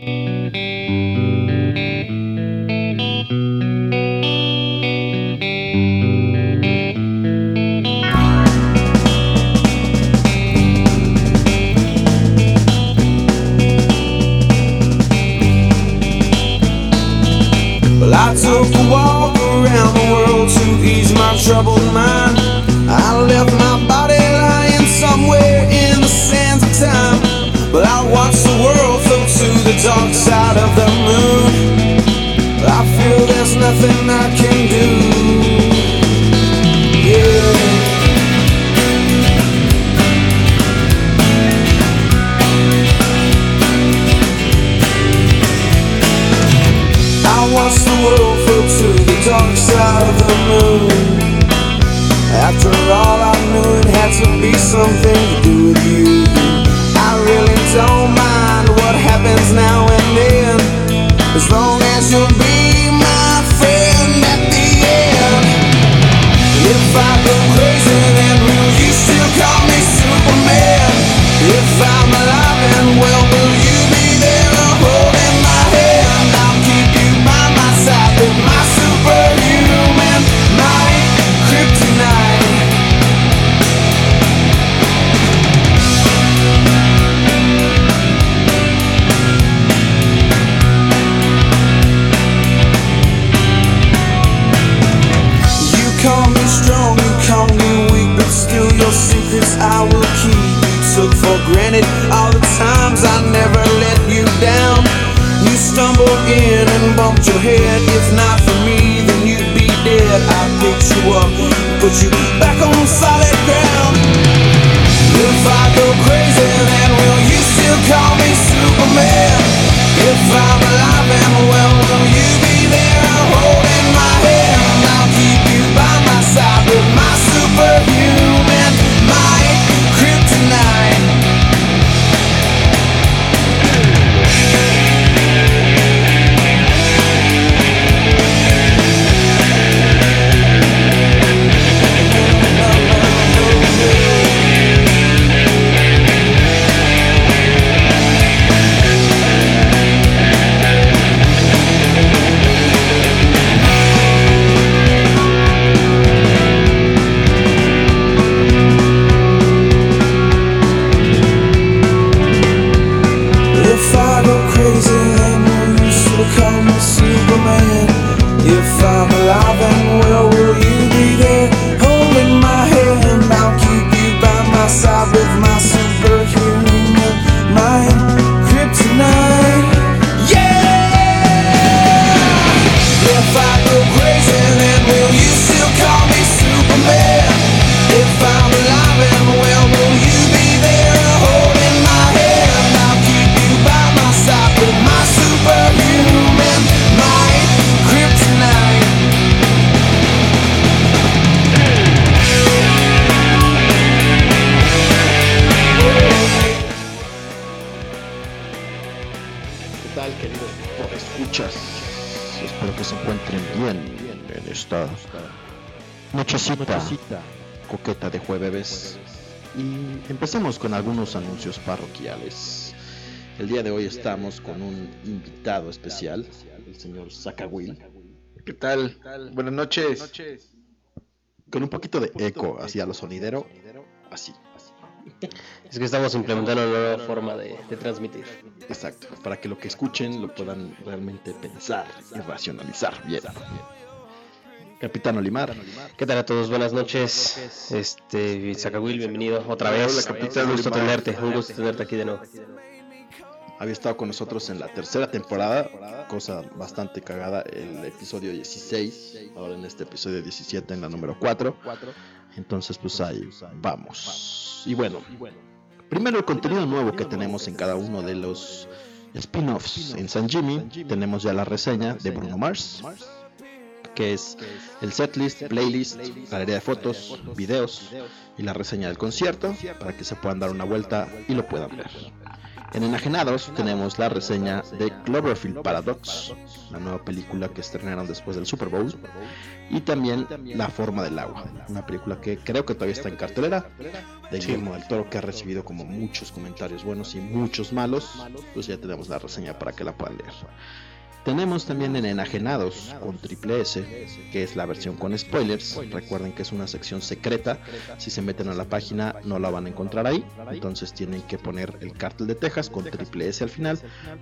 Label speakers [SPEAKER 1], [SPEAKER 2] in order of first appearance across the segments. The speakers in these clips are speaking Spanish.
[SPEAKER 1] Música estamos con un invitado especial, el señor Sacagüil.
[SPEAKER 2] ¿Qué tal? Buenas noches.
[SPEAKER 1] Con un poquito de eco hacia lo sonidero, así.
[SPEAKER 3] Es que estamos implementando una nueva forma de, transmitir.
[SPEAKER 1] Exacto, para que lo que escuchen lo puedan realmente pensar y racionalizar bien. Capitán Olimar.
[SPEAKER 3] ¿Qué tal a todos? Buenas noches. Este, Sacagüil, bienvenido otra vez.
[SPEAKER 2] Hola, Capitán.
[SPEAKER 3] Un gusto tenerte, un gusto tenerte aquí de nuevo
[SPEAKER 1] había estado con nosotros en la tercera temporada, cosa bastante cagada, el episodio 16, ahora en este episodio 17, en la número 4. Entonces, pues ahí vamos. Y bueno, primero el contenido nuevo que tenemos en cada uno de los spin-offs. En San Jimmy tenemos ya la reseña de Bruno Mars, que es el setlist, playlist, galería de fotos, videos y la reseña del concierto para que se puedan dar una vuelta y lo puedan ver.
[SPEAKER 4] En Enajenados tenemos la reseña de Cloverfield Paradox, la nueva película que estrenaron después del Super Bowl, y también La forma del agua, una película que creo que todavía está en cartelera, de Guillermo del Toro, que ha recibido como muchos comentarios buenos y muchos malos, pues ya tenemos la reseña para que la puedan leer. Tenemos también en Enajenados con Triple S, que es la versión con spoilers. Recuerden que es una sección secreta. Si se meten a la página no la van a encontrar ahí. Entonces tienen que poner el cártel de Texas con Triple S al final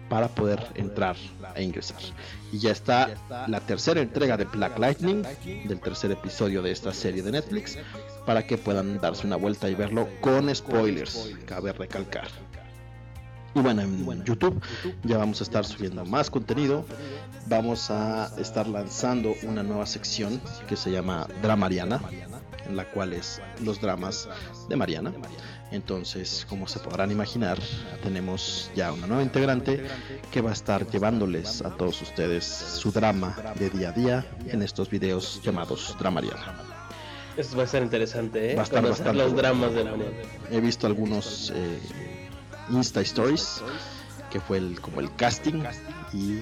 [SPEAKER 4] para poder entrar e ingresar. Y ya está la tercera entrega de Black Lightning, del tercer episodio de esta serie de Netflix, para que puedan darse una vuelta y verlo con spoilers. Cabe recalcar. Y bueno, en YouTube ya vamos a estar subiendo más contenido. Vamos a estar lanzando una nueva sección que se llama Dramariana, en la cual es los dramas de Mariana. Entonces, como se podrán imaginar, tenemos ya una nueva integrante que va a estar llevándoles a todos ustedes su drama de día a día en estos videos llamados Dramariana.
[SPEAKER 3] Esto va a ser interesante, ¿eh?
[SPEAKER 4] Va a estar
[SPEAKER 3] Conocer
[SPEAKER 4] bastante
[SPEAKER 3] los dramas de Mariana.
[SPEAKER 4] He visto algunos eh, Insta Stories, que fue el, como el casting, y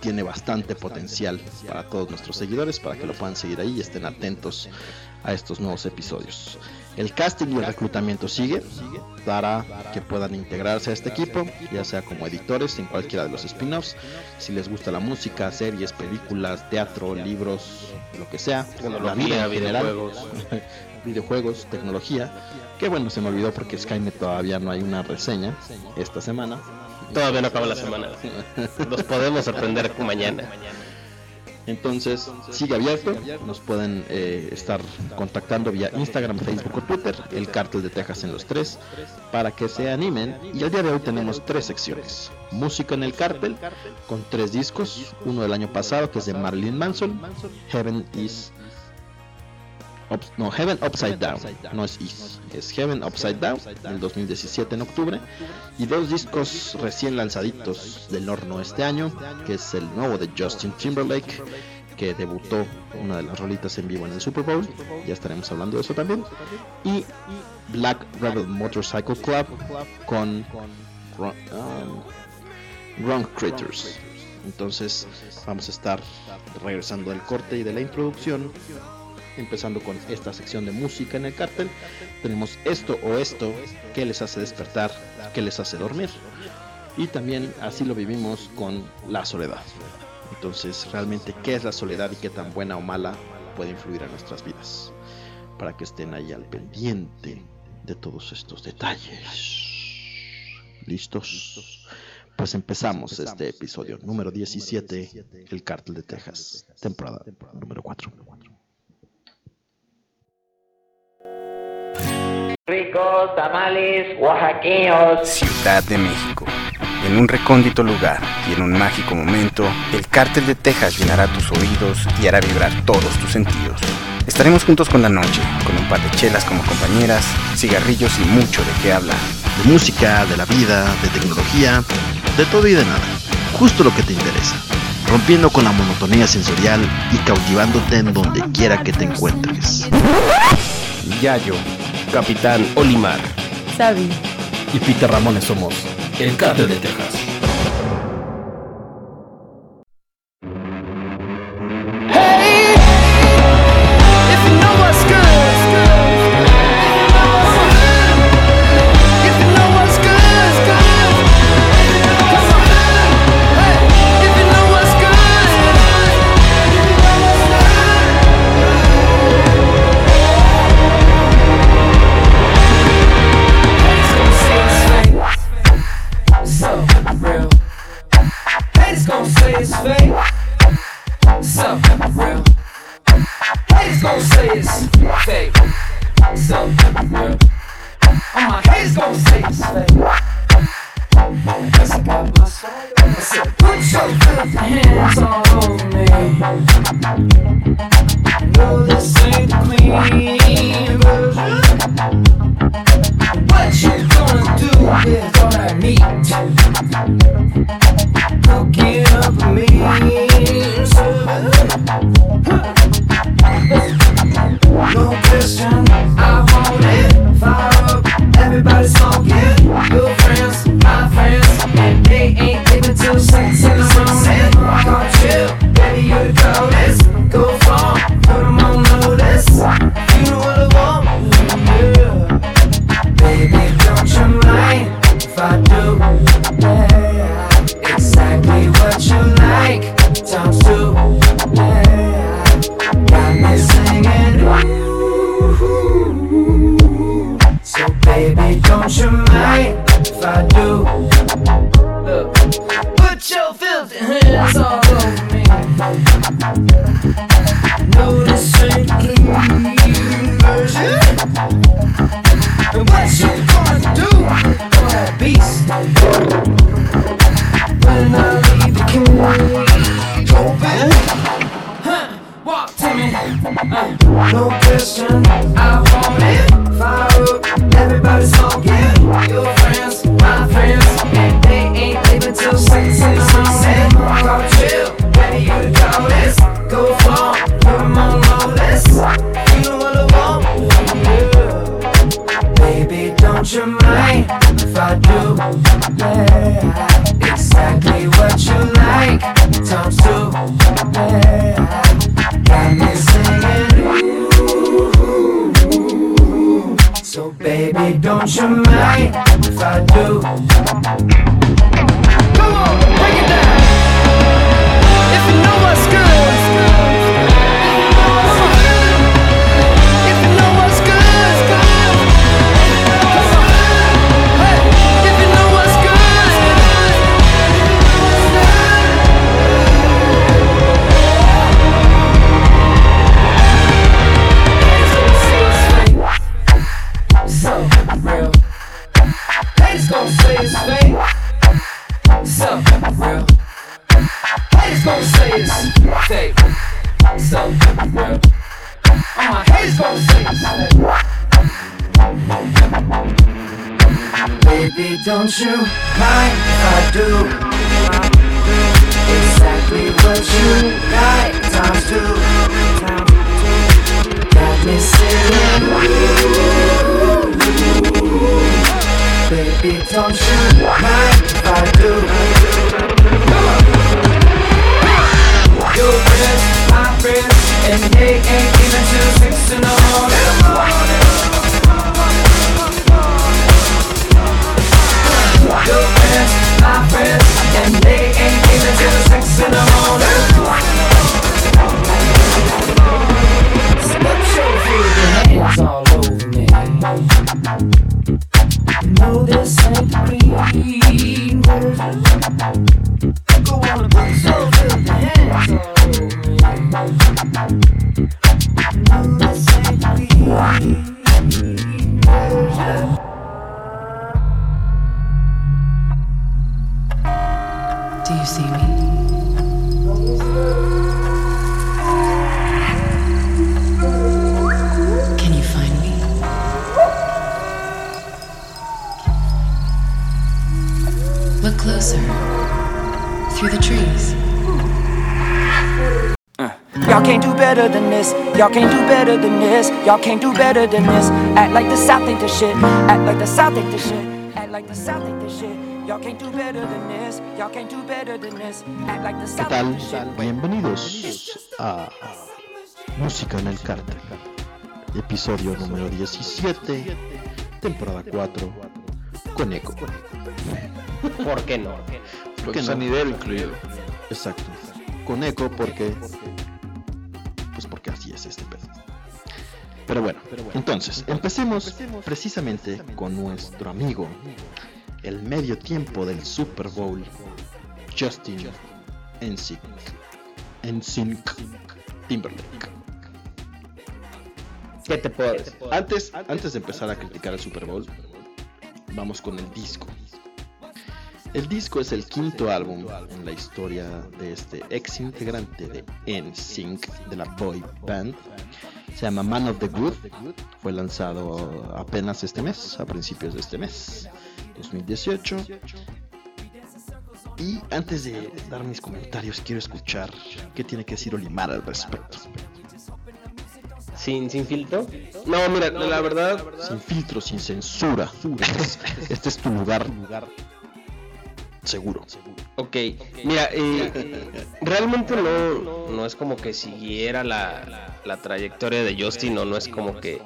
[SPEAKER 4] tiene bastante potencial para todos nuestros seguidores, para que lo puedan seguir ahí y estén atentos a estos nuevos episodios. El casting y el reclutamiento sigue para que puedan integrarse a este equipo, ya sea como editores en cualquiera de los spin-offs. Si les gusta la música, series, películas, teatro, libros, lo que sea, la vida en general,
[SPEAKER 3] videojuegos.
[SPEAKER 4] videojuegos, tecnología. Que bueno, se me olvidó porque Skynet todavía no hay una reseña esta semana.
[SPEAKER 3] Todavía no acaba la semana. Los podemos sorprender mañana.
[SPEAKER 4] Entonces, sigue abierto. Nos pueden eh, estar contactando vía Instagram, Facebook o Twitter. El Cártel de Texas en los tres. Para que se animen. Y el día de hoy tenemos tres secciones. Música en el Cártel. Con tres discos. Uno del año pasado que es de Marilyn Manson. Heaven is... Ups- no, Heaven Upside Down. No es Is. Es Heaven Upside Down. Del 2017 en octubre. Y dos discos recién lanzaditos del horno este año, que es el nuevo de Justin Timberlake, que debutó una de las rolitas en vivo en el Super Bowl, ya estaremos hablando de eso también, y Black Rebel Motorcycle Club con um, Wrong Critters. Entonces vamos a estar regresando del corte y de la introducción empezando con esta sección de música en el cártel. Tenemos esto o esto que les hace despertar, que les hace dormir. Y también así lo vivimos con la soledad. Entonces, realmente, ¿qué es la soledad y qué tan buena o mala puede influir en nuestras vidas? Para que estén ahí al pendiente de todos estos detalles. ¿Listos? Pues empezamos este episodio número 17, El Cártel de Texas, temporada número 4.
[SPEAKER 5] Ricos tamales oaxaqueños.
[SPEAKER 6] Ciudad de México. En un recóndito lugar y en un mágico momento, el cártel de Texas llenará tus oídos y hará vibrar todos tus sentidos. Estaremos juntos con la noche, con un par de chelas como compañeras, cigarrillos y mucho de qué hablar.
[SPEAKER 4] de música, de la vida, de tecnología, de todo y de nada. Justo lo que te interesa. Rompiendo con la monotonía sensorial y cautivándote en donde quiera que te encuentres.
[SPEAKER 3] Yayo, Capitán Olimar.
[SPEAKER 7] Sabi.
[SPEAKER 1] y Peter Ramones somos el Cártel de Texas.
[SPEAKER 8] Y'all can't do better than this. Act like the South ain't the shit. Act like the South ain't the shit. Act like the South ain't the shit. Y'all can't do better than this. Y'all can't do better than this. Act like the
[SPEAKER 4] ¿Qué
[SPEAKER 8] South
[SPEAKER 4] tal?
[SPEAKER 8] ain't the shit.
[SPEAKER 4] Bienvenidos a Música en el Cartel, episodio número 17, temporada 4, con eco.
[SPEAKER 3] ¿Por qué no?
[SPEAKER 4] ¿Por qué
[SPEAKER 2] Con
[SPEAKER 4] no?
[SPEAKER 2] sonidero incluido.
[SPEAKER 4] Exacto, con eco porque... Pues porque así es este pedo. Pero bueno, entonces, empecemos precisamente con nuestro amigo, el medio tiempo del Super Bowl, Justin NSYNC. NSYNC Timberlake.
[SPEAKER 3] ¿Qué te puedo decir?
[SPEAKER 4] Antes, antes de empezar a criticar el Super Bowl, vamos con el disco. El disco es el quinto álbum en la historia de este ex integrante de NSYNC, de la boy band. Se llama Man of the Good. Fue lanzado apenas este mes, a principios de este mes, 2018. Y antes de dar mis comentarios, quiero escuchar qué tiene que decir Olimar al respecto.
[SPEAKER 3] ¿Sin, sin filtro? No, mira, la verdad,
[SPEAKER 4] Sin filtro, sin censura. Este es, este es tu lugar seguro.
[SPEAKER 3] ok. Mira, eh, realmente no, no es como que siguiera la, la trayectoria de Justin o no es como que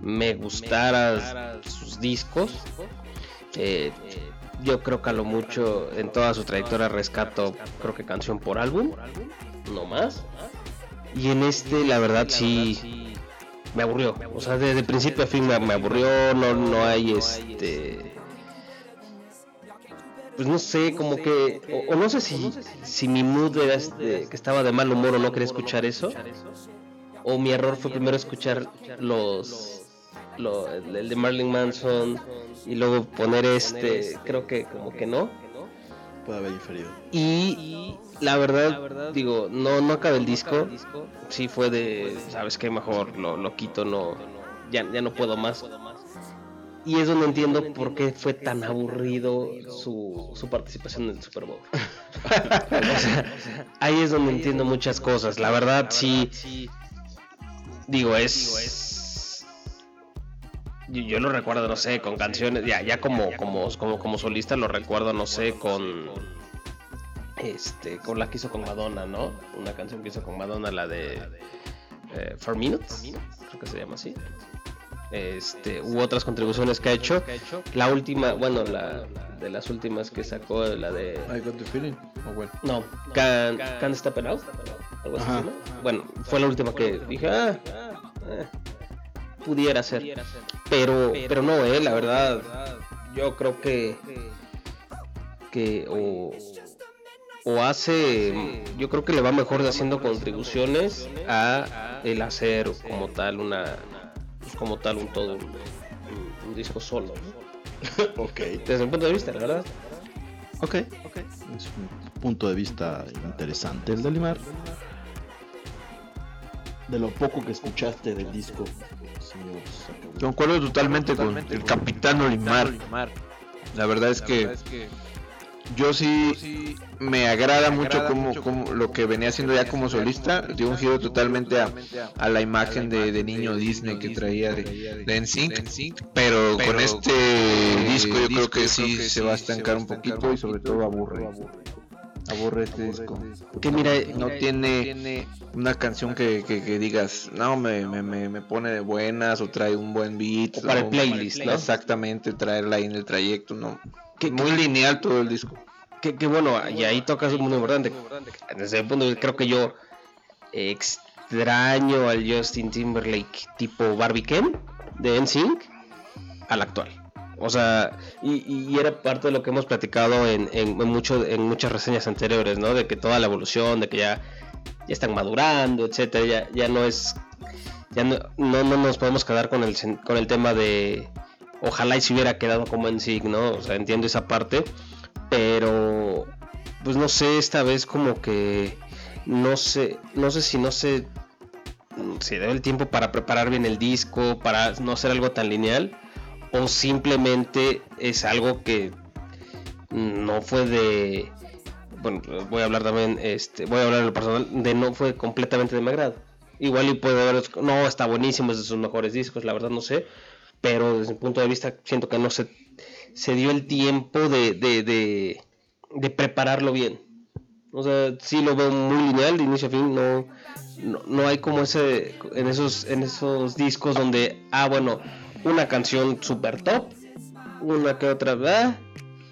[SPEAKER 3] me gustara sus discos. Eh, yo creo que a lo mucho en toda su trayectoria rescato, creo que canción por álbum, no más. Y en este, la verdad, sí me aburrió. O sea, desde principio a fin me, me aburrió. No, no hay este. Pues no sé, como que, o, o no sé si, si mi mood era este, que estaba de mal humor o no quería escuchar eso, o mi error fue primero escuchar los, lo- el, de Marilyn Manson y luego poner este, creo que como que no.
[SPEAKER 4] Puede haber inferido.
[SPEAKER 3] Y la verdad, digo, no, no acabé el disco. Sí fue de, ¿sabes qué? Mejor lo, lo quito, no, ya, ya no puedo más. Y es donde entiendo por qué fue tan aburrido su, su participación en el Super Bowl. o sea, ahí es donde entiendo muchas cosas. La verdad, sí. Digo, es. Yo, yo lo recuerdo, no sé, con canciones. Ya, ya como, como, como, como solista lo recuerdo, no sé, con. Este, con la que hizo con Madonna, ¿no? Una canción que hizo con Madonna, la de. Eh, Four Minutes, creo que se llama así. Este, u otras contribuciones que ha hecho. La última, bueno, la de las últimas que sacó, la de.
[SPEAKER 2] I got the feeling. Oh, bueno.
[SPEAKER 3] No, Can, Can't Stop It Out. Algo así,
[SPEAKER 4] Ajá.
[SPEAKER 3] ¿no? Bueno, fue la última que dije, ah, eh, pudiera ser. Pero, pero no, eh, la verdad, yo creo que, que o, o hace, yo creo que le va mejor de haciendo contribuciones a el hacer como tal una, como tal un todo, un, un- un disco solo. ¿no?
[SPEAKER 4] Ok.
[SPEAKER 3] Desde mi punto de vista, la verdad.
[SPEAKER 4] Ok. Es un punto de vista interesante el de Limar. De lo poco que escuchaste del disco.
[SPEAKER 2] Concuerdo totalmente con el Capitán Olimar. La verdad es que yo sí me agrada mucho como, como lo que venía haciendo ya como solista. Dio un giro totalmente a, a la imagen de, de niño Disney que traía de, de NSYNC. Pero con este disco yo creo que sí se va a estancar un poquito y sobre todo aburre. Aburre este disco.
[SPEAKER 3] Que mira,
[SPEAKER 2] No tiene una canción que, que, que digas, no, me, me, me, me pone de buenas o trae un buen beat.
[SPEAKER 3] O para el playlist, ¿no?
[SPEAKER 2] Exactamente, traerla ahí en el trayecto, ¿no? Muy lineal todo el disco.
[SPEAKER 3] que, que bueno, y ahí tocas un punto importante. Desde el punto de vista, creo que yo extraño al Justin Timberlake tipo Barbie Ken de NSYNC al actual. O sea, y, y era parte de lo que hemos platicado en, en, en mucho, en muchas reseñas anteriores, ¿no? De que toda la evolución, de que ya, ya están madurando, etcétera, ya, ya no es. Ya no, no, no nos podemos quedar con el, con el tema de. Ojalá y se hubiera quedado como en SIG, ¿no? O sea, entiendo esa parte. Pero. Pues no sé, esta vez como que. No sé. No sé si no se. Se debe el tiempo para preparar bien el disco. Para no hacer algo tan lineal. O simplemente es algo que. No fue de. Bueno, voy a hablar también. Este, voy a hablar en lo personal. De no fue completamente de mi agrado. Igual y puede haber. No, está buenísimo, es de sus mejores discos, la verdad no sé. Pero desde mi punto de vista siento que no se, se dio el tiempo de, de, de, de prepararlo bien. O sea, sí lo veo muy lineal de inicio a fin, no, no, no hay como ese, en esos, en esos discos donde, ah, bueno, una canción super top, una que otra, ah,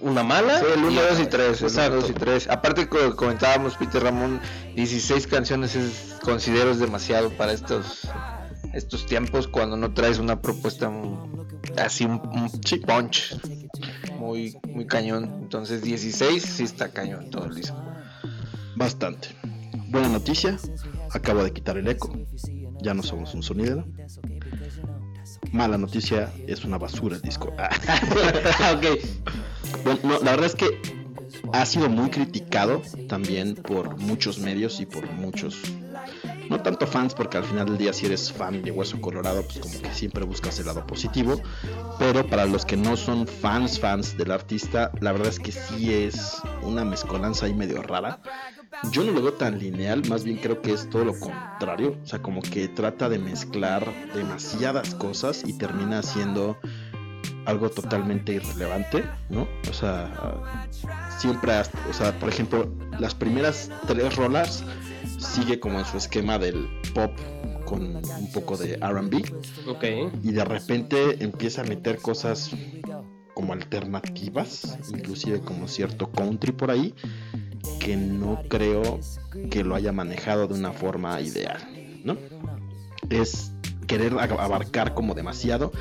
[SPEAKER 3] una mala.
[SPEAKER 2] Sí, el 1,
[SPEAKER 3] y
[SPEAKER 2] 2 y
[SPEAKER 3] otra.
[SPEAKER 2] 3. El 1,
[SPEAKER 3] Exacto.
[SPEAKER 2] 2 y 3. Aparte, co- comentábamos, Peter Ramón, 16 canciones es, considero es demasiado para estos estos tiempos cuando no traes una propuesta así un, un punch muy muy cañón. Entonces 16 sí está cañón todo el disco.
[SPEAKER 4] Bastante. Buena noticia, acabo de quitar el eco. Ya no somos un sonidero. Mala noticia, es una basura el disco. Ah.
[SPEAKER 3] ok.
[SPEAKER 4] Bueno, no, la verdad es que ha sido muy criticado también por muchos medios y por muchos, no tanto fans, porque al final del día si eres fan de Hueso Colorado, pues como que siempre buscas el lado positivo, pero para los que no son fans, fans del artista, la verdad es que sí es una mezcolanza ahí medio rara. Yo no lo veo tan lineal, más bien creo que es todo lo contrario, o sea, como que trata de mezclar demasiadas cosas y termina haciendo algo totalmente irrelevante, ¿no? O sea, siempre, has- o sea, por ejemplo, las primeras tres rolas sigue como en su esquema del pop con un poco de R&B
[SPEAKER 3] Ok.
[SPEAKER 4] y de repente empieza a meter cosas como alternativas, inclusive como cierto country por ahí, que no creo que lo haya manejado de una forma ideal, ¿no? Es querer abarcar como demasiado.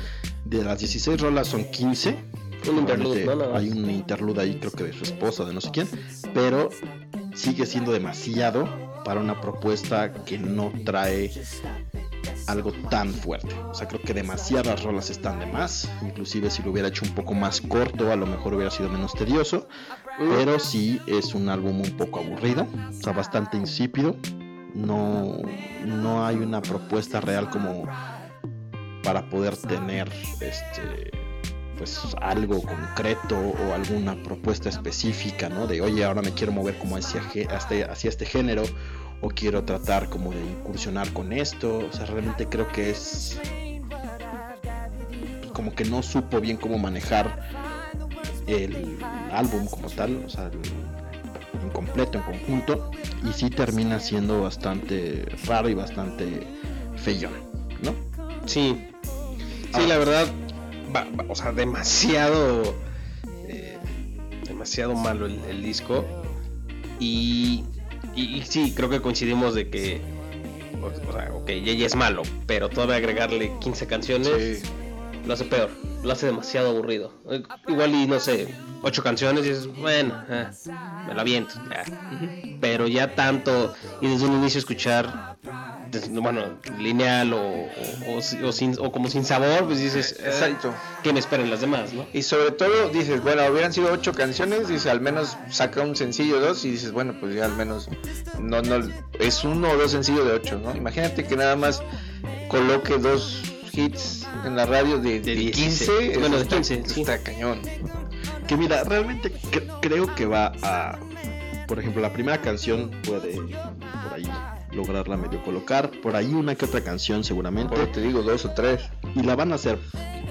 [SPEAKER 4] De las 16 rolas son 15
[SPEAKER 3] Un interlude,
[SPEAKER 4] Realmente
[SPEAKER 3] ¿no? Nada más.
[SPEAKER 4] Hay un interlude ahí, creo que de su esposa, de no sé quién, pero sigue siendo demasiado para una propuesta que no trae algo tan fuerte. O sea, creo que demasiadas rolas están de más. Inclusive si lo hubiera hecho un poco más corto, a lo mejor hubiera sido menos tedioso. Pero sí es un álbum un poco aburrido, o sea, bastante insípido. No, no hay una propuesta real como para poder tener este pues algo concreto o alguna propuesta específica, ¿no? De oye, ahora me quiero mover como hacia, hacia, este género o quiero tratar como de incursionar con esto. O sea, realmente creo que es como que no supo bien cómo manejar el álbum como tal, o sea, en completo, en conjunto, y sí termina siendo bastante raro y bastante feyón, ¿no?
[SPEAKER 3] Sí. Sí, la verdad, va- va- o sea, demasiado, eh, demasiado malo el, el disco. Y, y, y sí, creo que coincidimos de que, o, o sea, ok, ya, ya es malo, pero todavía agregarle 15 canciones lo hace peor, lo hace demasiado aburrido. Eh, Igual y no sé, 8 canciones y es bueno, eh, me la aviento, ya. Pero ya tanto, y desde un inicio escuchar bueno, lineal o, o, o o sin, o como sin sabor, pues dices,
[SPEAKER 2] Exacto.
[SPEAKER 3] ¿qué me esperan las demás, no?
[SPEAKER 2] Y sobre todo dices, bueno, hubieran sido ocho canciones, dices, al menos saca un sencillo dos y dices, bueno, pues ya al menos no, no, es uno o dos sencillos de ocho, ¿no? Imagínate que nada más coloque dos hits en la radio de, de
[SPEAKER 3] 16.
[SPEAKER 2] 15, eso
[SPEAKER 3] Bueno, de
[SPEAKER 2] está-
[SPEAKER 3] 15, sí.
[SPEAKER 2] está cañón.
[SPEAKER 4] Que mira, realmente cre- creo que va a. Por ejemplo, la primera canción puede por ahí lograrla medio colocar. Por ahí una que otra canción seguramente.
[SPEAKER 2] Por te digo, dos o tres.
[SPEAKER 4] Y la van a hacer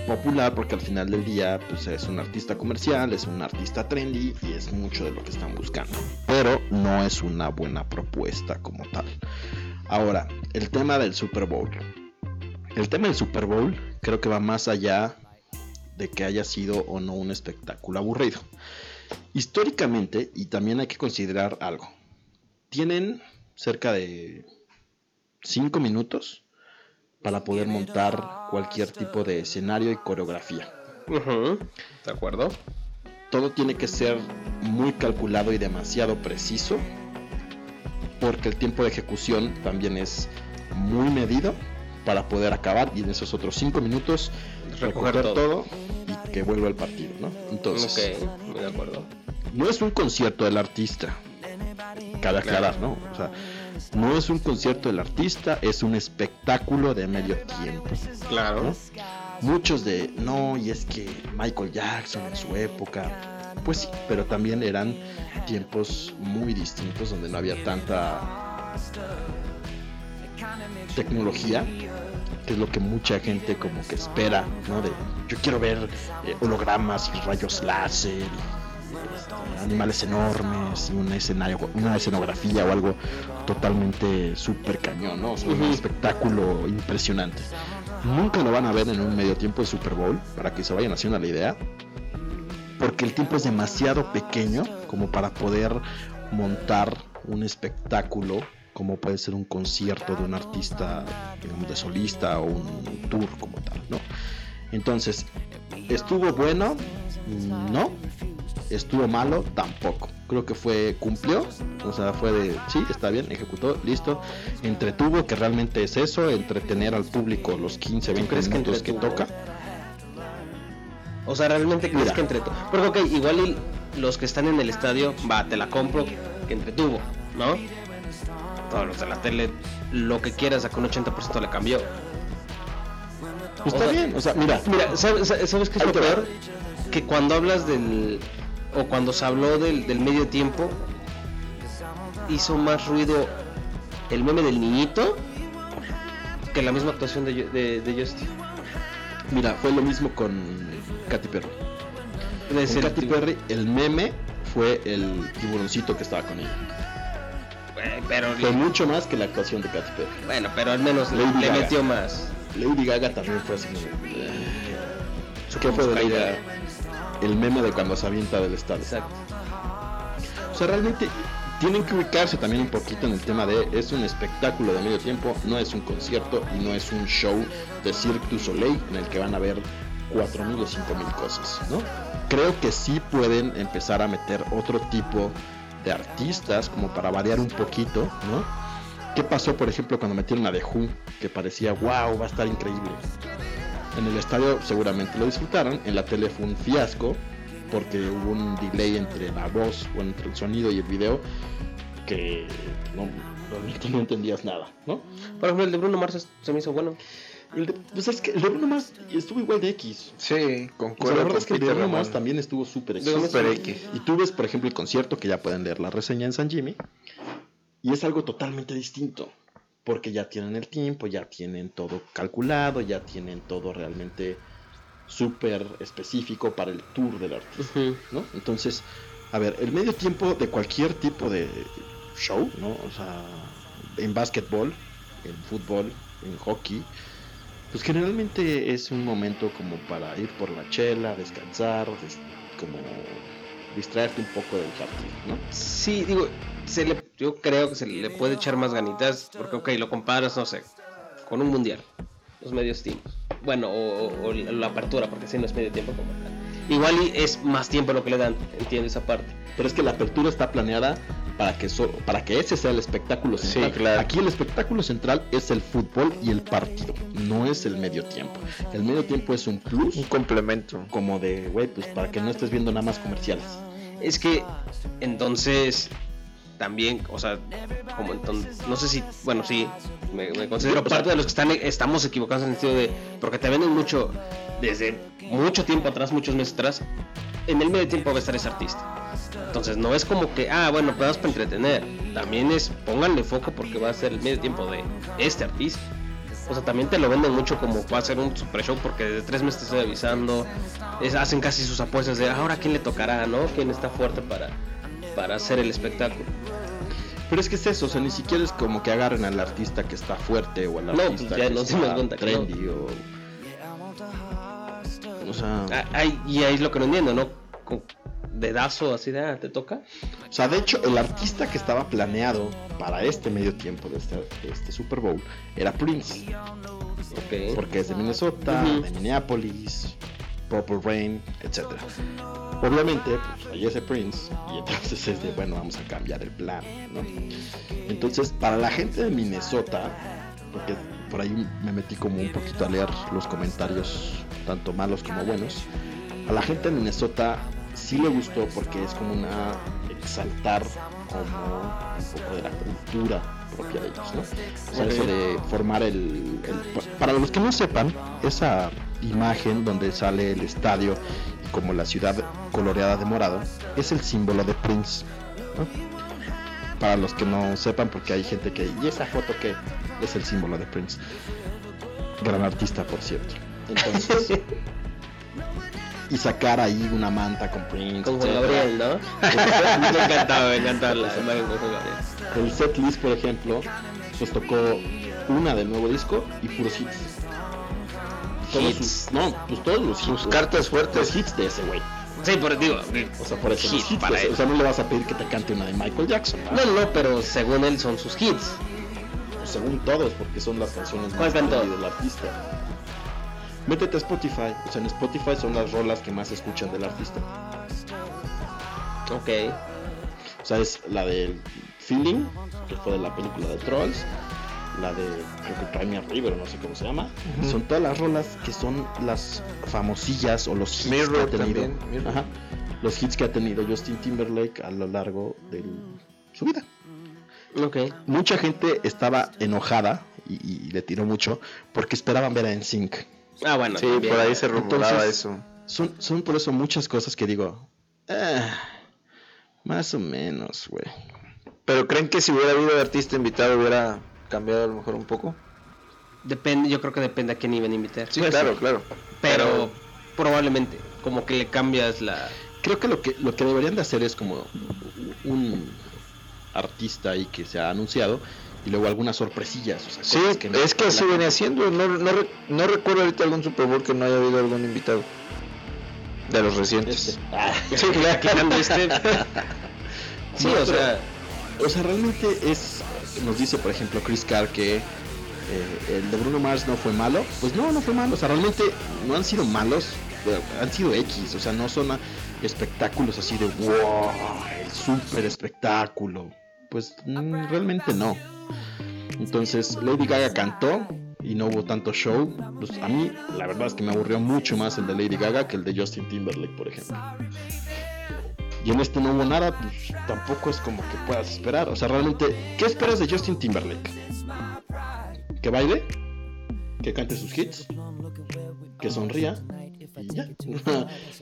[SPEAKER 4] popular porque al final del día pues es un artista comercial, es un artista trendy y es mucho de lo que están buscando. Pero no es una buena propuesta como tal. Ahora, el tema del Super Bowl. El tema del Super Bowl creo que va más allá de que haya sido o no un espectáculo aburrido. Históricamente, y también hay que considerar algo, tienen cerca de 5 minutos para poder montar cualquier tipo de escenario y coreografía.
[SPEAKER 3] ¿De acuerdo?
[SPEAKER 4] Todo tiene que ser muy calculado y demasiado preciso, porque el tiempo de ejecución también es muy medido para poder acabar y en esos otros 5 minutos
[SPEAKER 3] Recoger
[SPEAKER 4] recoger
[SPEAKER 3] todo.
[SPEAKER 4] todo. y que vuelva el partido, ¿no? Entonces,
[SPEAKER 3] ok, muy de acuerdo.
[SPEAKER 4] no es un concierto del artista. Cabe aclarar, ¿no? O sea, no es un concierto del artista, es un espectáculo de medio tiempo.
[SPEAKER 3] Claro.
[SPEAKER 4] ¿no? Muchos de, no, y es que Michael Jackson en su época, pues sí, pero también eran tiempos muy distintos donde no había tanta tecnología, que es lo que mucha gente como que espera, ¿no? De, yo quiero ver eh, hologramas y rayos láser, y, animales enormes, y un escenario, una escenografía o algo totalmente súper cañón, ¿no? O sea, un espectáculo impresionante. Nunca lo van a ver en un medio tiempo de Super Bowl, para que se vayan haciendo la idea, porque el tiempo es demasiado pequeño como para poder montar un espectáculo como puede ser un concierto de un artista digamos, de solista o un tour como tal, ¿no? Entonces, ¿estuvo bueno? No. ¿Estuvo malo? Tampoco. Creo que fue, cumplió, o sea, fue de, sí, está bien, ejecutó, listo. Entretuvo, que realmente es eso, entretener al público los 15, 20
[SPEAKER 3] crees que
[SPEAKER 4] minutos que,
[SPEAKER 3] entretuvo?
[SPEAKER 4] toca.
[SPEAKER 3] O sea, realmente crees
[SPEAKER 4] Mira.
[SPEAKER 3] que entretuvo. Porque, ok, igual y los que están en el estadio, va, te la compro, que entretuvo, ¿no? Todos los de la tele, lo que quieras, con 80% le cambió.
[SPEAKER 4] Pues
[SPEAKER 3] O
[SPEAKER 4] está
[SPEAKER 3] sea,
[SPEAKER 4] bien, o sea, mira,
[SPEAKER 3] Mira, ¿sabes, sabes qué es lo peor? Que cuando hablas del. O cuando se habló del, del medio tiempo, hizo más ruido el meme del niñito que la misma actuación de, de, de Justin.
[SPEAKER 4] mira, fue lo mismo con Katy Perry.
[SPEAKER 3] Es
[SPEAKER 4] Con
[SPEAKER 3] el
[SPEAKER 4] Katy Perry, el meme fue el tiburoncito que estaba con ella.
[SPEAKER 3] Pero,
[SPEAKER 4] Fue mucho más que la actuación de Katy Perry.
[SPEAKER 3] bueno, pero al menos le,
[SPEAKER 4] Lady
[SPEAKER 3] le
[SPEAKER 4] Gaga.
[SPEAKER 3] metió más.
[SPEAKER 4] Lady Gaga también fue así. eh, ¿Qué fue de Lady Gaga? El meme de cuando se avienta del estadio.
[SPEAKER 3] Exacto.
[SPEAKER 4] O sea, realmente tienen que ubicarse también un poquito en el tema de es un espectáculo de medio tiempo, no es un concierto y no es un show de Cirque du Soleil en el que van a ver 4.000 o 5.000 cosas, ¿no? Creo que sí pueden empezar a meter otro tipo de artistas como para variar un poquito, ¿no? ¿Qué pasó, por ejemplo, cuando metieron a The Who? Que parecía, wow, va a estar increíble. En el estadio seguramente lo disfrutaron, en la tele fue un fiasco, porque hubo un delay entre la voz, o entre el sonido y el video, que no, realmente no entendías nada, ¿no?
[SPEAKER 3] Por ejemplo, el de Bruno Mars se me hizo bueno.
[SPEAKER 4] El de, pues es que el de Bruno Mars estuvo igual de X.
[SPEAKER 2] Sí,
[SPEAKER 4] O sea,
[SPEAKER 2] concuerdo
[SPEAKER 4] la verdad
[SPEAKER 2] con
[SPEAKER 4] es que el de Bruno. Mars también estuvo súper X.
[SPEAKER 2] Súper X.
[SPEAKER 4] Y tú ves, por ejemplo, el concierto, que ya pueden leer la reseña en San Jimmy, y es algo totalmente distinto. Porque ya tienen el tiempo, ya tienen todo calculado, ya tienen todo realmente súper específico para el tour del artista. ¿no? Entonces, a ver, el medio tiempo de cualquier tipo de show, ¿no? O sea, en básquetbol, en fútbol, en hockey, pues generalmente es un momento como para ir por la chela, descansar, des- como distraerte un poco del partido, ¿no?
[SPEAKER 3] Sí, digo, se le, yo creo que se le puede echar más ganitas, porque ok, lo comparas, no sé, con un mundial, los medios tiempos. Bueno, o, o- o la apertura, porque si no es medio tiempo como tal. Igual y es más tiempo lo que le dan, entiendo esa parte.
[SPEAKER 4] Pero es que la apertura está planeada para que so- para que ese sea el espectáculo
[SPEAKER 2] Sí,
[SPEAKER 4] central.
[SPEAKER 2] claro.
[SPEAKER 4] Aquí el espectáculo central es el fútbol y el partido, no es el medio tiempo. El medio tiempo es un plus
[SPEAKER 2] Un complemento.
[SPEAKER 4] como de, güey, pues para que no estés viendo nada más comerciales.
[SPEAKER 3] Es que entonces también, o sea, como entonces, no sé si, bueno, sí, me, me considero parte de los que están, estamos equivocados en el sentido de, porque te venden mucho, desde mucho tiempo atrás, muchos meses atrás, en el medio tiempo va a estar ese artista. Entonces no es como que, ah, bueno, pues para entretener. También es, pónganle foco porque va a ser el medio tiempo de este artista. O sea, también te lo venden mucho como va a ser un super show porque desde tres meses te estoy avisando. Es- hacen casi sus apuestas de ahora quién le tocará, ¿no? ¿Quién está fuerte para, para hacer el espectáculo?
[SPEAKER 4] Pero es que es eso, o sea, ni siquiera es como que agarren al artista que está fuerte o al
[SPEAKER 3] No, pues
[SPEAKER 4] artista
[SPEAKER 3] ya
[SPEAKER 4] que está
[SPEAKER 3] que no.
[SPEAKER 4] trendy o... O sea,
[SPEAKER 3] Ah, ay, y ahí es lo que no entiendo, ¿no? Con dedazo así de, ah, ¿te toca?
[SPEAKER 4] o sea, de hecho, el artista que estaba planeado para este medio tiempo de este, este Super Bowl era Prince. Porque es de Minnesota, de Minneapolis, Purple Rain, etc. Obviamente, pues fallece Prince y entonces es de, bueno, vamos a cambiar el plan, ¿no? Entonces, para la gente de Minnesota, porque por ahí me metí como un poquito a leer los comentarios, tanto malos como buenos, a la gente de Minnesota sí le gustó porque es como una exaltar como un poco de la cultura propia de ellos, ¿no? O sea, eso de formar el, el- Para los que no sepan, esa imagen donde sale el estadio y como la ciudad coloreada de morado, es el símbolo de Prince, ¿no? Para los que no sepan, porque hay gente que... ¿Y esa foto que Es el símbolo de Prince. Gran artista, por cierto. Entonces... y sacar ahí una manta con Prince.
[SPEAKER 3] Con Juan. Gabriel, ¿no? me encantaba, me encantaba la imagen con Juan Gabriel.
[SPEAKER 4] El set list, por ejemplo, pues tocó una del nuevo disco y puros hits. Todos
[SPEAKER 3] Hits.
[SPEAKER 4] sus, no, pues todos los hits.
[SPEAKER 2] Sus cartas
[SPEAKER 4] Los
[SPEAKER 2] fuertes.
[SPEAKER 4] hits de ese güey.
[SPEAKER 3] Sí, por digo,
[SPEAKER 4] O sea, por eso
[SPEAKER 3] Hit
[SPEAKER 4] hits
[SPEAKER 3] para.
[SPEAKER 4] O sea, no le vas a pedir que te cante una de Michael Jackson. ¿verdad?
[SPEAKER 3] no, no, pero según él son sus hits.
[SPEAKER 4] O según todos, porque son las canciones trendy del artista. Métete a Spotify. O sea, en Spotify son las rolas que más escuchan del artista.
[SPEAKER 3] Ok.
[SPEAKER 4] O sea, es la del Feeling, que fue de la película de Trolls. La de, creo que a River, no sé cómo se llama. Son todas las rolas que son las famosillas o los hits
[SPEAKER 2] Mirror
[SPEAKER 4] que ha tenido.
[SPEAKER 2] también, Mirror.
[SPEAKER 4] Ajá, los hits que ha tenido Justin Timberlake a lo largo de su vida.
[SPEAKER 3] Ok.
[SPEAKER 4] Mucha gente estaba enojada y, y le tiró mucho porque esperaban ver a NSYNC.
[SPEAKER 3] Ah, bueno.
[SPEAKER 2] Sí,
[SPEAKER 3] también.
[SPEAKER 2] por ahí se rumoraba
[SPEAKER 4] Entonces-
[SPEAKER 2] eso.
[SPEAKER 4] Son, son por eso muchas cosas que digo, "Ah, más o menos, güey.
[SPEAKER 2] Pero creen que si hubiera habido artista invitado hubiera cambiado a lo mejor un poco.
[SPEAKER 3] Depende, yo creo que depende a quién iban a invitar.
[SPEAKER 2] Sí,
[SPEAKER 3] Pues,
[SPEAKER 2] claro, claro.
[SPEAKER 3] Pero probablemente, como que le cambias la.
[SPEAKER 4] Creo que lo que lo que deberían de hacer es como un artista ahí que se ha anunciado y luego algunas sorpresillas. O sea,
[SPEAKER 2] Sí,
[SPEAKER 4] no-
[SPEAKER 2] es que así
[SPEAKER 4] la-
[SPEAKER 2] venía haciendo. No, no, re- no recuerdo ahorita algún Super Bowl que no haya habido algún invitado. De los recientes.
[SPEAKER 4] Este. Ah,
[SPEAKER 3] Sí, claro, este. Sí, o
[SPEAKER 4] pero-
[SPEAKER 3] sea,
[SPEAKER 4] O sea, realmente es. Nos dice, por ejemplo, Chris Carr que eh, el de Bruno Mars no fue malo. Pues no, no fue malo. O sea, realmente no han sido malos. Han sido X. O sea, no son espectáculos así de wow, el super espectáculo. Pues mm, realmente no. Entonces Lady Gaga cantó y no hubo tanto show. Pues a mí la verdad es que me aburrió mucho más el de Lady Gaga que el de Justin Timberlake, por ejemplo. Y en este no hubo nada, pues tampoco es como que puedas esperar. O sea, realmente, ¿qué esperas de Justin Timberlake? ¿Que baile? ¿Que cante sus hits? ¿Que sonría? Ya.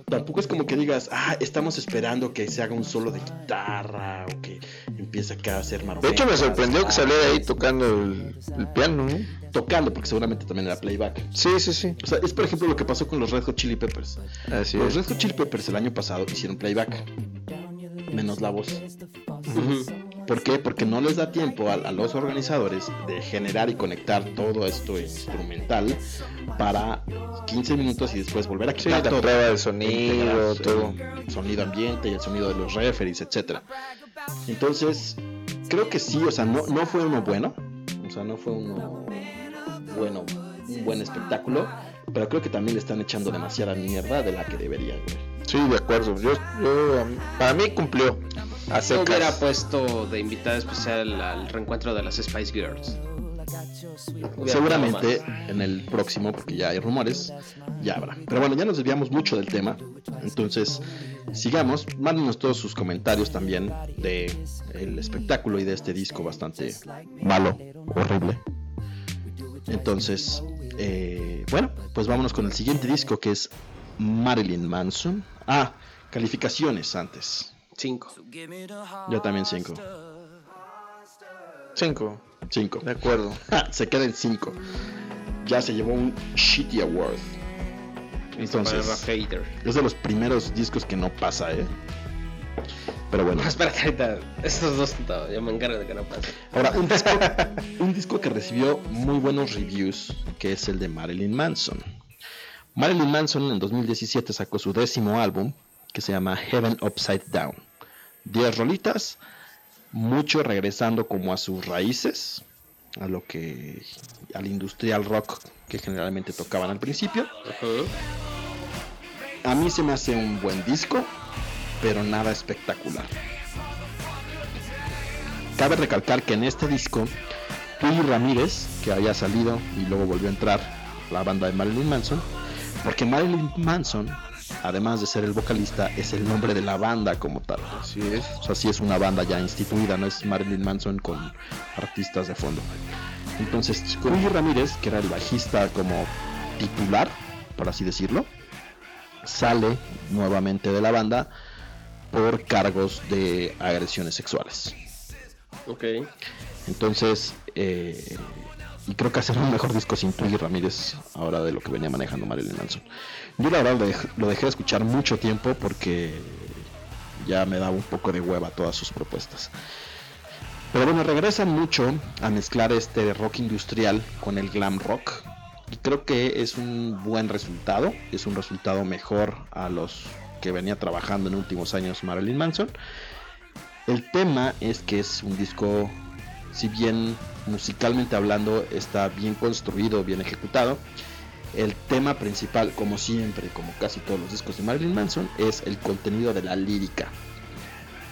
[SPEAKER 4] tampoco es como que digas, ah, estamos esperando que se haga un solo de guitarra o que empiece acá a hacer
[SPEAKER 2] De
[SPEAKER 4] marometa.
[SPEAKER 2] hecho, me sorprendió que saliera ahí tocando el, el piano, ¿no?
[SPEAKER 4] Tocando, porque seguramente también era playback.
[SPEAKER 2] Sí, sí, sí.
[SPEAKER 4] O sea, es por ejemplo lo que pasó con los Red Hot Chili Peppers.
[SPEAKER 2] Así
[SPEAKER 4] Los
[SPEAKER 2] es.
[SPEAKER 4] Red Hot Chili Peppers el año pasado hicieron playback. Menos la voz. ¿Por qué? Porque no les da tiempo a, a los organizadores de generar y conectar todo esto instrumental para 15 minutos y después volver a
[SPEAKER 2] Sí,
[SPEAKER 4] quitar
[SPEAKER 2] la
[SPEAKER 4] todo.
[SPEAKER 2] prueba del sonido,
[SPEAKER 4] Integrar
[SPEAKER 2] todo.
[SPEAKER 4] el sonido ambiente y el sonido de los referees, etcétera. Entonces, creo que sí, o sea, no, no fue uno bueno. O sea, no fue uno bueno, un buen espectáculo. Pero creo que también le están echando demasiada mierda de la que deberían, güey.
[SPEAKER 2] Sí, de acuerdo. Yo, yo, para mí cumplió. A
[SPEAKER 3] Se hubiera puesto de invitada especial al reencuentro de las Spice Girls.
[SPEAKER 4] Seguramente en el próximo, porque ya hay rumores, ya habrá. Pero bueno, ya nos desviamos mucho del tema. Entonces, sigamos. Mándenos todos sus comentarios también de el espectáculo y de este disco bastante malo, horrible. Entonces, eh, bueno, pues vámonos con el siguiente disco que es Marilyn Manson. Ah, calificaciones antes.
[SPEAKER 3] más. Cinco.
[SPEAKER 4] Yo también 5.
[SPEAKER 2] Cinco.
[SPEAKER 4] 5.
[SPEAKER 2] De acuerdo.
[SPEAKER 4] se queda en 5. Ya se llevó un Shitty Award. Entonces, es de los primeros discos que no pasa, ¿eh? Pero bueno.
[SPEAKER 3] Ahorita. Estos dos, no, yo me encargo de que no pase.
[SPEAKER 4] Ahora, un disco, un disco que recibió muy buenos reviews, que es el de Marilyn Manson. Marilyn Manson en 2017 sacó su décimo álbum, que se llama Heaven Upside Down. 10 rolitas, mucho regresando como a sus raíces, a lo que al industrial rock que generalmente tocaban al principio. A mí se me hace un buen disco, pero nada espectacular. Cabe recalcar que en este disco, Willy Ramírez, que había salido y luego volvió a entrar la banda de Marilyn Manson, porque Marilyn Manson, además de ser el vocalista, es el nombre de la banda como tal.
[SPEAKER 2] Así es.
[SPEAKER 4] O sea, sí es una banda ya instituida, no es Marilyn Manson con artistas de fondo. Entonces, Willy Ramírez, que era el bajista como titular, por así decirlo, sale nuevamente de la banda por cargos de agresiones sexuales.
[SPEAKER 3] Ok.
[SPEAKER 4] Entonces, eh, y creo que hacer un mejor disco sin Twiggy Ramírez ahora de lo que venía manejando Marilyn Manson. Yo la verdad lo dej- lo dejé de escuchar mucho tiempo porque ya me daba un poco de hueva todas sus propuestas. Pero bueno, regresan mucho a mezclar este rock industrial con el glam rock. Y creo que es un buen resultado. Es un resultado mejor a los que venía trabajando en últimos años Marilyn Manson. El tema es que es un disco, si bien musicalmente hablando está bien construido, bien ejecutado, el tema principal, como siempre, como casi todos los discos de Marilyn Manson, es el contenido de la lírica.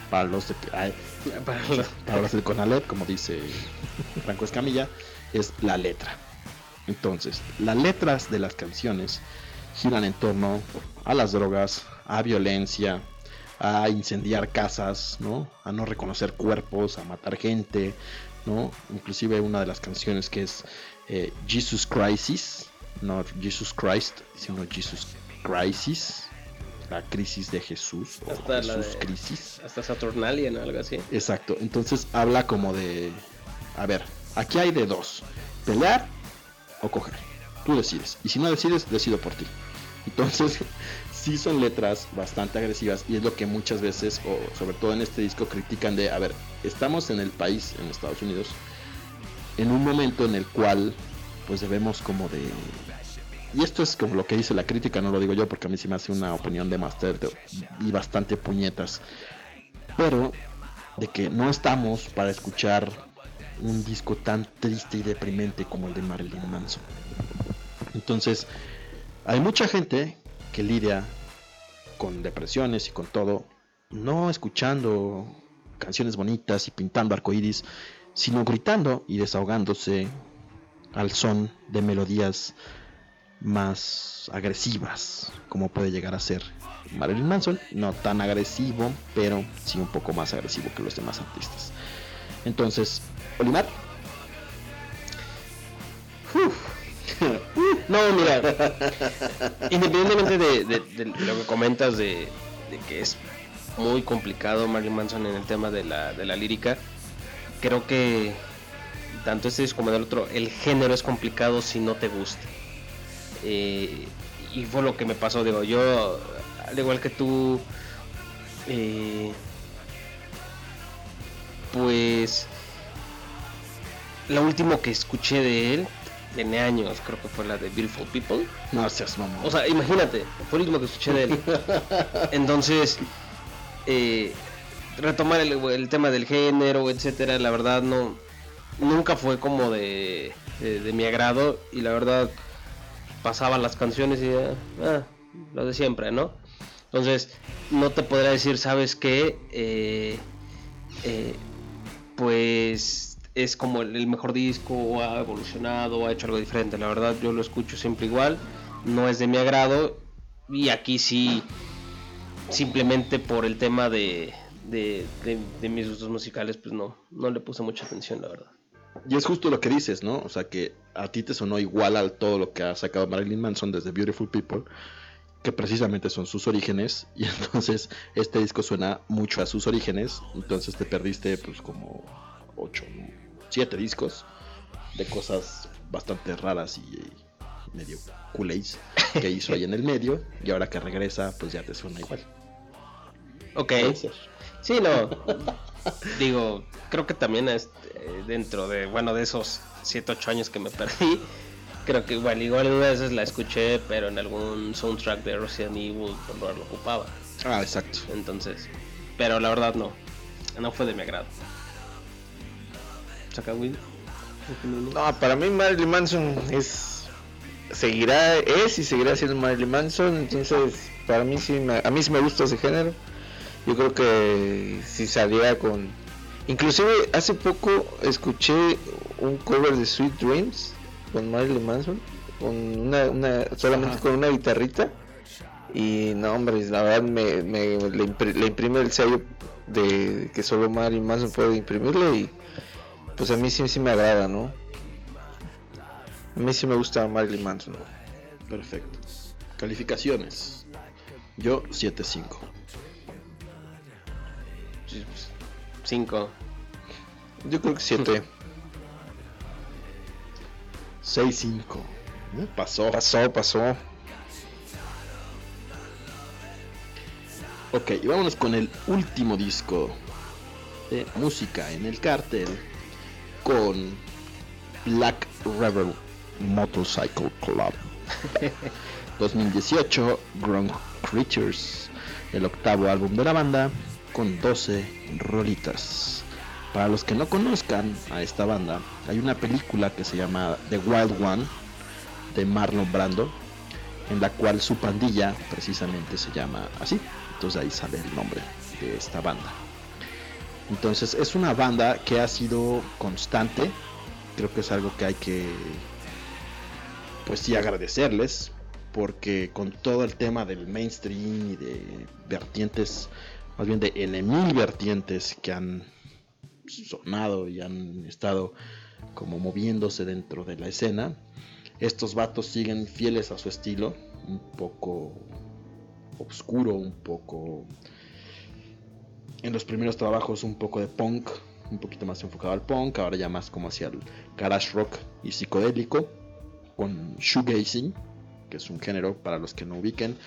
[SPEAKER 4] Para los, de, ay,
[SPEAKER 3] Para los-
[SPEAKER 4] para los del Conalep, como dice Franco Escamilla, es la letra. Entonces, las letras de las canciones giran en torno a las drogas, a violencia, a incendiar casas, ¿no? A no reconocer cuerpos, a matar gente, ¿no? Inclusive una de las canciones que es eh, Jesus Crisis, no Jesus Christ, sino Jesus Crisis, la crisis de Jesús, o
[SPEAKER 3] Hasta
[SPEAKER 4] Jesús
[SPEAKER 3] de-
[SPEAKER 4] Crisis.
[SPEAKER 3] Hasta Saturnalian o algo así.
[SPEAKER 4] Exacto, entonces habla como de, a ver, aquí hay de dos, pelear o coger, tú decides, y si no decides, decido por ti. Entonces, sí son letras bastante agresivas y es lo que muchas veces, o sobre todo en este disco, critican de, a ver, estamos en el país, en Estados Unidos, en un momento en el cual, pues debemos como de... Y esto es como lo que dice la crítica, no lo digo yo porque a mí sí me hace una opinión de máster y bastante puñetas. Pero de que no estamos para escuchar un disco tan triste y deprimente como el de Marilyn Manson. Entonces, hay mucha gente que lidia con depresiones y con todo, no escuchando canciones bonitas y pintando arcoíris, sino gritando y desahogándose al son de melodías más agresivas, como puede llegar a ser Marilyn Manson, no tan agresivo, pero sí un poco más agresivo que los demás artistas. Entonces, Olimar.
[SPEAKER 3] No, mira, independientemente de, lo que comentas de, que es muy complicado Marilyn Manson en el tema de la, de la lírica, creo que tanto este como el otro, el género es complicado si no te gusta. Eh, y fue lo que me pasó, digo, yo, al igual que tú, eh, pues, lo último que escuché de él, tiene años, creo que fue la de Beautiful People.
[SPEAKER 4] No seas mamá.
[SPEAKER 3] O sea, imagínate, fue el último que escuché de él. Entonces, eh, retomar el, el, tema del género, etcétera, la verdad no, nunca fue como de, de, mi agrado y la verdad pasaba las canciones y ah, lo de siempre, ¿no? Entonces, no te podría decir, ¿sabes qué? Eh, eh, pues es como el, mejor disco, o ha evolucionado, o ha hecho algo diferente. La verdad, yo lo escucho siempre igual, no es de mi agrado, y aquí sí, simplemente por el tema de, de, de mis gustos musicales, pues no, no le puse mucha atención, la verdad.
[SPEAKER 4] Y es justo lo que dices, ¿no? O sea, que a ti te sonó igual a todo lo que ha sacado Marilyn Manson desde Beautiful People, que precisamente son sus orígenes, y entonces este disco suena mucho a sus orígenes, entonces te perdiste pues como 8, 7 discos de cosas bastante raras y, medio culés que hizo ahí en el medio, y ahora que regresa pues ya te suena igual.
[SPEAKER 3] Ok. Sí, no. Digo, creo que también este, dentro de, bueno, de esos 7, 8 años que me perdí, creo que igual, igual una veces la escuché, pero en algún soundtrack de Resident Evil cuando lo ocupaba.
[SPEAKER 4] Ah, exacto.
[SPEAKER 3] Entonces, pero la verdad no, no fue de mi agrado. ¿Saca Will?
[SPEAKER 2] No, para mí Marilyn Manson es seguirá es y seguirá siendo Marilyn Manson, entonces para mí sí a mí sí me gusta ese género. Yo creo que si saliera con Inclusive hace poco escuché un cover de Sweet Dreams con Marilyn Manson, con una, solamente con una guitarrita. Y no, hombre, la verdad me, le, imprime el sello de que solo Marilyn Manson puede imprimirle y pues a mí sí, sí me agrada, ¿no? A mí sí me gusta Marilyn Manson.
[SPEAKER 4] Perfecto. Calificaciones. Yo 7-5.
[SPEAKER 3] 5.
[SPEAKER 2] Yo creo que 7.
[SPEAKER 4] 6, 5.
[SPEAKER 2] Pasó, pasó, pasó.
[SPEAKER 4] Ok, y vámonos con el último disco de música en el cartel con Black Rebel Motorcycle Club. 2018, Ground Creatures, el octavo álbum de la banda, con 12 rolitas. Para los que no conozcan a esta banda, hay una película que se llama The Wild One de Marlon Brando, en la cual su pandilla precisamente se llama así. Entonces ahí sale el nombre de esta banda. Entonces es una banda que ha sido constante. Creo que es algo que hay que pues agradecerles porque con todo el tema del mainstream y de vertientes más bien de N mil vertientes que han sonado y han estado como moviéndose dentro de la escena. Estos vatos siguen fieles a su estilo, un poco oscuro, un poco en los primeros trabajos un poco de punk, un poquito más enfocado al punk, ahora ya más como hacia el garage rock y psicodélico, con shoegazing, que es un género para los que no ubiquen,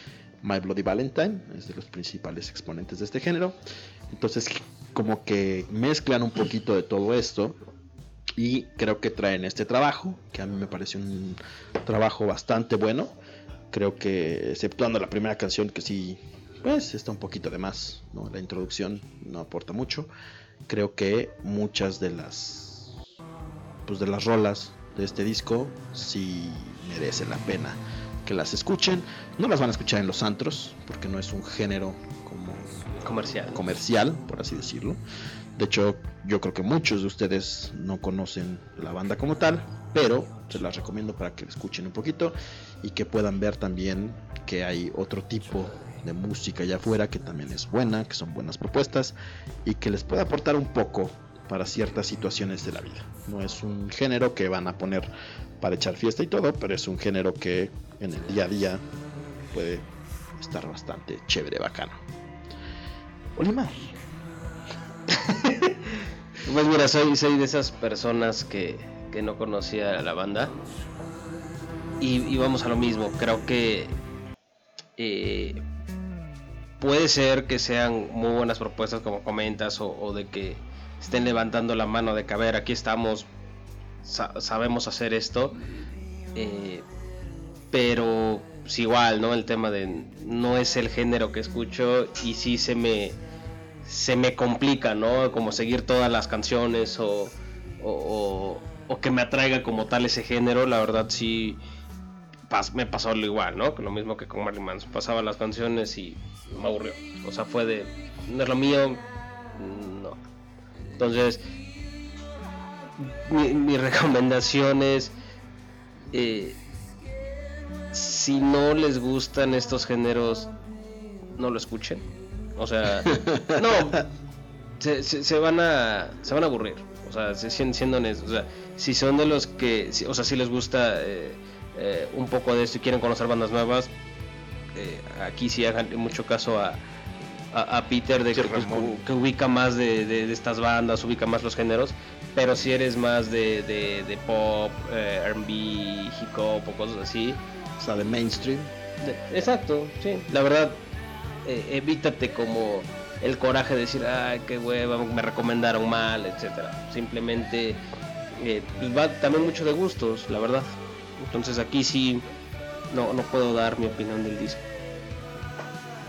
[SPEAKER 4] My Bloody Valentine, es de los principales exponentes de este género. Entonces, como que mezclan un poquito de todo esto y creo que traen este trabajo, que a mí me parece un trabajo bastante bueno. Creo que, exceptuando la primera canción, que sí, pues está un poquito de más, ¿no? La introducción no aporta mucho. Creo que muchas de las pues de las rolas de este disco sí merece la pena que las escuchen. No las van a escuchar en los antros, porque no es un género como
[SPEAKER 3] Comercial.
[SPEAKER 4] comercial, por así decirlo. De hecho, yo creo que muchos de ustedes no conocen la banda como tal, pero se las recomiendo para que escuchen un poquito y que puedan ver también que hay otro tipo de música allá afuera que también es buena, que son buenas propuestas y que les puede aportar un poco para ciertas situaciones de la vida. No es un género que van a poner para echar fiesta y todo, pero es un género que en el día a día puede estar bastante chévere, bacano. Olimar.
[SPEAKER 3] Pues mira, soy, de esas personas que, que no conocía la banda. Y, y vamos a lo mismo, creo que eh, puede ser que sean muy buenas propuestas como comentas o, de que estén levantando la mano de que a ver, aquí estamos, sa- sabemos hacer esto. eh, pero pues igual, ¿no? El tema de no es el género que escucho y sí se me se me complica, ¿no? Como seguir todas las canciones o, o, o- o que me atraiga como tal ese género, la verdad sí pas- me pasó lo igual, ¿no? Lo mismo que con Marilyn Manson, pasaba las canciones y me aburrió. O sea, fue de, no es lo mío, no. Entonces, mi, mi recomendación es, eh, si no les gustan estos géneros, no lo escuchen. O sea, no, se, se- se van a se van a aburrir. O sea, siendo honestos. O sea, si son de los que, o sea, si les gusta eh, eh, un poco de esto y quieren conocer bandas nuevas, eh, aquí sí hagan mucho caso a, a, a Peter de que, pues, que ubica más de, de- de estas bandas, ubica más los géneros. Pero si eres más de, de- pop, eh, RB, hip hop o cosas así,
[SPEAKER 4] O sea, de mainstream.
[SPEAKER 3] Exacto, sí. La verdad, evítate como el coraje de decir, ay, qué hueva, me recomendaron mal, etcétera. Simplemente eh, pues va también mucho de gustos, la verdad. Entonces aquí sí no, no puedo dar mi opinión del disco.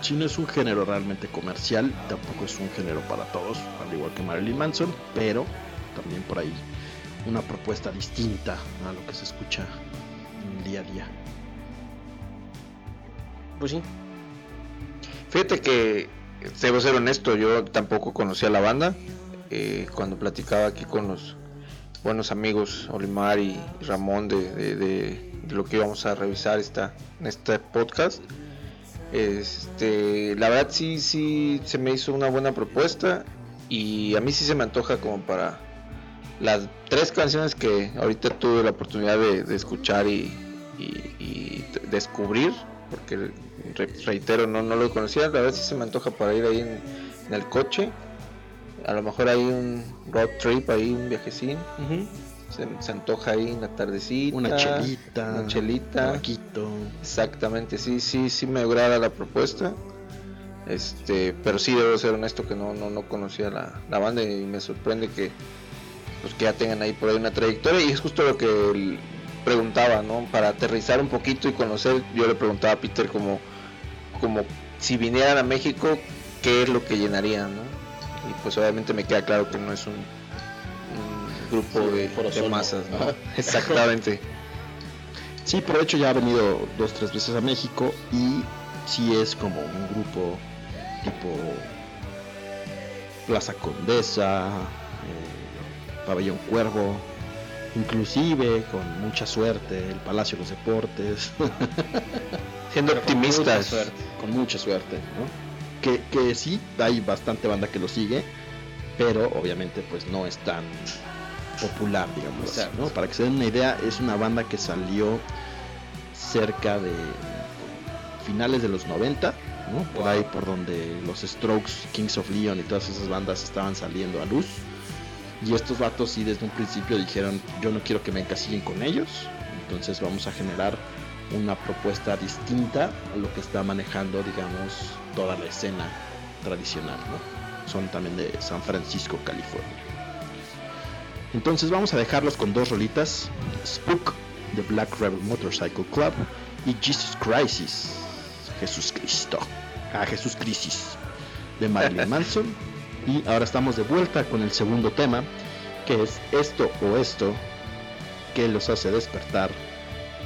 [SPEAKER 4] Si no es un género realmente comercial, tampoco es un género para todos, al igual que Marilyn Manson, pero también por ahí una propuesta distinta a lo que se escucha en el día a día.
[SPEAKER 3] Pues sí.
[SPEAKER 2] Fíjate que, debo ser honesto, yo tampoco conocía la banda. Eh, cuando platicaba aquí con los buenos amigos Olimar y Ramón de, de- lo que íbamos a revisar esta, en este podcast, este, la verdad sí, sí se me hizo una buena propuesta y a mí sí se me antoja como para las tres canciones que ahorita tuve la oportunidad de, escuchar y, y- descubrir, porque re- reitero, no, no lo conocía, la verdad sí se me antoja para ir ahí en el coche. A lo mejor hay un road trip ahí, un viajecín. Se, se antoja ahí en la tardecita.
[SPEAKER 4] Una chelita,
[SPEAKER 2] Una chelita.
[SPEAKER 4] tabaquito.
[SPEAKER 2] Exactamente, sí, sí, sí me agrada la propuesta. Este, pero sí debo ser honesto que no, no, no conocía la, la banda y me sorprende que pues que ya tengan ahí por ahí una trayectoria y es justo lo que él preguntaba, ¿no? Para aterrizar un poquito y conocer, yo le preguntaba a Peter como, como si vinieran a México, ¿qué es lo que llenarían, ¿no? Y pues obviamente me queda claro que no es un, un grupo
[SPEAKER 4] Sí,
[SPEAKER 2] de, de masas. Exactamente.
[SPEAKER 4] Sí, por hecho ya ha venido dos, tres veces a México y sí es como un grupo tipo Plaza Condesa, eh, Pabellón Cuervo, inclusive con mucha suerte el Palacio de los Deportes,
[SPEAKER 2] Siendo
[SPEAKER 3] Pero con mucha
[SPEAKER 2] optimistas.
[SPEAKER 3] suerte.
[SPEAKER 4] con mucha suerte, ¿no? Que, que sí, hay bastante banda que lo sigue, pero obviamente pues no es tan popular, digamos. Para que se den una idea, es una banda que salió cerca de finales de los 90, ¿no? Por
[SPEAKER 3] Wow.
[SPEAKER 4] ahí por donde los Strokes, Kings of Leon y todas esas bandas estaban saliendo a luz. Y estos vatos sí desde un principio dijeron, yo no quiero que me encasillen con ellos, entonces vamos a generar una propuesta distinta a lo que está manejando, digamos, toda la escena tradicional, ¿no? Son también de San Francisco, California. Entonces vamos a dejarlos con dos rolitas, Spook de Black Rebel Motorcycle Club y Jesus Crisis, Jesús Cristo, a Jesús Crisis de Marilyn Manson. Y ahora estamos de vuelta con el segundo tema, que es Esto o Esto
[SPEAKER 9] qué los hace despertar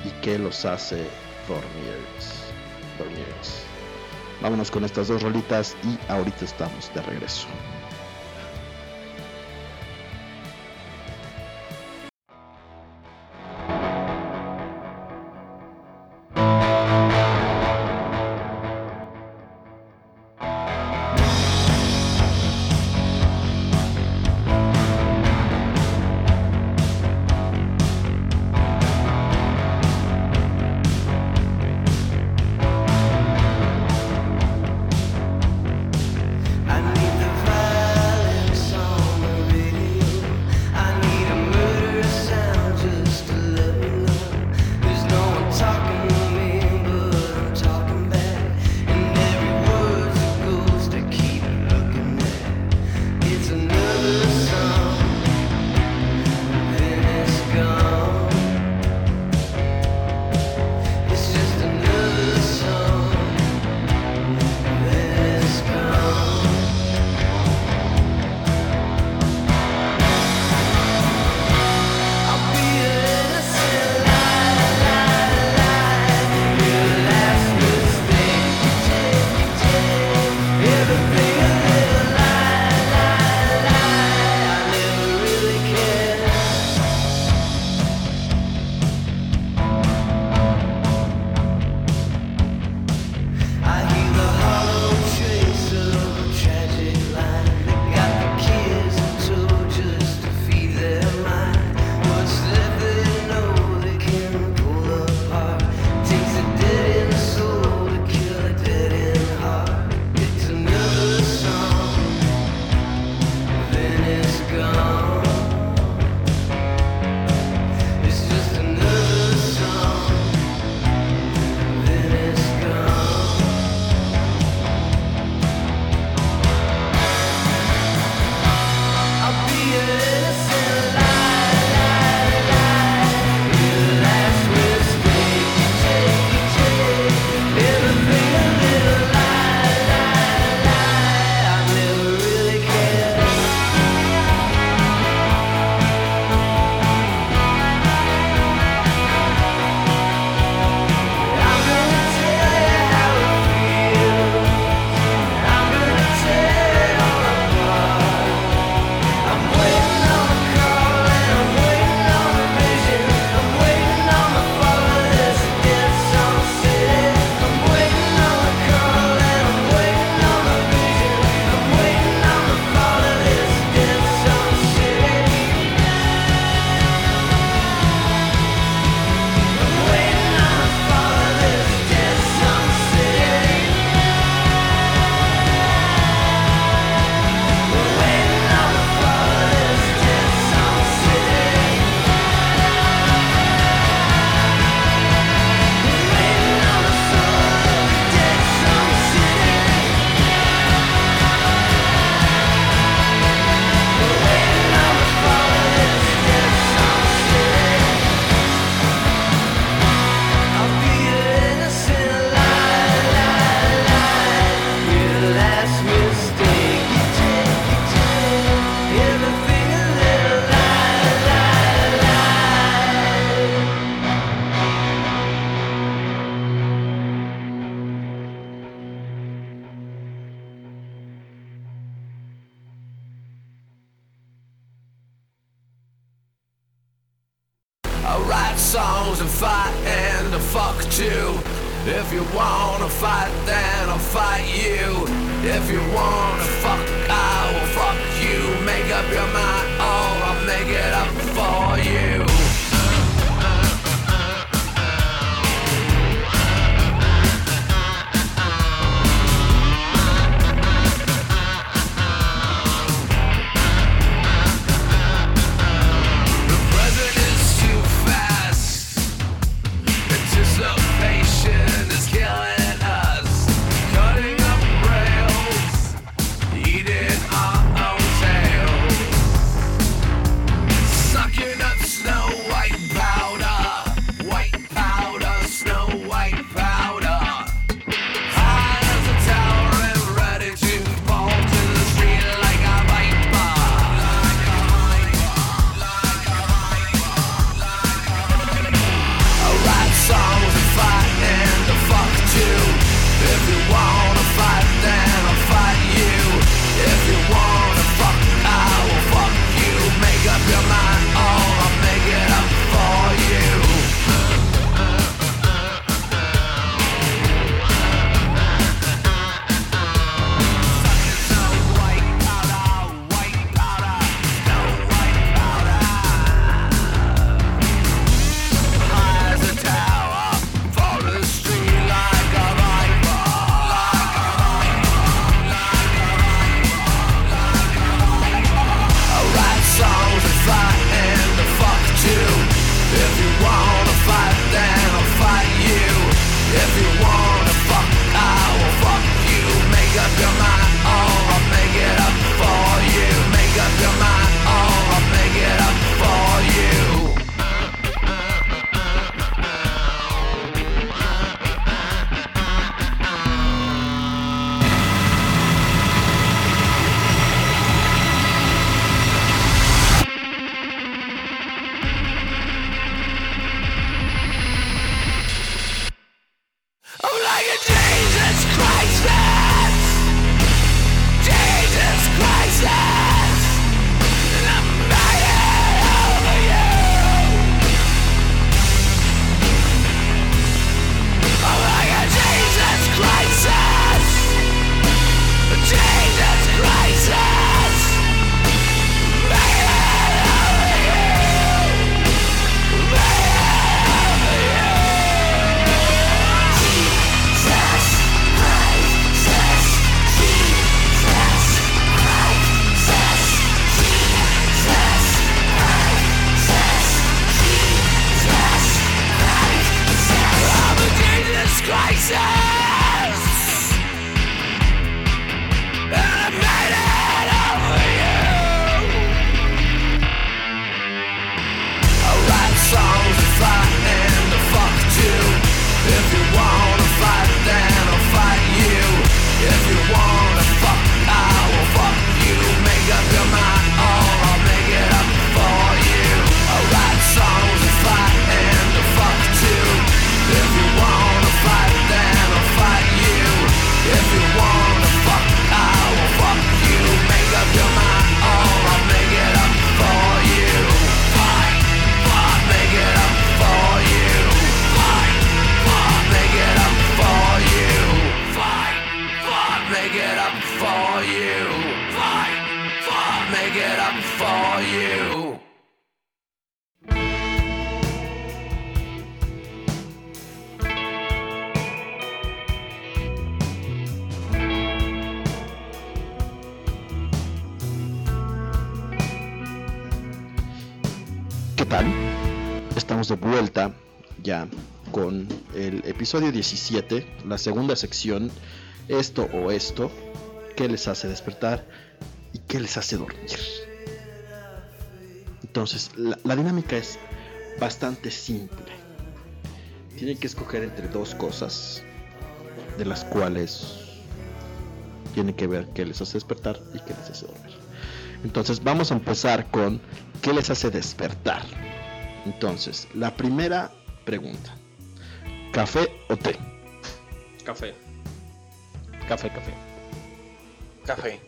[SPEAKER 9] y qué los hace dormir. dormir. Vámonos con estas dos rolitas y ahorita estamos de regreso.
[SPEAKER 4] Episodio 17, la segunda sección, esto o esto, ¿qué les hace despertar y qué les hace dormir? Entonces, la, dinámica es bastante simple. Tienen que escoger entre dos cosas, de las cuales tienen que ver qué les hace despertar y qué les hace dormir. Entonces vamos a empezar con qué les hace despertar. Entonces, la primera pregunta. ¿Café o té?
[SPEAKER 3] Café. Café, café.
[SPEAKER 2] Café.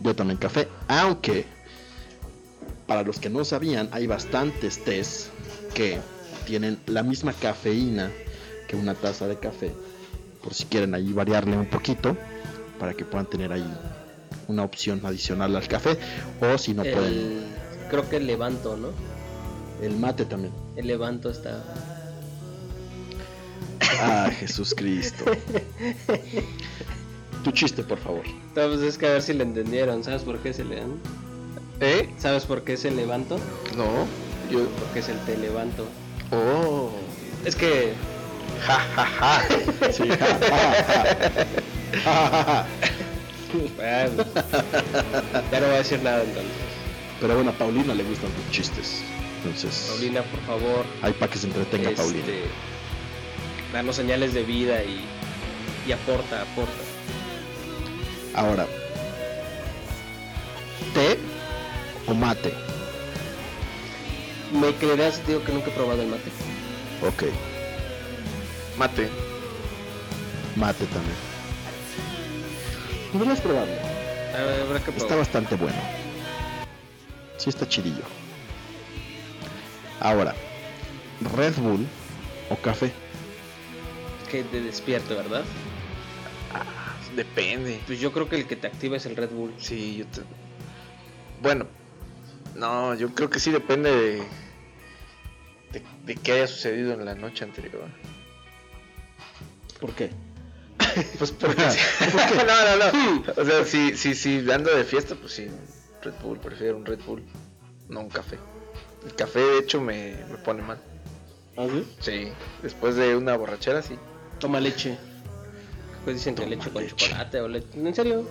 [SPEAKER 4] Yo también café, aunque para los que no sabían, hay bastantes tés que tienen la misma cafeína que una taza de café. Por si quieren ahí variarle un poquito para que puedan tener ahí una opción adicional al café o si no pueden
[SPEAKER 3] creo que el levanto, ¿no?
[SPEAKER 4] el mate también.
[SPEAKER 3] El levanto está.
[SPEAKER 4] Ah, Jesús Cristo. Tu chiste, por favor.
[SPEAKER 3] Entonces es que a ver si le entendieron. ¿Sabes por qué se le dan?
[SPEAKER 2] ¿Eh?
[SPEAKER 3] ¿Sabes por qué es el levanto?
[SPEAKER 2] No. Yo.
[SPEAKER 3] Porque es el te levanto.
[SPEAKER 2] Oh.
[SPEAKER 3] Es que.
[SPEAKER 2] Ja, ja, ja.
[SPEAKER 4] Sí, ja, ja, ja. Ja, ja, ja.
[SPEAKER 3] Bueno, ya no voy a decir nada entonces.
[SPEAKER 4] Pero bueno, a Paulina le gustan tus chistes. Entonces,
[SPEAKER 3] Paulina, por favor.
[SPEAKER 4] hay para que se entretenga
[SPEAKER 3] este,
[SPEAKER 4] Paulina.
[SPEAKER 3] Danos señales de vida y, y aporta, aporta.
[SPEAKER 4] Ahora, ¿té o mate?
[SPEAKER 3] ¿Me creerás si digo que nunca he probado el mate?
[SPEAKER 4] Ok,
[SPEAKER 2] Mate.
[SPEAKER 4] mate también. Deberías probarlo.
[SPEAKER 3] Habrá que
[SPEAKER 4] Está bastante bueno. Sí está chidillo. Ahora, Red Bull o café.
[SPEAKER 3] Que te despierto, ¿verdad?
[SPEAKER 2] Depende.
[SPEAKER 3] Pues yo creo que el que te activa es el Red Bull.
[SPEAKER 2] Sí, yo te... Bueno, no, yo creo que sí depende de, de, de qué haya sucedido en la noche anterior.
[SPEAKER 4] ¿Por qué?
[SPEAKER 2] Pues porque no, no, no. O sea, si, si, si ando de fiesta, pues sí, Red Bull, prefiero un Red Bull, no un café. El café, de hecho, me, me pone mal.
[SPEAKER 4] ¿Ah, sí?
[SPEAKER 2] Sí, después de una borrachera, sí.
[SPEAKER 3] Toma leche. Pues dicen que
[SPEAKER 4] Toma
[SPEAKER 3] leche con
[SPEAKER 4] leche.
[SPEAKER 3] chocolate o leche. En serio,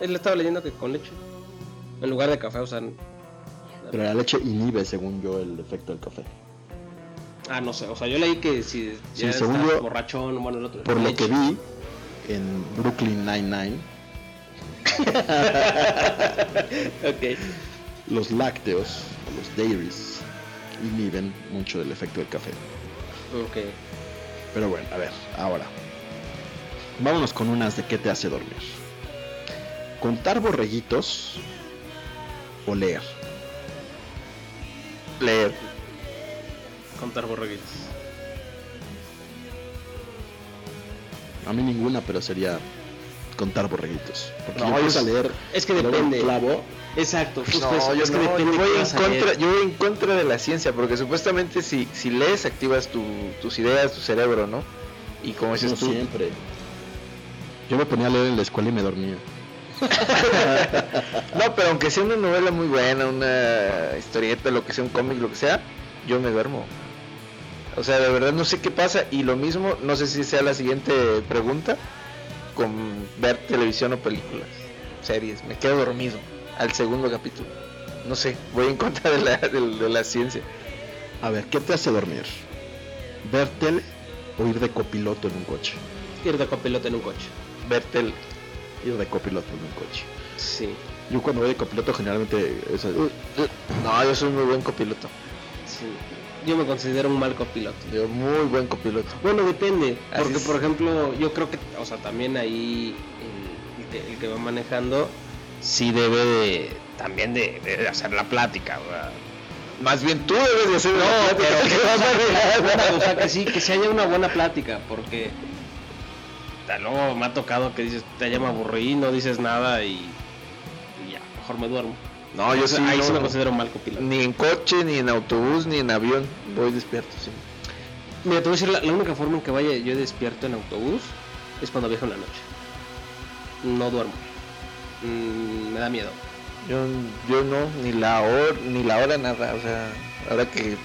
[SPEAKER 3] él estaba leyendo que con leche. En lugar de café, sea.
[SPEAKER 4] Pero la leche inhibe, según yo, el efecto del café.
[SPEAKER 3] Ah, no sé. O sea, yo leí que si
[SPEAKER 4] Sí, según yo,
[SPEAKER 3] borrachón, bueno, el otro.
[SPEAKER 4] Por lo que vi en Brooklyn Nine-Nine,
[SPEAKER 3] ok.
[SPEAKER 4] los lácteos, los dairies, inhiben mucho del efecto del café.
[SPEAKER 3] Ok.
[SPEAKER 4] Pero bueno, a ver, ahora. Vámonos con unas de qué te hace dormir. Contar borreguitos o leer.
[SPEAKER 2] Leer.
[SPEAKER 3] Contar borreguitos.
[SPEAKER 4] A mí ninguna, pero sería contar borreguitos. Porque
[SPEAKER 2] No,
[SPEAKER 4] yo a leer.
[SPEAKER 3] es que depende.
[SPEAKER 4] clavo,
[SPEAKER 3] Exacto, justo
[SPEAKER 2] No,
[SPEAKER 3] eso.
[SPEAKER 2] yo,
[SPEAKER 3] es que
[SPEAKER 2] no,
[SPEAKER 3] depende
[SPEAKER 2] yo voy en contra, yo voy en contra de la ciencia, porque supuestamente si, si lees activas tu- tus ideas, tu cerebro, ¿no? Y como dices
[SPEAKER 4] no
[SPEAKER 2] tú,
[SPEAKER 4] siempre. Yo me ponía a leer en la escuela y me dormía.
[SPEAKER 2] no, pero aunque sea una novela muy buena, una historieta, lo que sea, un cómic, lo que sea, yo me duermo. O sea, de verdad no sé qué pasa y lo mismo, no sé si sea la siguiente pregunta, con ver televisión o películas, series, me quedo dormido al segundo capítulo. No sé, voy en contra de la, de, de la ciencia.
[SPEAKER 4] A ver, ¿qué te hace dormir? ¿Ver tele o ir de copiloto en un coche?
[SPEAKER 3] Ir de copiloto en un coche.
[SPEAKER 2] Ver tele.
[SPEAKER 4] Ir de copiloto en un coche.
[SPEAKER 3] Sí.
[SPEAKER 4] Yo cuando voy de copiloto generalmente es
[SPEAKER 2] No, yo soy muy buen copiloto.
[SPEAKER 3] sí. Yo me considero un mal copiloto.
[SPEAKER 2] Yo muy buen copiloto.
[SPEAKER 3] Bueno, depende.
[SPEAKER 2] Así
[SPEAKER 3] Porque,
[SPEAKER 2] es.
[SPEAKER 3] por ejemplo, yo creo que, o sea, también ahí el, el que, el que va manejando sí debe de, también de, de hacer la plática, ¿verdad?
[SPEAKER 2] Más bien tú debes de hacer
[SPEAKER 3] No,
[SPEAKER 2] la
[SPEAKER 3] pero
[SPEAKER 2] plática
[SPEAKER 3] que,
[SPEAKER 2] que vas a
[SPEAKER 3] o sea, que sí, que se haya una buena plática, porque luego me ha tocado que dices, te llama aburrí, no dices nada y, y ya, mejor me duermo.
[SPEAKER 2] No, yo sí,
[SPEAKER 3] ahí
[SPEAKER 2] no,
[SPEAKER 3] sí me considero mal copiloto.
[SPEAKER 2] Ni en coche, ni en autobús, ni en avión. Voy despierto, sí.
[SPEAKER 3] Mira, te voy a decir, la, la única forma en que vaya yo despierto en autobús es cuando viajo en la noche. No duermo. Mm, me da miedo.
[SPEAKER 2] Yo, yo no, ni la hora, ni la hora nada. O sea, ahora que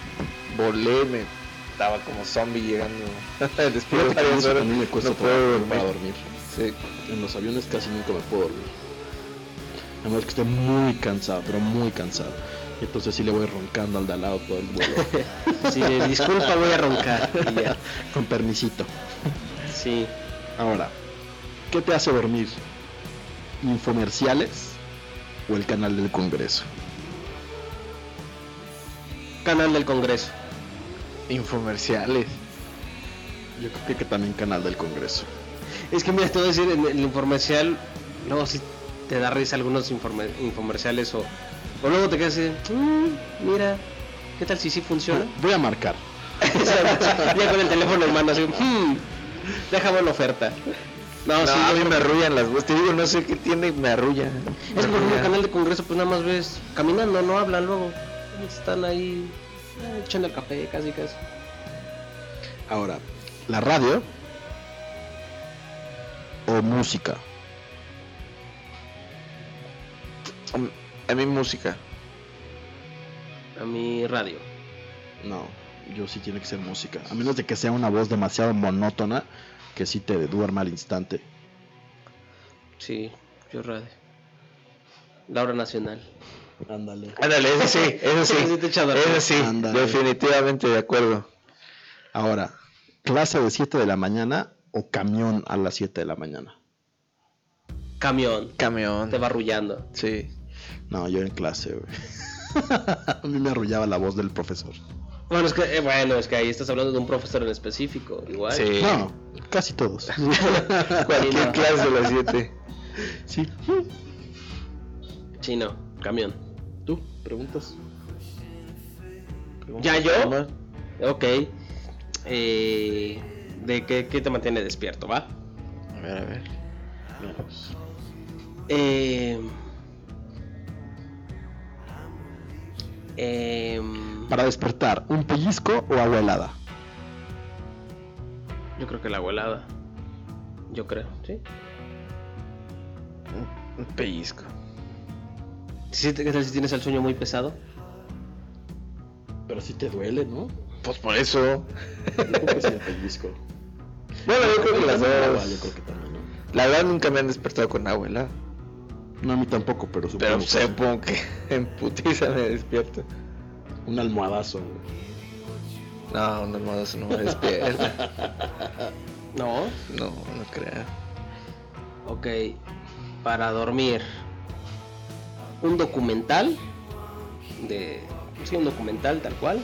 [SPEAKER 2] volé me estaba como zombie llegando. Después de varias horas,
[SPEAKER 4] me cuesta
[SPEAKER 2] no puedo
[SPEAKER 4] trabajo
[SPEAKER 2] dormir.
[SPEAKER 4] para dormir.
[SPEAKER 2] Sí.
[SPEAKER 4] En los aviones casi nunca me puedo dormir. A menos que esté muy cansado, pero muy cansado. Y entonces sí le voy roncando al de al lado todo el vuelo.
[SPEAKER 3] Sí, disculpa, voy a roncar. y ya.
[SPEAKER 4] con permisito.
[SPEAKER 3] Sí.
[SPEAKER 4] Ahora, ¿qué te hace dormir? ¿Infomerciales o el canal del Congreso?
[SPEAKER 3] Canal del Congreso.
[SPEAKER 2] Infomerciales.
[SPEAKER 4] Yo creo que también canal del Congreso.
[SPEAKER 3] Es que mira, te voy a decir, en el infomercial, luego sí te da risa algunos informe- infomerciales o, o luego te quedas así, "Mm, mira, ¿qué tal si sí funciona?
[SPEAKER 4] Voy a marcar.
[SPEAKER 3] ya con el teléfono en mano así, "Hmm, deja buena oferta. No,
[SPEAKER 2] No,
[SPEAKER 3] sí,
[SPEAKER 2] a mí me arrullan las voces. Te digo, no sé qué tiene, me arrulla.
[SPEAKER 3] Es por ejemplo, el canal de Congreso, pues nada más ves caminando, no hablan luego. Están ahí eh, echando el café, casi casi.
[SPEAKER 4] Ahora, la radio o música.
[SPEAKER 2] A mí música.
[SPEAKER 3] A mi radio.
[SPEAKER 4] No, yo sí tiene que ser música. A menos de que sea una voz demasiado monótona que sí te duerma al instante.
[SPEAKER 3] Sí, yo radio. La hora nacional.
[SPEAKER 4] Ándale.
[SPEAKER 2] Ándale, eso sí, eso sí. Eso sí, definitivamente de acuerdo.
[SPEAKER 4] Ahora, clase de 7 de la mañana o camión a las 7 de la mañana.
[SPEAKER 3] Camión.
[SPEAKER 2] Camión.
[SPEAKER 3] Te va arrullando.
[SPEAKER 2] Sí.
[SPEAKER 4] No, yo en clase, güey. a mí me arrullaba la voz del profesor.
[SPEAKER 3] Bueno, es que, eh, bueno, es que ahí estás hablando de un profesor en específico, igual.
[SPEAKER 2] Sí.
[SPEAKER 4] No, casi todos.
[SPEAKER 2] Cualquier
[SPEAKER 3] no.
[SPEAKER 2] clase de las 7.
[SPEAKER 4] sí.
[SPEAKER 3] Sí, no, camión.
[SPEAKER 4] ¿Tú? ¿Preguntas?
[SPEAKER 3] ¿Ya yo? Ok. Eh, ¿De qué, qué te mantiene despierto, va?
[SPEAKER 2] A ver, a ver.
[SPEAKER 3] Eh, em,
[SPEAKER 4] Para despertar, ¿un pellizco o agua helada?
[SPEAKER 3] yo creo que la abuelada. Yo creo, ¿sí?
[SPEAKER 2] Un pellizco.
[SPEAKER 3] ¿Sí te- ¿Qué tal si tienes el sueño muy pesado?
[SPEAKER 4] Pero si te duele, ¿no?
[SPEAKER 2] Pues por eso.
[SPEAKER 4] Yo creo que sí el pellizco.
[SPEAKER 2] Bueno, yo creo que las
[SPEAKER 4] Agua,
[SPEAKER 2] dos.
[SPEAKER 4] Yo creo que también, ¿no?
[SPEAKER 2] La verdad nunca me han despertado con abuela.
[SPEAKER 4] No, a mí tampoco, pero supongo
[SPEAKER 2] Pero supongo que en putiza me despierto.
[SPEAKER 4] Un almohadazo. güey.
[SPEAKER 2] No, un almohadazo no me despierta.
[SPEAKER 3] No.
[SPEAKER 2] No, no creo.
[SPEAKER 3] Ok. Para dormir. Un documental. De. Sí, un documental tal cual.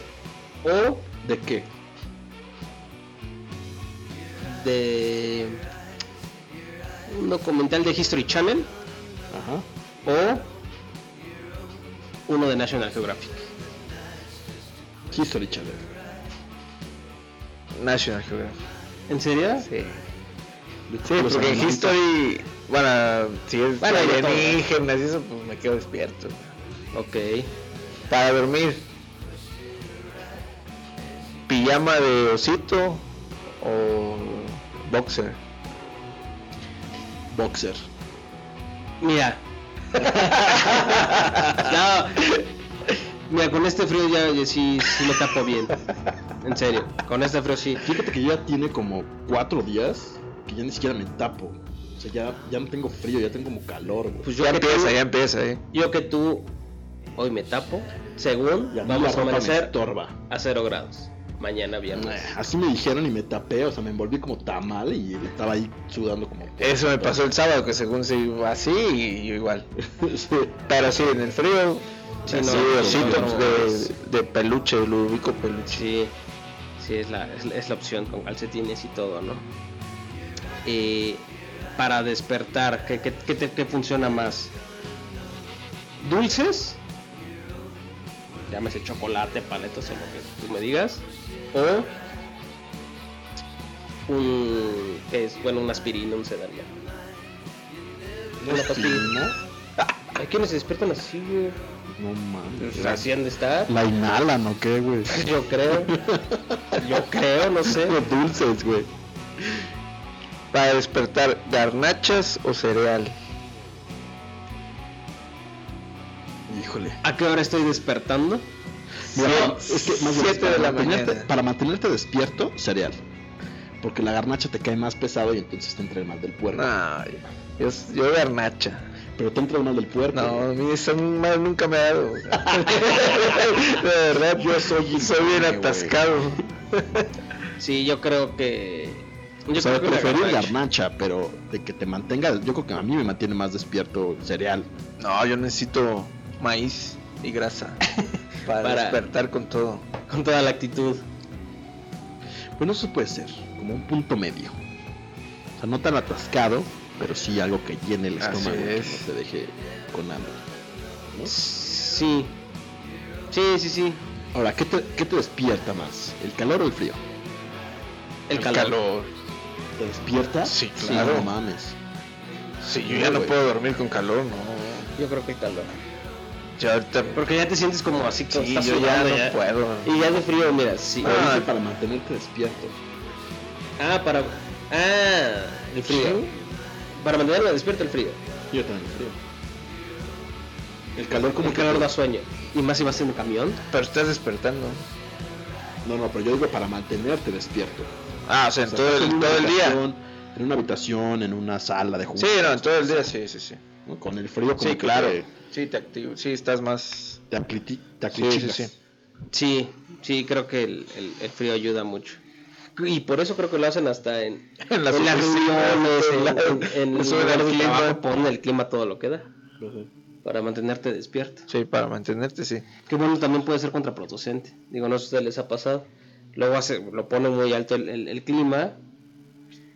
[SPEAKER 3] O
[SPEAKER 4] ¿De qué?
[SPEAKER 3] de. Un documental de History Channel.
[SPEAKER 4] Ajá.
[SPEAKER 3] O uno de National Geographic.
[SPEAKER 4] History Channel.
[SPEAKER 2] National Geographic.
[SPEAKER 3] ¿En serio?
[SPEAKER 2] Sí.
[SPEAKER 4] Los
[SPEAKER 2] Sí, porque. History, bueno, si es
[SPEAKER 3] Bueno,
[SPEAKER 2] alienígenas y eso, pues me quedo despierto.
[SPEAKER 3] Ok.
[SPEAKER 2] Para dormir. Pijama de osito o boxer.
[SPEAKER 4] Boxer.
[SPEAKER 3] Mira. no. Mira, con este frío ya, ya sí, sí me tapo bien. En serio, con este frío sí.
[SPEAKER 4] Fíjate que ya tiene como cuatro días que ya ni siquiera me tapo. O sea, ya, ya no tengo frío, ya tengo como calor, güey.
[SPEAKER 3] Pues yo
[SPEAKER 2] Ya
[SPEAKER 3] que
[SPEAKER 2] empieza,
[SPEAKER 3] tú,
[SPEAKER 2] ya empieza, eh.
[SPEAKER 3] yo que tú hoy me tapo, según
[SPEAKER 4] Y a mí
[SPEAKER 3] vamos a amanecer a 0 grados. Mañana viernes.
[SPEAKER 4] Así me dijeron y me tapé, o sea, me envolví como tamal y estaba ahí sudando como...
[SPEAKER 2] Eso me pasó el sábado, que según se iba así y yo igual.
[SPEAKER 4] Sí.
[SPEAKER 2] Pero sí, en el frío,
[SPEAKER 3] Sí,
[SPEAKER 2] sí,
[SPEAKER 3] no,
[SPEAKER 2] ositos
[SPEAKER 3] no, no,
[SPEAKER 2] de, peluche, Ludovico peluche.
[SPEAKER 3] Sí, sí, es la, es, la- es la opción con calcetines y todo, ¿no? Eh, para despertar, ¿qué, qué, qué te- qué funciona más? ¿Dulces? Llámese chocolate, paletas o lo que tú me digas. O un, ¿qué es? Bueno, una aspirina, un sedania. Una pastilla. Hay quienes se despiertan así, güey.
[SPEAKER 4] No mames.
[SPEAKER 3] Pues así han de estar.
[SPEAKER 4] La inhalan o qué, güey.
[SPEAKER 3] Yo creo. Yo creo, no sé.
[SPEAKER 4] Los dulces, güey.
[SPEAKER 2] Para despertar, garnachas o cereal.
[SPEAKER 4] Híjole.
[SPEAKER 3] ¿A qué hora estoy despertando?
[SPEAKER 4] Mira, es que más bien,
[SPEAKER 2] siete de
[SPEAKER 4] para
[SPEAKER 2] la
[SPEAKER 4] mantenerte-
[SPEAKER 2] mañana.
[SPEAKER 4] Para mantenerte despierto, cereal. Porque la garnacha te cae más pesado y entonces te entra el mal del puerco.
[SPEAKER 2] Ay, yo, yo garnacha.
[SPEAKER 4] Pero te entra mal del puerco.
[SPEAKER 2] No, a mí eso mal nunca me ha dado. De verdad, yo soy, soy bien atascado.
[SPEAKER 3] Sí, yo creo que. Yo
[SPEAKER 4] o sea,
[SPEAKER 3] creo que
[SPEAKER 4] preferir
[SPEAKER 3] garnacha.
[SPEAKER 4] garnacha, pero de que te mantenga, yo creo que a mí me mantiene más despierto el cereal.
[SPEAKER 2] No, yo necesito maíz y grasa para,
[SPEAKER 3] Para-
[SPEAKER 2] despertar con todo.
[SPEAKER 3] Con toda la actitud.
[SPEAKER 4] Bueno, eso puede ser, como un punto medio. O sea, no tan atascado, pero sí algo que llene el
[SPEAKER 2] Así
[SPEAKER 4] estómago, que
[SPEAKER 2] es.
[SPEAKER 4] no te deje con hambre.
[SPEAKER 3] Sí. Sí, sí, sí.
[SPEAKER 4] Ahora, ¿qué te, qué te despierta más? ¿El calor o el frío?
[SPEAKER 3] El, calor.
[SPEAKER 4] ¿Te despierta?
[SPEAKER 2] Sí, claro.
[SPEAKER 4] no mames.
[SPEAKER 2] Sí, yo ya no puedo dormir con calor, no.
[SPEAKER 3] Yo creo que el calor.
[SPEAKER 2] Ya ahorita.
[SPEAKER 3] Porque ya te sientes como así,
[SPEAKER 2] Sí,
[SPEAKER 3] estás
[SPEAKER 2] yo ya no puedo.
[SPEAKER 3] Y ya de frío, mira, sí.
[SPEAKER 2] Ah.
[SPEAKER 4] para mantenerte despierto.
[SPEAKER 3] Ah, para. Ah, el frío.
[SPEAKER 4] Sí.
[SPEAKER 3] Para mantenerme despierto el frío.
[SPEAKER 4] Yo también frío. El calor como
[SPEAKER 3] el
[SPEAKER 4] que
[SPEAKER 3] calor da sueño. Y más si vas en un camión.
[SPEAKER 2] Pero estás despertando.
[SPEAKER 4] No, no, pero yo digo para mantenerte despierto.
[SPEAKER 2] Ah, o sea, en
[SPEAKER 4] O sea,
[SPEAKER 2] todo el,
[SPEAKER 4] en una
[SPEAKER 2] todo el día.
[SPEAKER 4] En una habitación, en una sala de juegos.
[SPEAKER 2] Sí, no, en todo el día, sí, sí, sí.
[SPEAKER 4] ¿no? Con el frío como
[SPEAKER 2] Sí,
[SPEAKER 4] que
[SPEAKER 2] claro.
[SPEAKER 4] te,
[SPEAKER 2] Sí, te activo. Sí, estás más.
[SPEAKER 4] te, apliti- te
[SPEAKER 2] Sí, sí. Sí,
[SPEAKER 3] sí, creo que el, el- el frío ayuda mucho. Y por eso creo que lo hacen hasta en,
[SPEAKER 2] En las
[SPEAKER 3] en las
[SPEAKER 2] oficinas,
[SPEAKER 3] reuniones,
[SPEAKER 2] en la-
[SPEAKER 3] en,
[SPEAKER 2] el clima.
[SPEAKER 3] ponen el clima todo lo que da. Para mantenerte despierto.
[SPEAKER 2] Sí, para mantenerte, sí.
[SPEAKER 3] Que bueno, también puede ser contraproducente. Digo, no sé si a ustedes les ha pasado. Luego hace, lo pone muy alto el, el- el clima.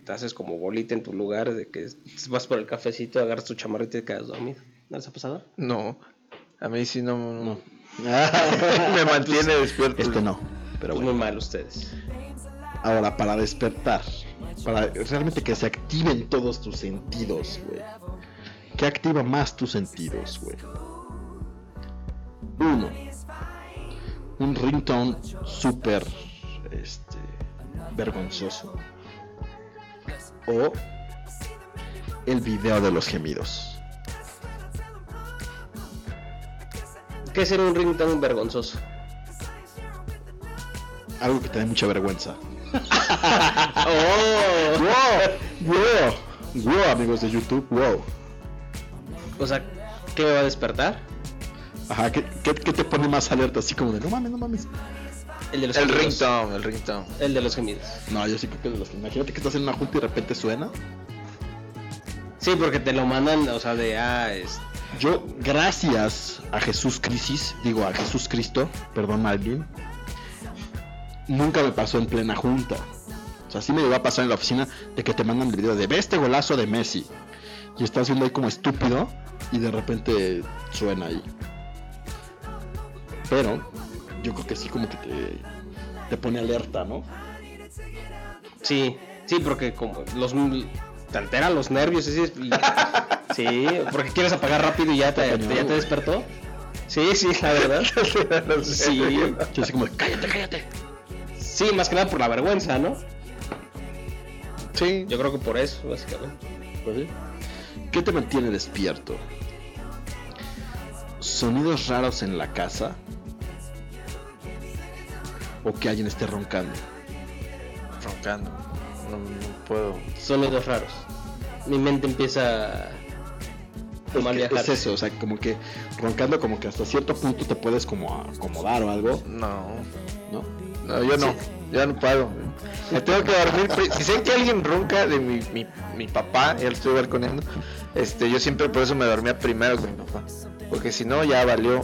[SPEAKER 3] Te haces como bolita en tu lugar. De que vas por el cafecito, agarras tu chamarrita y te quedas dormido. ¿No les ha pasado?
[SPEAKER 2] No. A mí sí no. no. Me mantiene despierto.
[SPEAKER 4] Este no. Pero
[SPEAKER 3] Pues
[SPEAKER 4] bueno.
[SPEAKER 3] muy mal ustedes.
[SPEAKER 4] Ahora, para despertar, para realmente que se activen todos tus sentidos, güey. ¿Qué activa más tus sentidos, güey? Uno, un ringtone súper, este, vergonzoso. O el video de los gemidos.
[SPEAKER 3] ¿Qué es ser un ringtone vergonzoso?
[SPEAKER 4] Algo que te dé mucha vergüenza.
[SPEAKER 3] ¡Oh!
[SPEAKER 4] ¡Wow! ¡Wow! ¡Wow, amigos de YouTube! ¡Wow!
[SPEAKER 3] O sea, ¿qué me va a despertar?
[SPEAKER 4] Ajá, ¿qué, qué, qué te pone más alerta? Así como de, no mames, no mames.
[SPEAKER 3] El de los
[SPEAKER 2] El
[SPEAKER 3] gemidos.
[SPEAKER 2] ringtone, el ringtone.
[SPEAKER 3] El de los gemidos.
[SPEAKER 4] No, yo sí creo que de los que imagínate que estás en una junta y de repente suena.
[SPEAKER 3] Sí, porque te lo mandan, o sea, de, ah, es...
[SPEAKER 4] Yo, gracias a Jesús Crisis, digo a Jesús Cristo, perdón Marvin, nunca me pasó en plena junta. O sea, sí me llegó a pasar en la oficina de que te mandan el video de ve este golazo de Messi. Y estás viendo ahí como estúpido y de repente suena ahí. Pero yo creo que sí como que te, te pone alerta, ¿no?
[SPEAKER 3] Sí, sí, porque como los... Te alteran los nervios, y- Sí, porque quieres apagar rápido y ya te, ya te despertó. Sí, sí, la verdad. Sí,
[SPEAKER 4] Yo así como cállate, cállate.
[SPEAKER 3] Sí, más que nada por la vergüenza, ¿no?
[SPEAKER 2] Sí.
[SPEAKER 3] Yo creo que por eso, básicamente.
[SPEAKER 4] Pues sí. ¿Qué te mantiene despierto? ¿Sonidos raros en la casa? ¿O que alguien esté roncando?
[SPEAKER 2] Roncando. No, no puedo.
[SPEAKER 3] Sonidos raros. Mi mente empieza a
[SPEAKER 4] Es, que es eso, o sea, como que roncando como que hasta cierto punto te puedes como acomodar o algo,
[SPEAKER 2] No.
[SPEAKER 4] ¿no?
[SPEAKER 2] No, yo no. Ya no puedo. Me tengo que dormir. pues, Si sé que alguien ronca de mi, mi, mi papá, ya lo estoy balconeando, este, yo siempre por eso me dormía primero con mi papá. Porque si no, ya valió.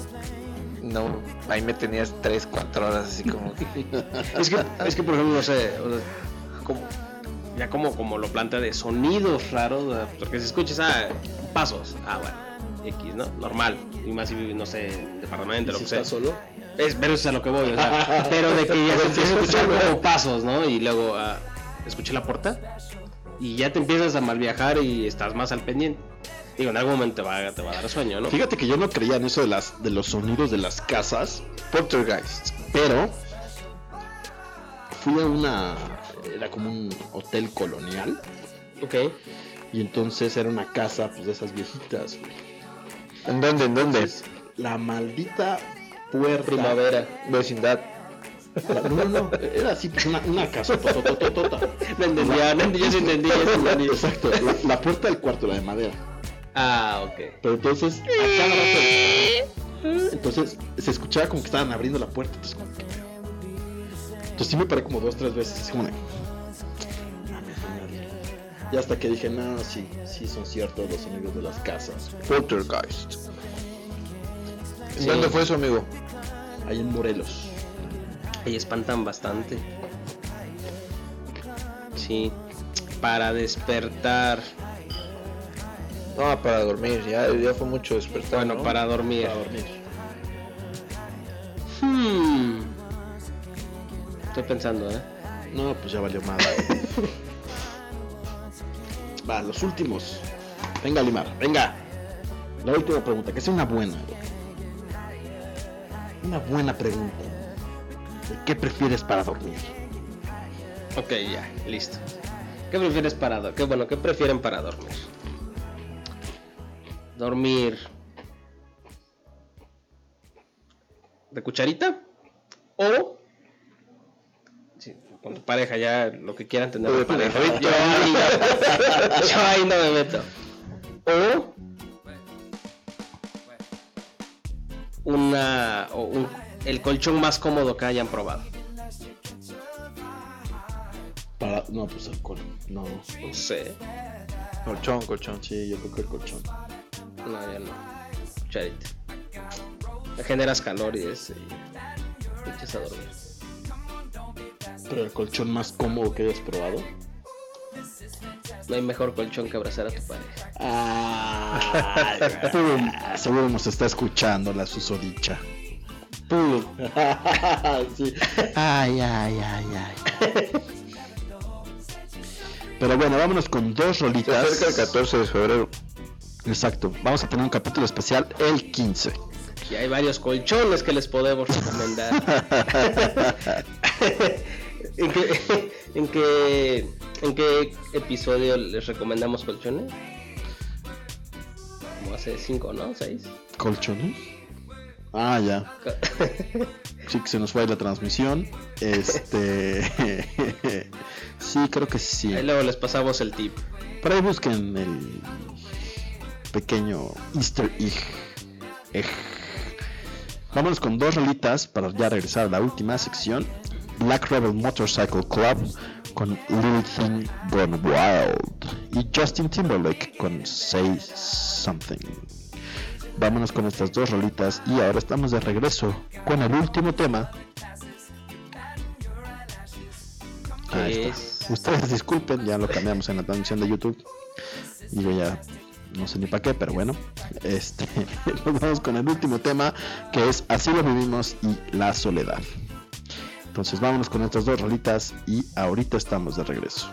[SPEAKER 2] No, ahí me tenías 3, 4 horas así como que.
[SPEAKER 3] Es que, es que por ejemplo, no sé, o sea, como, ya como, como lo plantea de sonidos raros, porque si escuchas, ah, pasos, ah, bueno, X, ¿no? Normal, y más si vives, no sé, en departamento, lo
[SPEAKER 4] si
[SPEAKER 3] que sea.
[SPEAKER 4] solo?
[SPEAKER 3] Es, pero eso es a lo que voy, o sea, pero de que ya se empieza a escuchar como pasos, ¿no? Y luego, ah, escuché la puerta, y ya te empiezas a mal viajar y estás más al pendiente. Digo, en algún momento te va, te va a dar sueño, ¿no?
[SPEAKER 4] Fíjate que yo no creía en eso de las de los sonidos de las casas,
[SPEAKER 2] Poltergeist.
[SPEAKER 4] pero fui a una era como un hotel colonial
[SPEAKER 3] Ok.
[SPEAKER 4] y entonces era una casa pues de esas viejitas. güey.
[SPEAKER 2] ¿En dónde? ¿En dónde?
[SPEAKER 4] Entonces, la maldita puerta
[SPEAKER 3] Primavera.
[SPEAKER 2] Vecindad.
[SPEAKER 4] No, no, no, era así pues, una, una casa totototota.
[SPEAKER 3] No entendía, no entendía, yo sí entendí, sí entendí.
[SPEAKER 4] Exacto, la, la puerta del cuarto, la de madera.
[SPEAKER 3] Ah, ok.
[SPEAKER 4] Pero entonces, a cada rato. Entonces, se escuchaba como que estaban abriendo la puerta. Entonces, como que. Entonces, sí me paré como dos, tres veces. Así. Y hasta que dije, no, sí, sí son ciertos los sonidos de las casas.
[SPEAKER 2] Poltergeist. ¿En
[SPEAKER 3] Sí.
[SPEAKER 2] dónde fue eso, amigo?
[SPEAKER 4] Ahí en Morelos.
[SPEAKER 3] Y espantan bastante. Sí. Para despertar.
[SPEAKER 2] No, para dormir. Ya, ya fue mucho despertar.
[SPEAKER 3] Bueno,
[SPEAKER 2] ¿no?
[SPEAKER 3] para dormir.
[SPEAKER 4] Para dormir.
[SPEAKER 3] Hmm. Estoy pensando, ¿eh?
[SPEAKER 4] No, pues ya valió madre. Va, los últimos. Venga, Limar, venga. La última pregunta, que sea una buena. Una buena pregunta. ¿De ¿Qué prefieres para dormir?
[SPEAKER 3] Ok, ya, listo. ¿Qué prefieres para dormir? ¿Qué, bueno, ¿qué prefieren para dormir? Dormir. ¿De cucharita? ¿O sí, con tu pareja ya lo que quieran tener pareja? Yo ahí, yo ahí no me meto. O una o un- el colchón más cómodo que hayan probado.
[SPEAKER 4] Para, no, pues alcohol. No.
[SPEAKER 3] No sé.
[SPEAKER 2] Colchón, colchón.
[SPEAKER 4] Sí, yo creo que el colchón.
[SPEAKER 3] No, ya no. Cucharita. Le generas calor y es. Y te echas a dormir.
[SPEAKER 4] Pero el colchón más cómodo que hayas probado.
[SPEAKER 3] No hay mejor colchón que abrazar a tu pareja.
[SPEAKER 4] Ah, pum. Seguro nos está escuchando la susodicha. Pum. Sí. Ay, ay, ay, ay. Pero bueno, vámonos con dos
[SPEAKER 2] Se
[SPEAKER 4] rolitas.
[SPEAKER 2] acerca el 14 de febrero.
[SPEAKER 4] Exacto. Vamos a tener un capítulo especial el 15.
[SPEAKER 3] Y hay varios colchones que les podemos recomendar. ¿En qué, en, qué, ¿En qué episodio les recomendamos colchones? Como hace cinco, ¿no? ¿Seis?
[SPEAKER 4] ¿Colchones? Ah, ya. Sí, que se nos fue la transmisión. Este. sí, creo que sí.
[SPEAKER 3] Ahí luego les pasamos el tip.
[SPEAKER 4] Por ahí busquen el pequeño Easter egg. egg. Vámonos con dos rolitas para ya regresar a la última sección. Black Rebel Motorcycle Club con Little Thing Gone Wild y Justin Timberlake con Say Something. Vámonos con estas dos rolitas y ahora estamos de regreso con el último tema. Ahí está.
[SPEAKER 3] es.
[SPEAKER 4] Ustedes disculpen, ya lo cambiamos en la transmisión de YouTube. Y yo ya no sé ni para qué, pero bueno. Este, nos vamos con el último tema que es Así lo vivimos y la soledad. Entonces vámonos con estas dos rolitas y ahorita estamos de regreso.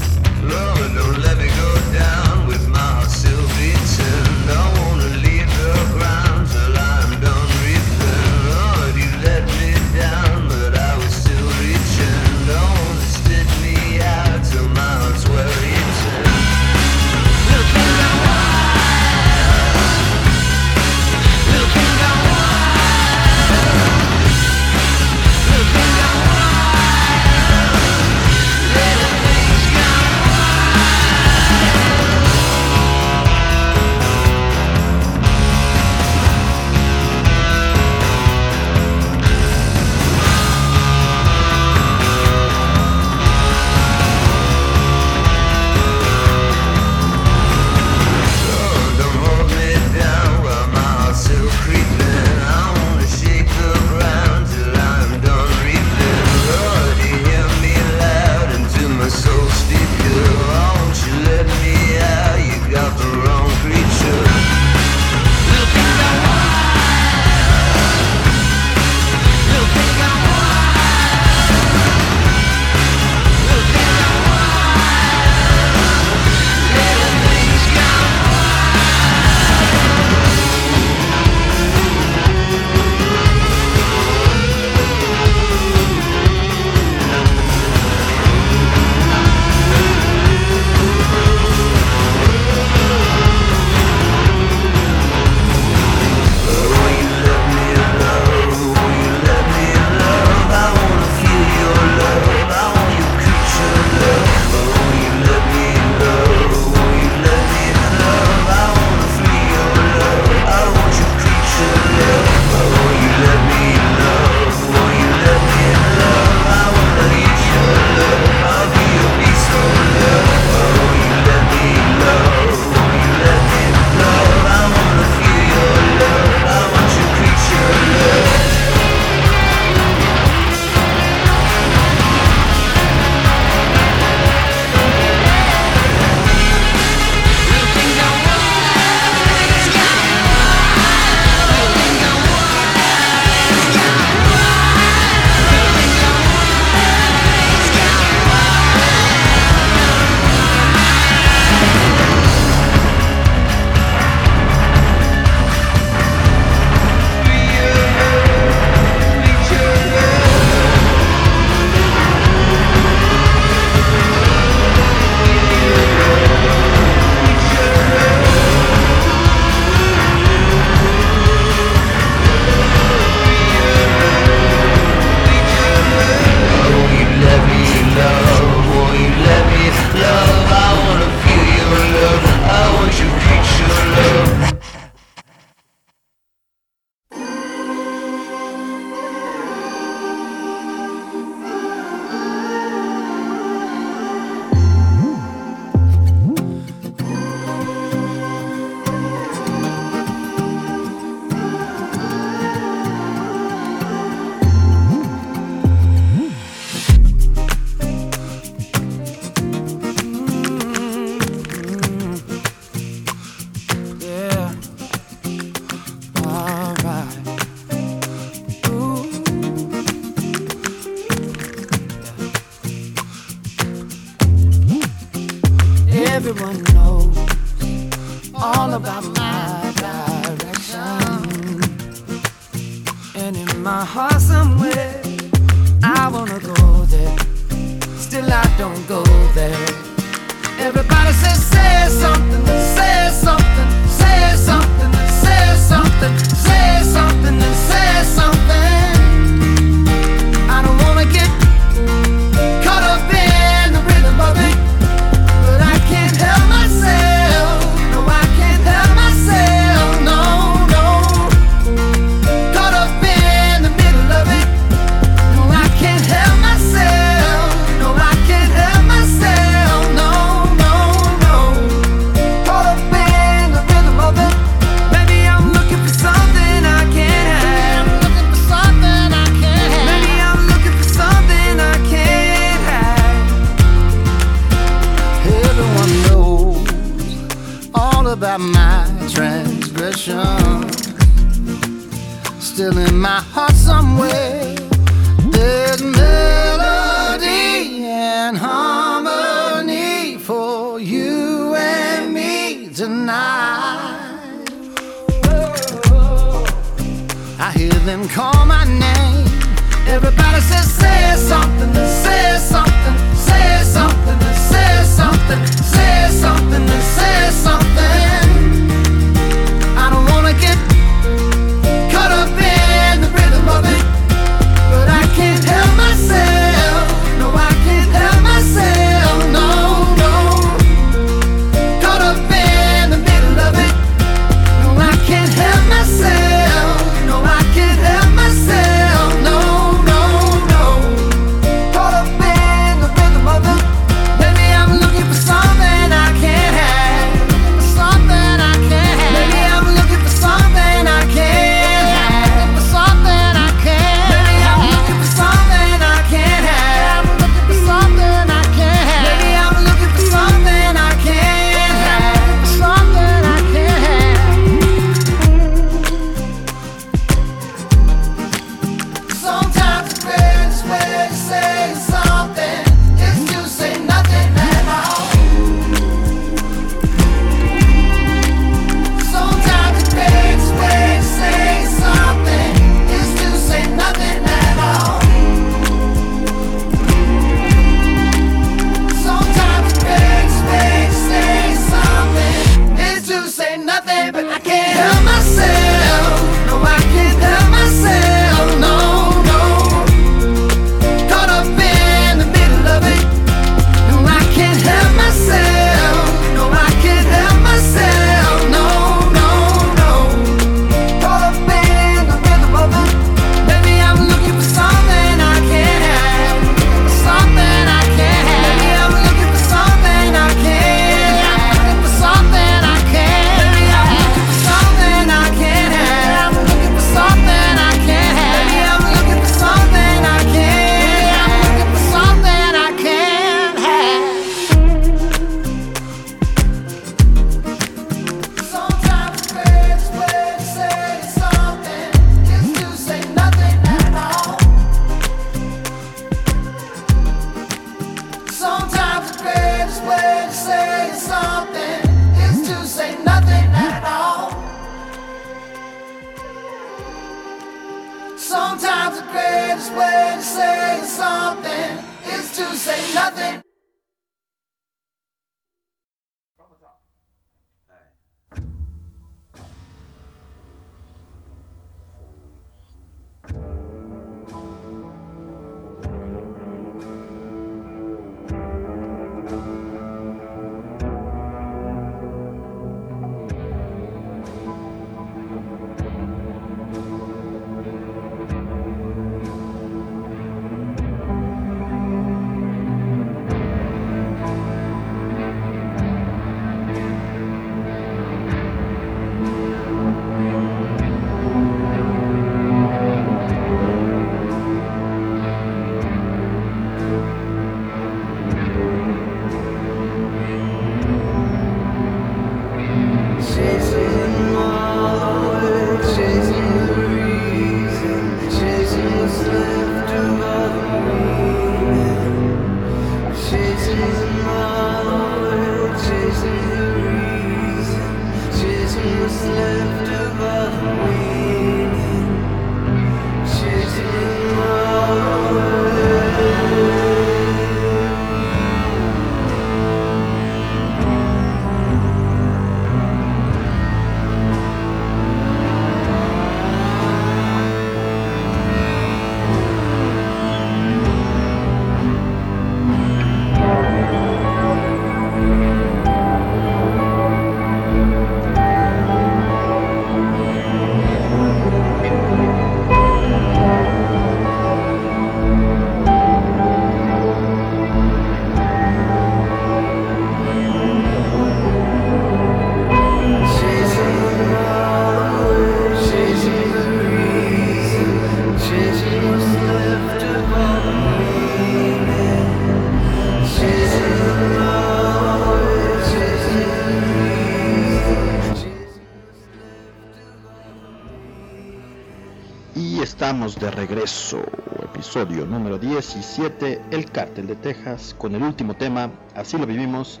[SPEAKER 4] Regreso. Episodio número 17, El Cártel de Texas, con el último tema, Así lo vivimos,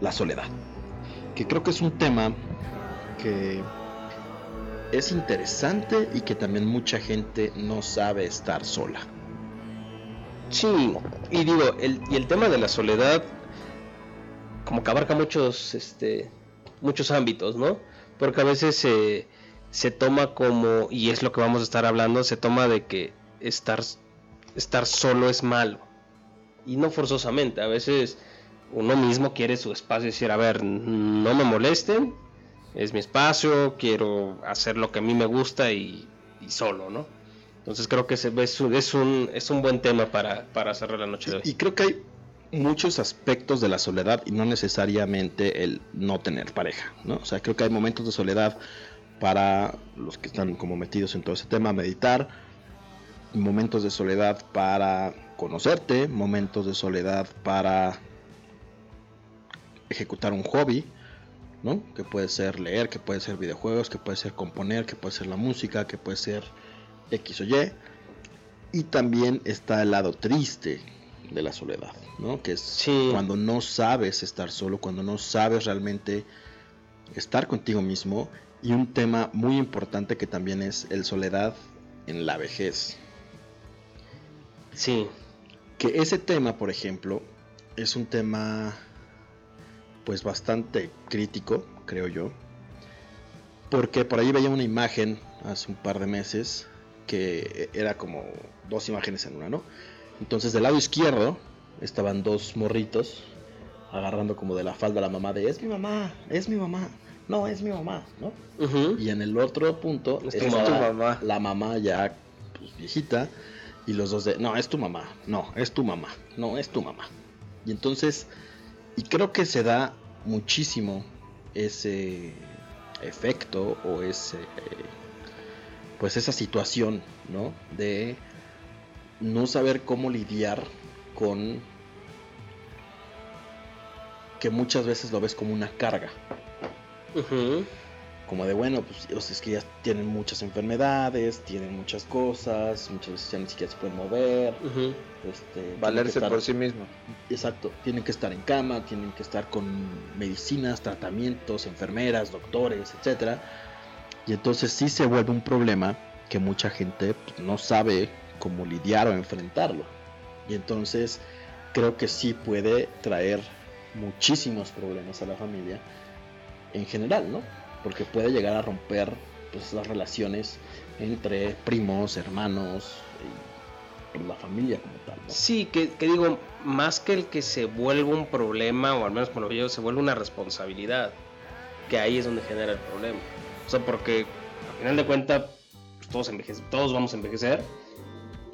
[SPEAKER 4] la soledad. Que creo que es un tema que es interesante y que también mucha gente no sabe estar sola.
[SPEAKER 3] Sí, y digo, el, y el tema de la soledad, como que abarca muchos, este, muchos ámbitos, ¿no? Porque a veces se, se toma como, y es lo que vamos a estar hablando, se toma de que estar, estar solo es malo. Y no forzosamente, a veces uno mismo quiere su espacio y decir, a ver, no me molesten, es mi espacio, quiero hacer lo que a mí me gusta y, solo, ¿no? Entonces creo que es, un, es, un, es un buen tema para, para cerrar la noche de hoy.
[SPEAKER 4] Y creo que hay muchos aspectos de la soledad y no necesariamente el no tener pareja, ¿no? O sea, creo que hay momentos de soledad para los que están como metidos en todo ese tema, meditar, momentos de soledad para conocerte, momentos de soledad para ejecutar un hobby, ¿no? Que puede ser leer, que puede ser videojuegos, que puede ser componer, que puede ser la música, que puede ser X o Y. Y también está el lado triste de la soledad, ¿no? Que es
[SPEAKER 3] Sí.
[SPEAKER 4] cuando no sabes estar solo, cuando no sabes realmente estar contigo mismo. Y un tema muy importante que también es el soledad en la vejez.
[SPEAKER 3] Sí,
[SPEAKER 4] Que ese tema, por ejemplo, es un tema pues bastante crítico, creo yo. Porque por ahí veía una imagen hace un par de meses que era como dos imágenes en una, ¿no? Entonces del lado izquierdo estaban dos morritos agarrando como de la falda a la mamá de es mi mamá, es mi mamá, no es mi mamá, ¿no? Y en el otro punto
[SPEAKER 3] Es tu
[SPEAKER 4] estaba
[SPEAKER 2] mamá.
[SPEAKER 4] la mamá ya pues, viejita y los dos de no es tu mamá, no es tu mamá, no es tu mamá. Y entonces y creo que se da muchísimo ese efecto o ese pues esa situación, ¿no? De no saber cómo lidiar con que muchas veces lo ves como una carga Como de bueno, pues o sea, es que ya tienen muchas enfermedades, tienen muchas cosas, muchas veces ya ni siquiera se pueden mover, este,
[SPEAKER 2] Valerse
[SPEAKER 4] estar-
[SPEAKER 2] por sí mismo.
[SPEAKER 4] Exacto, tienen que estar en cama, tienen que estar con medicinas, tratamientos, enfermeras, doctores, etcétera. Y entonces sí se vuelve un problema que mucha gente pues, no sabe cómo lidiar o enfrentarlo. Y entonces creo que sí puede traer muchísimos problemas a la familia en general, ¿no? Porque puede llegar a romper pues, las relaciones entre primos, hermanos y pues, la familia como tal, ¿no?
[SPEAKER 3] Sí, que, que digo, más que el que se vuelva un problema, o al menos por lo que yo, se vuelve una responsabilidad, que ahí es donde genera el problema. O sea, porque al final de cuentas, pues, todos, todos vamos a envejecer,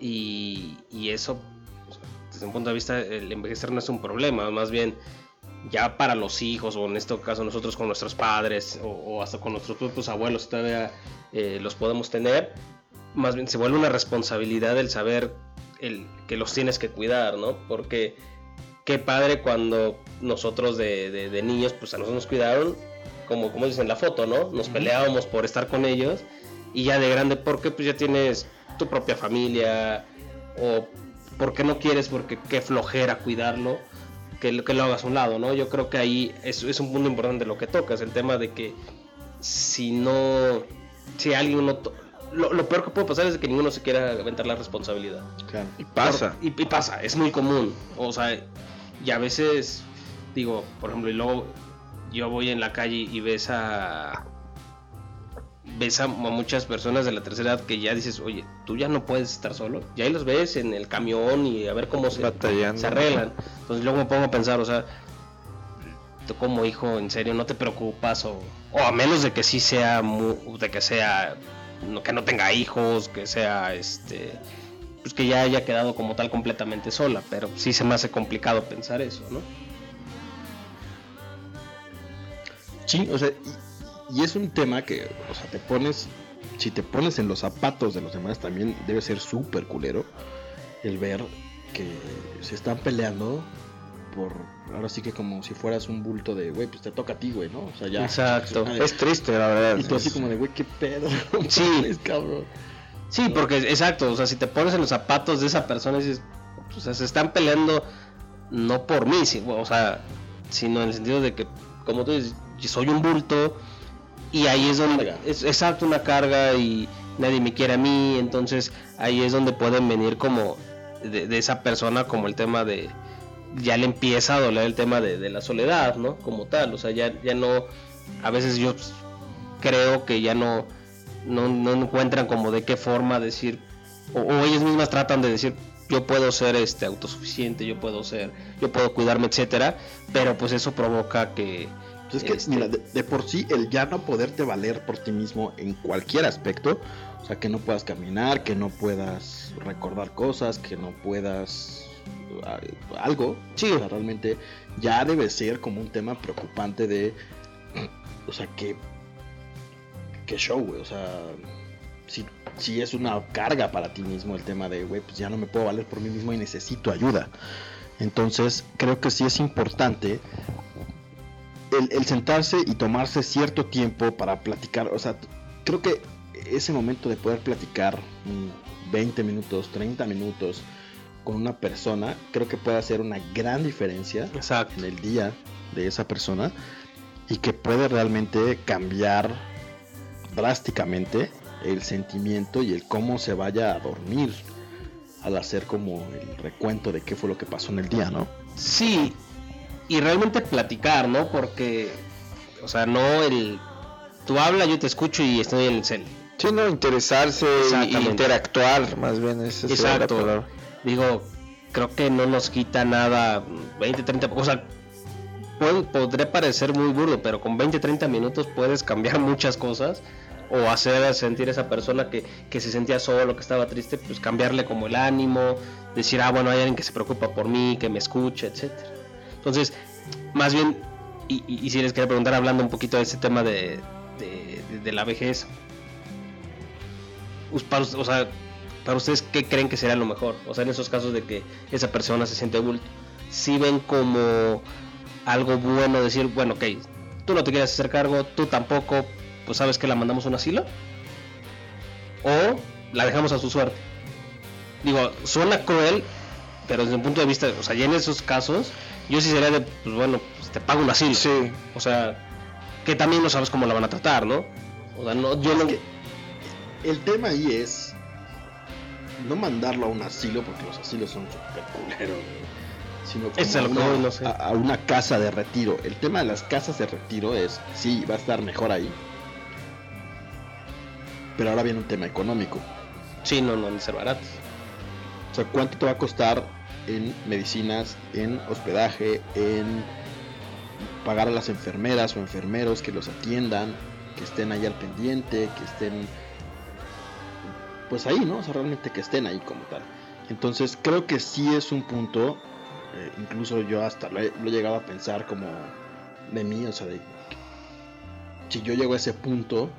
[SPEAKER 3] y, y eso, desde un punto de vista, el envejecer no es un problema, más bien ya para los hijos, o en este caso nosotros con nuestros padres, o, o hasta con nuestros propios abuelos, todavía eh, los podemos tener, más bien se vuelve una responsabilidad el saber el, que los tienes que cuidar, ¿no? Porque qué padre cuando nosotros de, de- de niños, pues a nosotros nos cuidaron, como, como dicen en la foto, ¿no? Nos peleábamos por estar con ellos y ya de grande, porque pues ya tienes tu propia familia o porque no quieres, porque qué flojera cuidarlo, que, lo- que lo hagas a un lado, ¿no? Yo creo que ahí es, es un punto importante lo que tocas, el tema de que si no, si alguien no... to- Lo, lo peor que puede pasar es que ninguno se quiera aventar la responsabilidad.
[SPEAKER 4] Claro.
[SPEAKER 2] Y pasa.
[SPEAKER 3] Por- y, y pasa, es muy común. O sea, y a veces, digo, por ejemplo, y luego yo voy en la calle y ves a. Ves a, a muchas personas de la tercera edad que ya dices, oye, tú ya no puedes estar solo. Y ahí los ves en el camión y a ver cómo se, se arreglan. Entonces luego me pongo a pensar, o sea, tú como hijo, en serio, no te preocupas o, o a menos de que sí sea, mu- de que sea, no- que no tenga hijos, que sea, este, pues que ya haya quedado como tal completamente sola, pero sí se me hace complicado pensar eso, ¿no?
[SPEAKER 4] Sí, o sea, y, es un tema que, o sea, te pones, si te pones en los zapatos de los demás también debe ser súper culero el ver que se están peleando por, ahora sí que como si fueras un bulto de, güey, pues te toca a ti, güey, ¿no? O sea, ya.
[SPEAKER 3] Exacto.
[SPEAKER 2] Es triste, la verdad.
[SPEAKER 4] Y tú así como de, güey, qué pedo.
[SPEAKER 3] Sí.
[SPEAKER 4] Cabrón.
[SPEAKER 3] Sí, porque exacto, o sea, si te pones en los zapatos de esa persona y dices, o sea, se están peleando no por mí, si- o sea, sino en el sentido de que, como tú dices, soy un bulto y ahí es donde, es exacto, una carga y nadie me quiere a mí, entonces ahí es donde pueden venir como de, de esa persona como el tema de, ya le empieza a doler el tema de, la soledad, ¿no? Como tal, o sea, ya, ya no, a veces yo pues, creo que ya no, no, no encuentran como de qué forma decir, o, o ellas mismas tratan de decir, yo puedo ser este autosuficiente, yo puedo ser, yo puedo cuidarme, etcétera, pero pues eso provoca que
[SPEAKER 4] Pues es que,
[SPEAKER 3] este,
[SPEAKER 4] mira, de, de por sí, el ya no poderte valer por ti mismo en cualquier aspecto, o sea, que no puedas caminar, que no puedas recordar cosas, que no puedas algo,
[SPEAKER 3] Sí.
[SPEAKER 4] o sea, realmente ya debe ser como un tema preocupante de, o sea, que, que show, güey, o sea, si, si es una carga para ti mismo el tema de, güey, pues ya no me puedo valer por mí mismo y necesito ayuda. Entonces, creo que sí es importante el, el sentarse y tomarse cierto tiempo para platicar, o sea, creo que ese momento de poder platicar mm, 20 minutos, 30 minutos con una persona, creo que puede hacer una gran diferencia
[SPEAKER 3] exacto.
[SPEAKER 4] en el día de esa persona y que puede realmente cambiar drásticamente el sentimiento y el cómo se vaya a dormir al hacer como el recuento de qué fue lo que pasó en el día, ¿no?
[SPEAKER 3] Sí, y realmente platicar, ¿no? Porque, o sea, no el, tú habla, yo te escucho y estoy en el cel.
[SPEAKER 2] Sí, no, interesarse y interactuar, más bien, esa la
[SPEAKER 3] Exacto.
[SPEAKER 2] palabra.
[SPEAKER 3] Digo, creo que no nos quita nada 20, 30, o sea, puede- podré parecer muy burdo, pero con 20, 30 minutos puedes cambiar muchas cosas o hacer sentir a esa persona que, que se sentía solo, que estaba triste, pues cambiarle como el ánimo, decir, ah, bueno, hay alguien que se preocupa por mí, que me escucha, etcétera. Entonces, más bien, y, y- si les quería preguntar, hablando un poquito de ese tema de, de- la vejez, us- para, o sea, para ustedes, ¿qué creen que sería lo mejor? O sea, en esos casos de que esa persona se siente bulto, si ven como algo bueno decir, bueno, ok, tú no te quieres hacer cargo, tú tampoco, pues sabes que la mandamos a un asilo, o la dejamos a su suerte. Digo, suena cruel, pero desde un punto de vista, o sea, ya en esos casos, yo sí sería de, pues bueno, pues te pago un asilo.
[SPEAKER 2] Sí.
[SPEAKER 3] O sea, que también no sabes cómo la van a tratar, ¿no? O sea, no, yo no...
[SPEAKER 4] que el tema ahí es no mandarlo a un asilo, porque los asilos son súper culeros, güey, sino como
[SPEAKER 3] Es a
[SPEAKER 4] una,
[SPEAKER 3] voy, no sé.
[SPEAKER 4] a- a una casa de retiro. El tema de las casas de retiro es, sí, va a estar mejor ahí, pero ahora viene un tema económico.
[SPEAKER 3] Sí, no, no de ser baratos.
[SPEAKER 4] O sea, ¿cuánto te va a costar en medicinas, en hospedaje, en pagar a las enfermeras o enfermeros que los atiendan, que estén ahí al pendiente, que estén pues ahí, ¿no? O sea, realmente que estén ahí como tal. Entonces creo que sí es un punto, eh, incluso yo hasta lo he, llegado a pensar como de mí, o sea, de si yo llego a ese punto,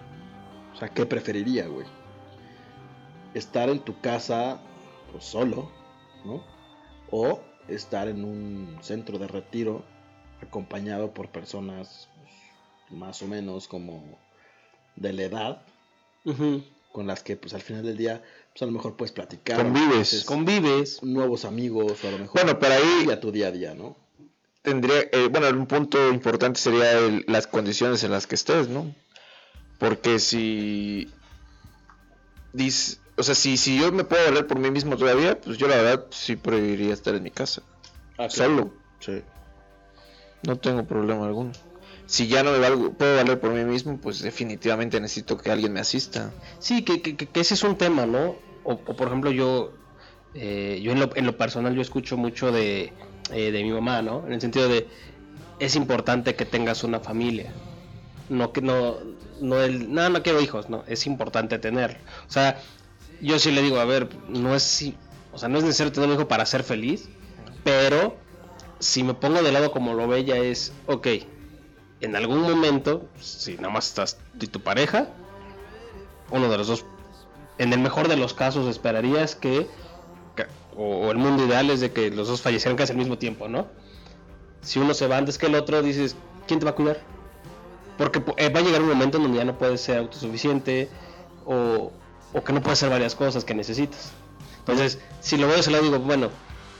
[SPEAKER 4] o sea, ¿qué preferiría, güey? Estar en tu casa pues, solo, ¿no? O estar en un centro de retiro acompañado por personas pues, más o menos como de la edad con las que pues al final del día pues a lo mejor puedes platicar
[SPEAKER 2] Convives.
[SPEAKER 3] Convives.
[SPEAKER 4] nuevos amigos o a lo mejor
[SPEAKER 2] Bueno, pero ahí-
[SPEAKER 4] a tu día a día no
[SPEAKER 2] tendría, eh, bueno, un punto importante sería el- las condiciones en las que estés, ¿no? Porque si dis- o sea, si, si yo me puedo valer por mí mismo todavía, pues yo la verdad sí preferiría estar en mi casa, solo,
[SPEAKER 4] sí
[SPEAKER 2] no tengo problema alguno. Si ya no me valgo- puedo valer por mí mismo, pues definitivamente necesito que alguien me asista.
[SPEAKER 3] Sí, que, que- que- que ese es un tema, ¿no? O, o, por ejemplo, yo, eh, yo en lo, en lo personal, yo escucho mucho de, eh, de mi mamá, ¿no? En el sentido de, es importante que tengas una familia. No que no, no el, no, no quiero hijos, no, es importante tener. O sea, yo sí le digo, a ver, no es, si- o sea, no es necesario tener un hijo para ser feliz, pero si me pongo de lado como lo ve ella es, ok, en algún momento, si nada más estás y tu pareja, uno de los dos, en el mejor de los casos esperarías que, que- o, o el mundo ideal es de que los dos fallecieran casi al mismo tiempo, ¿no? Si uno se va antes que el otro, dices, ¿quién te va a cuidar? Porque eh, va a llegar un momento en donde ya no puedes ser autosuficiente o, o que no puedes hacer varias cosas que necesitas. Entonces, si lo veo, se lo digo, bueno,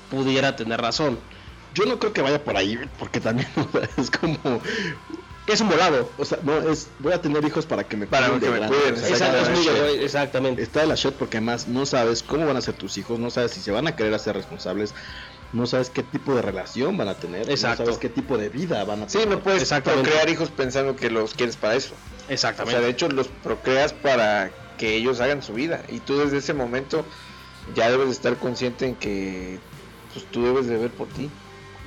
[SPEAKER 3] pudiera tener razón.
[SPEAKER 4] Yo no creo que vaya por ahí, porque también o sea, es como.
[SPEAKER 3] Es un volado.
[SPEAKER 4] O sea, no, es. Voy a tener hijos para que me
[SPEAKER 2] Para
[SPEAKER 4] cuiden
[SPEAKER 2] que
[SPEAKER 4] de
[SPEAKER 2] me
[SPEAKER 4] o de
[SPEAKER 3] de-
[SPEAKER 4] shit.
[SPEAKER 3] exactamente.
[SPEAKER 4] Está de la shit porque además no sabes cómo van a ser tus hijos, no sabes si se van a querer hacer responsables, no sabes qué tipo de relación van a tener,
[SPEAKER 3] Exacto.
[SPEAKER 4] no sabes qué tipo de vida van a
[SPEAKER 2] Sí,
[SPEAKER 4] tener.
[SPEAKER 2] no puedes procrear hijos pensando que los quieres para eso. O
[SPEAKER 3] Exactamente.
[SPEAKER 2] sea, de hecho los procreas para que ellos hagan su vida. Y tú desde ese momento ya debes de estar consciente en que pues, tú debes de ver por ti.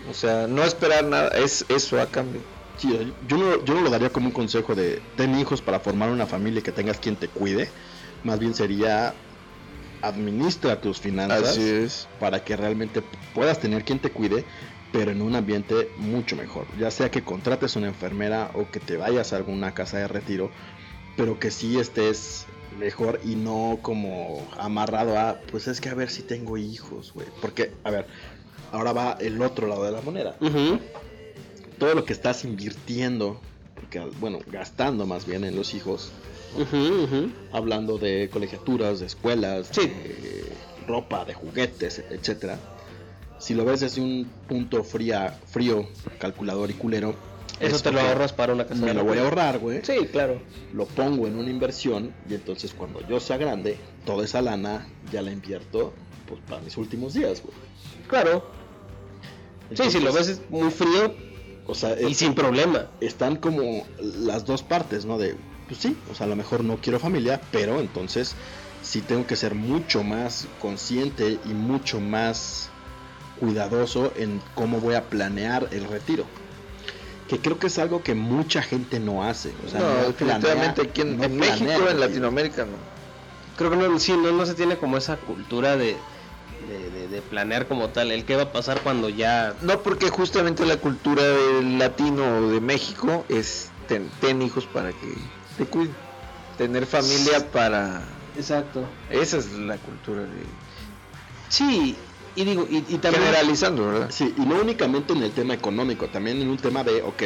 [SPEAKER 2] O sea, no esperar nada, es eso a cambio.
[SPEAKER 4] Sí, yo, no, yo no lo daría como un consejo de ten hijos para formar una familia y que tengas quien te cuide, más bien sería administra tus finanzas
[SPEAKER 2] Así es.
[SPEAKER 4] para que realmente puedas tener quien te cuide, pero en un ambiente mucho mejor. Ya sea que contrates una enfermera o que te vayas a alguna casa de retiro, pero que sí estés mejor y no como amarrado a, pues es que a ver si tengo hijos, güey. Porque, a ver, ahora va el otro lado de la moneda. Todo lo que estás invirtiendo, porque, bueno, gastando más bien en los hijos, hablando de colegiaturas, de escuelas,
[SPEAKER 3] Sí.
[SPEAKER 4] de ropa, de juguetes, etcétera. Si lo ves desde un punto fría, frío, calculador y culero,
[SPEAKER 3] Eso
[SPEAKER 4] es
[SPEAKER 3] te lo ahorras para una casa
[SPEAKER 4] Me
[SPEAKER 3] de
[SPEAKER 4] lo voy a ahorrar, güey.
[SPEAKER 3] Sí, claro.
[SPEAKER 4] Lo pongo en una inversión y entonces cuando yo sea grande, toda esa lana ya la invierto pues para mis últimos días, güey.
[SPEAKER 3] Claro. Sí, si lo
[SPEAKER 4] Entonces,
[SPEAKER 3] ves muy frío
[SPEAKER 4] o sea,
[SPEAKER 3] y
[SPEAKER 4] es-
[SPEAKER 3] sin problema.
[SPEAKER 4] están como las dos partes, ¿no? De, pues sí, o sea, a lo mejor no quiero familia, pero entonces sí tengo que ser mucho más consciente y mucho más cuidadoso en cómo voy a planear el retiro. Que creo que es algo que mucha gente no hace. O sea,
[SPEAKER 2] no,
[SPEAKER 4] planea-
[SPEAKER 2] definitivamente aquí en,
[SPEAKER 4] no
[SPEAKER 2] en
[SPEAKER 4] planea
[SPEAKER 2] México, en. Latinoamérica, no.
[SPEAKER 3] Creo que no, sí, no, no se tiene como esa cultura de, de, de- de planear como tal. El qué va a pasar cuando ya.
[SPEAKER 2] No, porque justamente la cultura del latino o de México es ten, ten hijos para que te cuiden. Tener familia para...
[SPEAKER 3] Exacto.
[SPEAKER 2] Esa es la cultura de...
[SPEAKER 3] Sí, y digo, y, y también.
[SPEAKER 2] Generalizando, ¿verdad?
[SPEAKER 4] Sí, y no únicamente en el tema económico, también en un tema de, ok,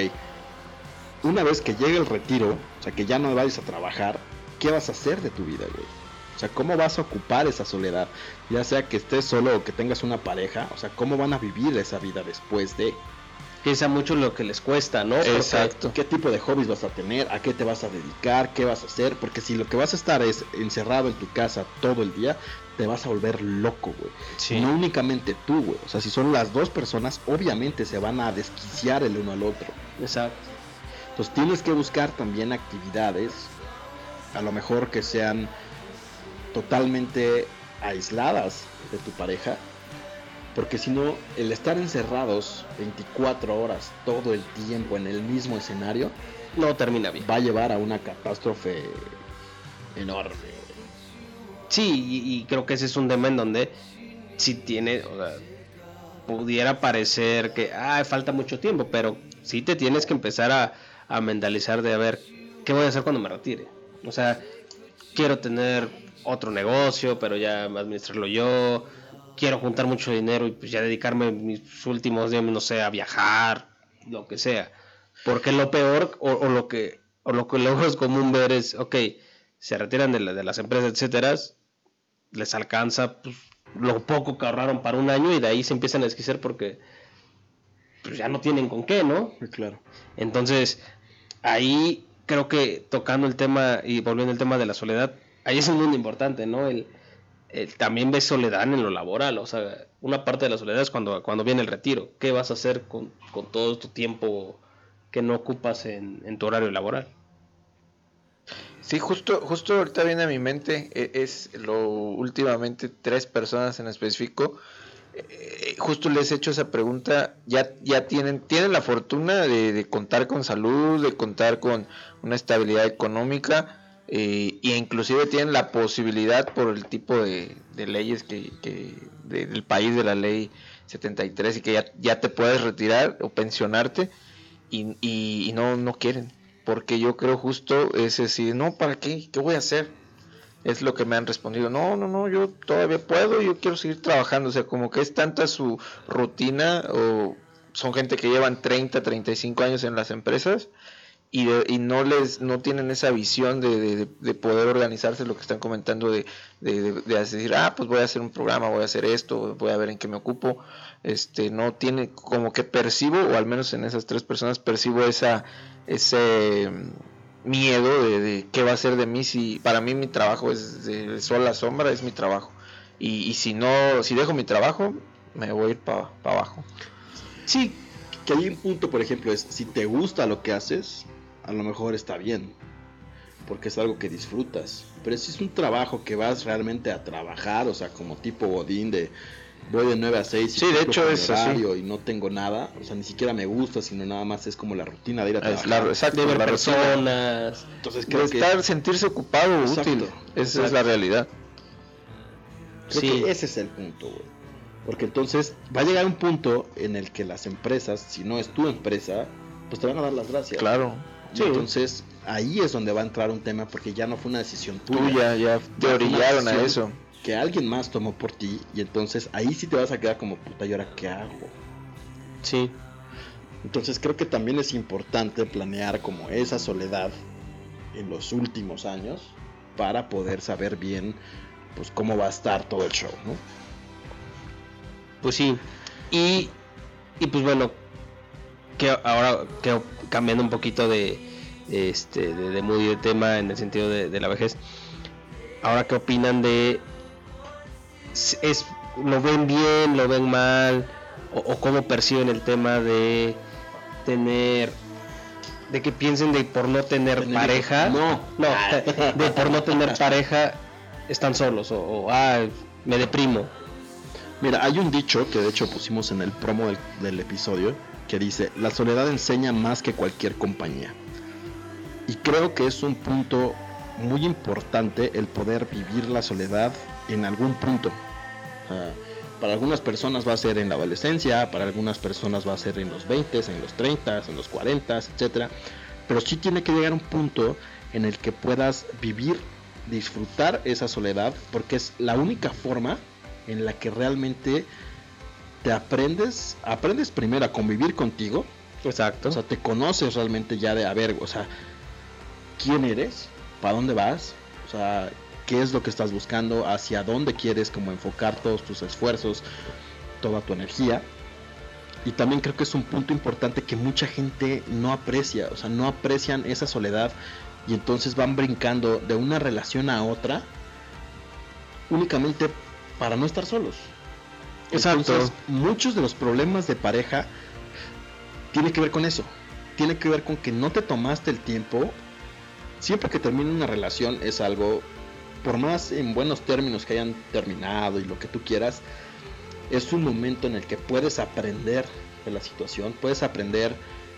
[SPEAKER 4] una vez que llegue el retiro, o sea, que ya no vayas a trabajar, ¿qué vas a hacer de tu vida, güey? O sea, ¿cómo vas a ocupar esa soledad? Ya sea que estés solo o que tengas una pareja, o sea, ¿cómo van a vivir esa vida después de?
[SPEAKER 3] Piensa mucho lo que les cuesta, ¿no? Porque-
[SPEAKER 2] Exacto.
[SPEAKER 4] ¿Qué tipo de hobbies vas a tener? ¿A qué te vas a dedicar? ¿Qué vas a hacer? Porque si lo que vas a estar es encerrado en tu casa todo el día, te vas a volver loco, güey.
[SPEAKER 3] Sí.
[SPEAKER 4] No únicamente tú, güey. O sea, si son las dos personas, obviamente se van a desquiciar el uno al otro.
[SPEAKER 3] Exacto.
[SPEAKER 4] Entonces tienes que buscar también actividades, a lo mejor que sean totalmente aisladas de tu pareja, porque si no, el estar encerrados 24 horas todo el tiempo en el mismo escenario
[SPEAKER 3] No termina bien.
[SPEAKER 4] va a llevar a una catástrofe enorme.
[SPEAKER 3] Sí, y, creo que ese es un tema en donde si tiene, o sea, pudiera parecer que ah, falta mucho tiempo, pero sí te tienes que empezar a, a mentalizar de a ver qué voy a hacer cuando me retire. O sea, quiero tener otro negocio, pero ya administrarlo yo. Quiero juntar mucho dinero y pues ya dedicarme mis últimos días, no sé, a viajar, lo que sea. Porque lo peor o, o lo que o lo que luego es común ver es, ok, se retiran de, la- de las empresas, etcétera, les alcanza pues, lo poco que ahorraron para un año y de ahí se empiezan a desquicer porque pues, ya no tienen con qué, ¿no?
[SPEAKER 4] Claro.
[SPEAKER 3] Entonces, ahí creo que tocando el tema y volviendo al tema de la soledad, ahí es un mundo importante, ¿no? El, el- también ves soledad en lo laboral, o sea, una parte de la soledad es cuando, cuando viene el retiro. ¿Qué vas a hacer con, con todo tu tiempo que no ocupas en, en tu horario laboral?
[SPEAKER 2] Sí, justo, justo ahorita viene a mi mente, e- es lo últimamente tres personas en específico. eh, justo les he hecho esa pregunta, ya, ya tienen, tienen la fortuna de, de contar con salud, de contar con una estabilidad económica, eh, e inclusive tienen la posibilidad por el tipo de, de leyes que, que de- del país de la ley 73 y que ya, ya te puedes retirar o pensionarte y, y- y no, no quieren. Porque yo creo justo es decir, no, ¿para qué? ¿Qué voy a hacer? Es lo que me han respondido. No, no, no, yo todavía puedo, yo quiero seguir trabajando. O sea, como que es tanta su rutina o son gente que llevan 30, 35 años en las empresas y, de- y no les no tienen esa visión de, de- de poder organizarse lo que están comentando de decir ah pues voy a hacer un programa voy a hacer esto voy a ver en qué me ocupo este no tiene como que percibo o al menos en esas tres personas percibo esa ese miedo de, qué va a ser de mí si para mí mi trabajo es de sol sombra es mi trabajo y, y si no si dejo mi trabajo me voy a ir para abajo
[SPEAKER 4] Sí, que hay un punto, por ejemplo, es si te gusta lo que haces, a lo mejor está bien, porque es algo que disfrutas. Pero si es un trabajo que vas realmente a trabajar, o sea, como tipo Godín de voy de 9 a 6 y
[SPEAKER 2] Sí, de hecho es así.
[SPEAKER 4] y no tengo nada, o sea, ni siquiera me gusta, sino nada más es como la rutina de ir a
[SPEAKER 2] Es
[SPEAKER 4] trabajar.
[SPEAKER 2] la- exacto,
[SPEAKER 3] de ver
[SPEAKER 2] la rutina.
[SPEAKER 3] personas.
[SPEAKER 4] Entonces
[SPEAKER 2] de
[SPEAKER 4] creo que,
[SPEAKER 2] estar sentirse ocupado
[SPEAKER 4] Exacto,
[SPEAKER 2] útil esa es la realidad
[SPEAKER 4] creo
[SPEAKER 3] Sí.
[SPEAKER 4] que ese es el punto, güey. Porque entonces va a llegar un punto en el que las empresas, si no es tu empresa, pues te van a dar las gracias.
[SPEAKER 2] claro
[SPEAKER 4] Y Entonces ahí es donde va a entrar un tema porque ya no fue una decisión tuya.
[SPEAKER 2] tuya ya te orillaron a eso
[SPEAKER 4] Que alguien más tomó por ti y entonces ahí sí te vas a quedar como puta, ¿y ahora qué hago?
[SPEAKER 3] Sí.
[SPEAKER 4] Entonces creo que también es importante planear como esa soledad en los últimos años para poder saber bien pues cómo va a estar todo el show, ¿no?
[SPEAKER 3] Pues sí. Y, y pues bueno, que ahora que cambiando un poquito de este de, de mood y de tema en el sentido de, de la vejez. Ahora qué opinan de es, lo ven bien, lo ven mal o, o cómo perciben el tema de tener de que piensen de por no tener
[SPEAKER 4] Tener
[SPEAKER 3] pareja,
[SPEAKER 4] hijos.
[SPEAKER 3] no, de por no tener pareja están solos o, o, ah, me deprimo.
[SPEAKER 4] Mira, hay un dicho que de hecho pusimos en el promo del, del episodio que dice, la soledad enseña más que cualquier compañía. Y creo que es un punto muy importante el poder vivir la soledad en algún punto. Sea, para algunas personas va a ser en la adolescencia, para algunas personas va a ser en los 20, en los 30, en los 40, etcétera. Pero sí tiene que llegar un punto en el que puedas vivir, disfrutar esa soledad, porque es la única forma en la que realmente te aprendes, aprendes primero a convivir contigo,
[SPEAKER 3] Exacto.
[SPEAKER 4] o sea, te conoces realmente ya de, a ver, o sea, quién eres, para dónde vas, o sea, qué es lo que estás buscando, hacia dónde quieres como enfocar todos tus esfuerzos, toda tu energía. Y también creo que es un punto importante que mucha gente no aprecia, o sea, no aprecian esa soledad y entonces van brincando de una relación a otra únicamente para no estar solos.
[SPEAKER 3] Exacto.
[SPEAKER 4] Entonces, muchos de los problemas de pareja tiene que ver con eso. Tiene que ver con que no te tomaste el tiempo. Siempre que termina una relación es algo, por más en buenos términos que hayan terminado y lo que tú quieras, es un momento en el que puedes aprender de la situación, puedes aprender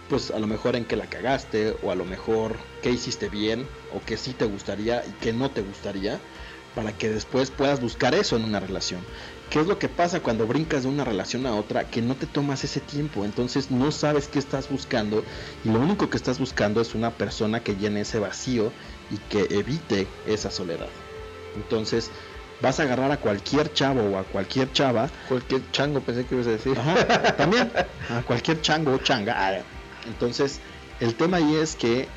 [SPEAKER 4] pues a lo mejor en qué la cagaste o a lo mejor qué hiciste bien o qué sí te gustaría y qué no te gustaría para que después puedas buscar eso en una relación. ¿Qué es lo que pasa cuando brincas de una relación a otra? Que no te tomas ese tiempo, entonces no sabes qué estás buscando y lo único que estás buscando es una persona que llene ese vacío y que evite esa soledad. Entonces vas a agarrar a cualquier chavo o a cualquier chava
[SPEAKER 2] cualquier chango pensé que ibas a decir
[SPEAKER 4] Ajá, también a cualquier chango o changa. Ah, Entonces, el tema ahí es que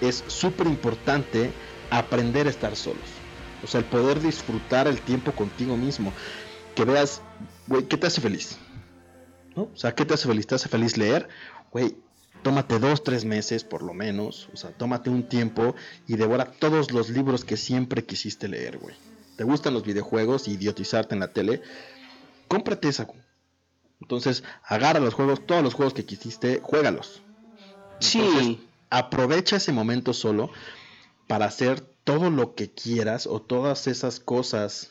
[SPEAKER 4] es súper importante aprender a estar solos. O sea, el poder disfrutar el tiempo contigo mismo. Que veas, güey, ¿qué te hace feliz? ¿No? O sea, ¿qué te hace feliz? ¿Te hace feliz leer? Güey, tómate dos, tres meses por lo menos. O sea, tómate un tiempo y devora todos los libros que siempre quisiste leer, güey. ¿Te gustan los videojuegos y idiotizarte en la tele? Cómprate esa. Entonces, agarra los juegos, todos los juegos que quisiste, juégalos. Entonces,
[SPEAKER 3] Sí.
[SPEAKER 4] aprovecha ese momento solo para hacer todo lo que quieras o todas esas cosas